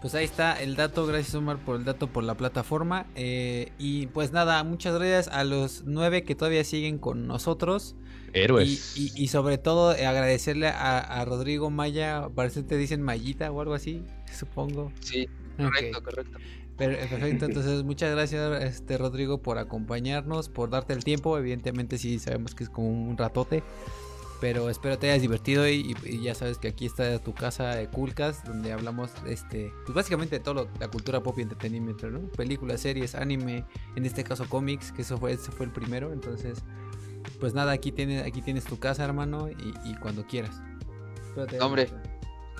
Pues ahí está el dato, gracias Omar por el dato por la plataforma. Eh, y pues nada, muchas gracias a los nueve que todavía siguen con nosotros. Héroes. Y, sobre todo eh, agradecerle a, Rodrigo Maya, parece que te dicen Mayita o algo así, supongo. Sí, correcto, correcto. Eh, perfecto, entonces muchas gracias este Rodrigo por acompañarnos, por darte el tiempo. Evidentemente sí sabemos que es como un ratote. Pero espero te hayas divertido y, ya sabes que aquí está tu casa de Coolcast, donde hablamos este, pues básicamente de todo la cultura pop y entretenimiento, ¿no? Películas, series, anime, en este caso cómics, que eso fue, ese fue el primero, entonces, pues nada, aquí tienes, aquí tienes tu casa, hermano, y, cuando quieras. Hombre,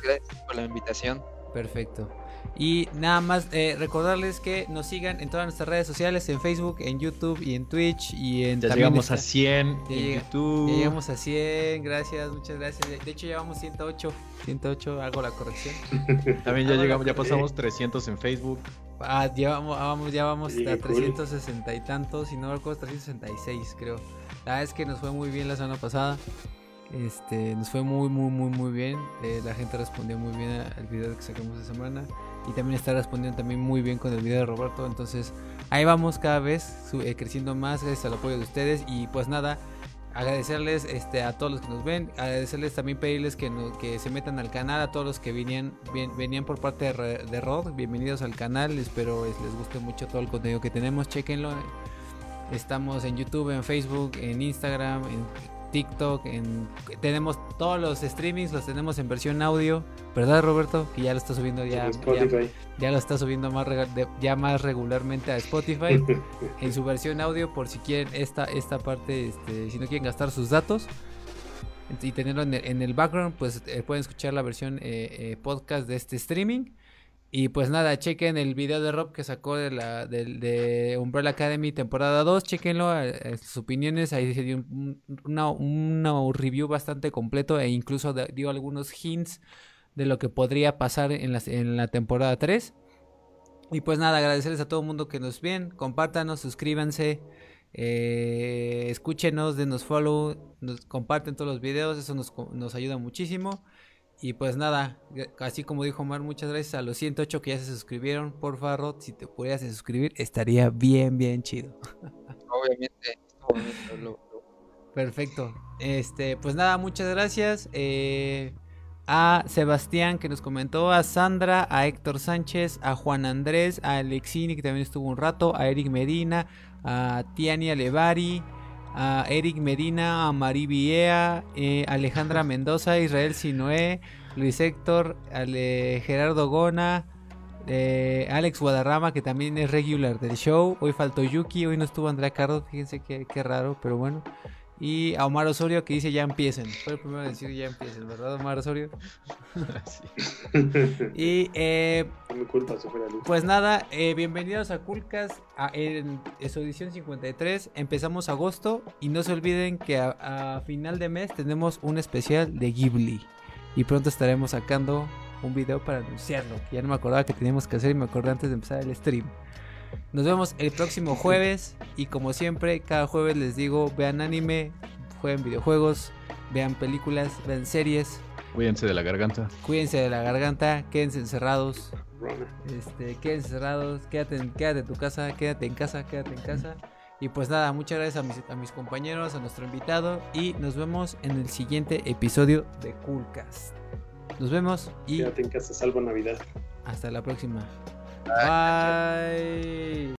gracias por la invitación. Perfecto. Y nada más eh, recordarles que nos sigan en todas nuestras redes sociales, en Facebook, en YouTube y en Twitch y en... Ya llegamos a 100 en YouTube. llegamos a 100, gracias, muchas gracias. De hecho llevamos 108, 108, hago la corrección. También ya llegamos, ya pasamos 300 en Facebook. Ah, ya vamos, ya vamos a 360 y tantos, y no recuerdo, 366 creo. La verdad es que nos fue muy bien la semana pasada. Este, nos fue muy, muy, muy, muy bien. Eh, la gente respondió muy bien al video que sacamos de semana. Y también está respondiendo también muy bien con el video de Roberto. Entonces, ahí vamos cada vez eh, creciendo más gracias al apoyo de ustedes. Y pues nada, agradecerles este, a todos los que nos ven. Agradecerles también pedirles que, que se metan al canal. A todos los que venían, venían por parte de, Rod. Bienvenidos al canal. Espero les, les guste mucho todo el contenido que tenemos. Chequenlo. Estamos en YouTube, en Facebook, en Instagram, en TikTok, en, tenemos todos los streamings, los tenemos en versión audio, ¿verdad Roberto? Que ya lo está subiendo ya, ya, lo está subiendo más ya más regularmente a Spotify en su versión audio por si quieren esta, esta parte, este, si no quieren gastar sus datos y tenerlo en el, background, pues eh, pueden escuchar la versión eh, eh, podcast de este streaming. Y pues nada, chequen el video de Rob que sacó de la de, Umbrella Academy temporada 2, chequenlo, eh, sus opiniones, ahí se dio una, una, review bastante completo e incluso dio algunos hints de lo que podría pasar en la, en la temporada 3. Y pues nada, agradecerles a todo el mundo que nos ven, compártanos, suscríbanse, eh, escúchenos, denos follow, nos comparten todos los videos, eso nos, nos ayuda muchísimo. Y pues nada, así como dijo Omar, muchas gracias a los 108 que ya se suscribieron. Por favor, si te pudieras suscribir, estaría bien, bien chido. Obviamente. Perfecto. Este, pues nada, muchas gracias. Eh, a Sebastián que nos comentó, a Sandra, a Héctor Sánchez, a Juan Andrés, a Alexini que también estuvo un rato, a Eric Medina, a Tiania Levari a Eric Medina, a Mari Viea, eh, Alejandra Mendoza, Israel Sinoé, Luis Héctor, Gerardo Gona, eh, Alex Guadarrama, que también es regular del show. Hoy faltó Yuki, hoy no estuvo Andrea Cardo, fíjense qué, qué raro, pero bueno. Y a Omar Osorio que dice ya empiecen. Fue el primero en decir ya empiecen, ¿verdad, Omar Osorio? y eh, pues nada, eh, bienvenidos a Culcas en, su edición 53. Empezamos agosto y no se olviden que a, final de mes tenemos un especial de Ghibli. Y pronto estaremos sacando un video para anunciarlo. Ya no me acordaba que teníamos que hacer y me acordé antes de empezar el stream. Nos vemos el próximo jueves y como siempre, cada jueves les digo, vean anime, jueguen videojuegos, vean películas, vean series. Cuídense de la garganta. Cuídense de la garganta, quédense encerrados. Este, quédense encerrados, quédate en, quédate en tu casa, quédate en casa, quédate en casa. Y pues nada, muchas gracias a mis, a mis compañeros, a nuestro invitado y nos vemos en el siguiente episodio de Coolcast. Nos vemos y... Quédate en casa, salvo Navidad. Hasta la próxima. Bye. Bye.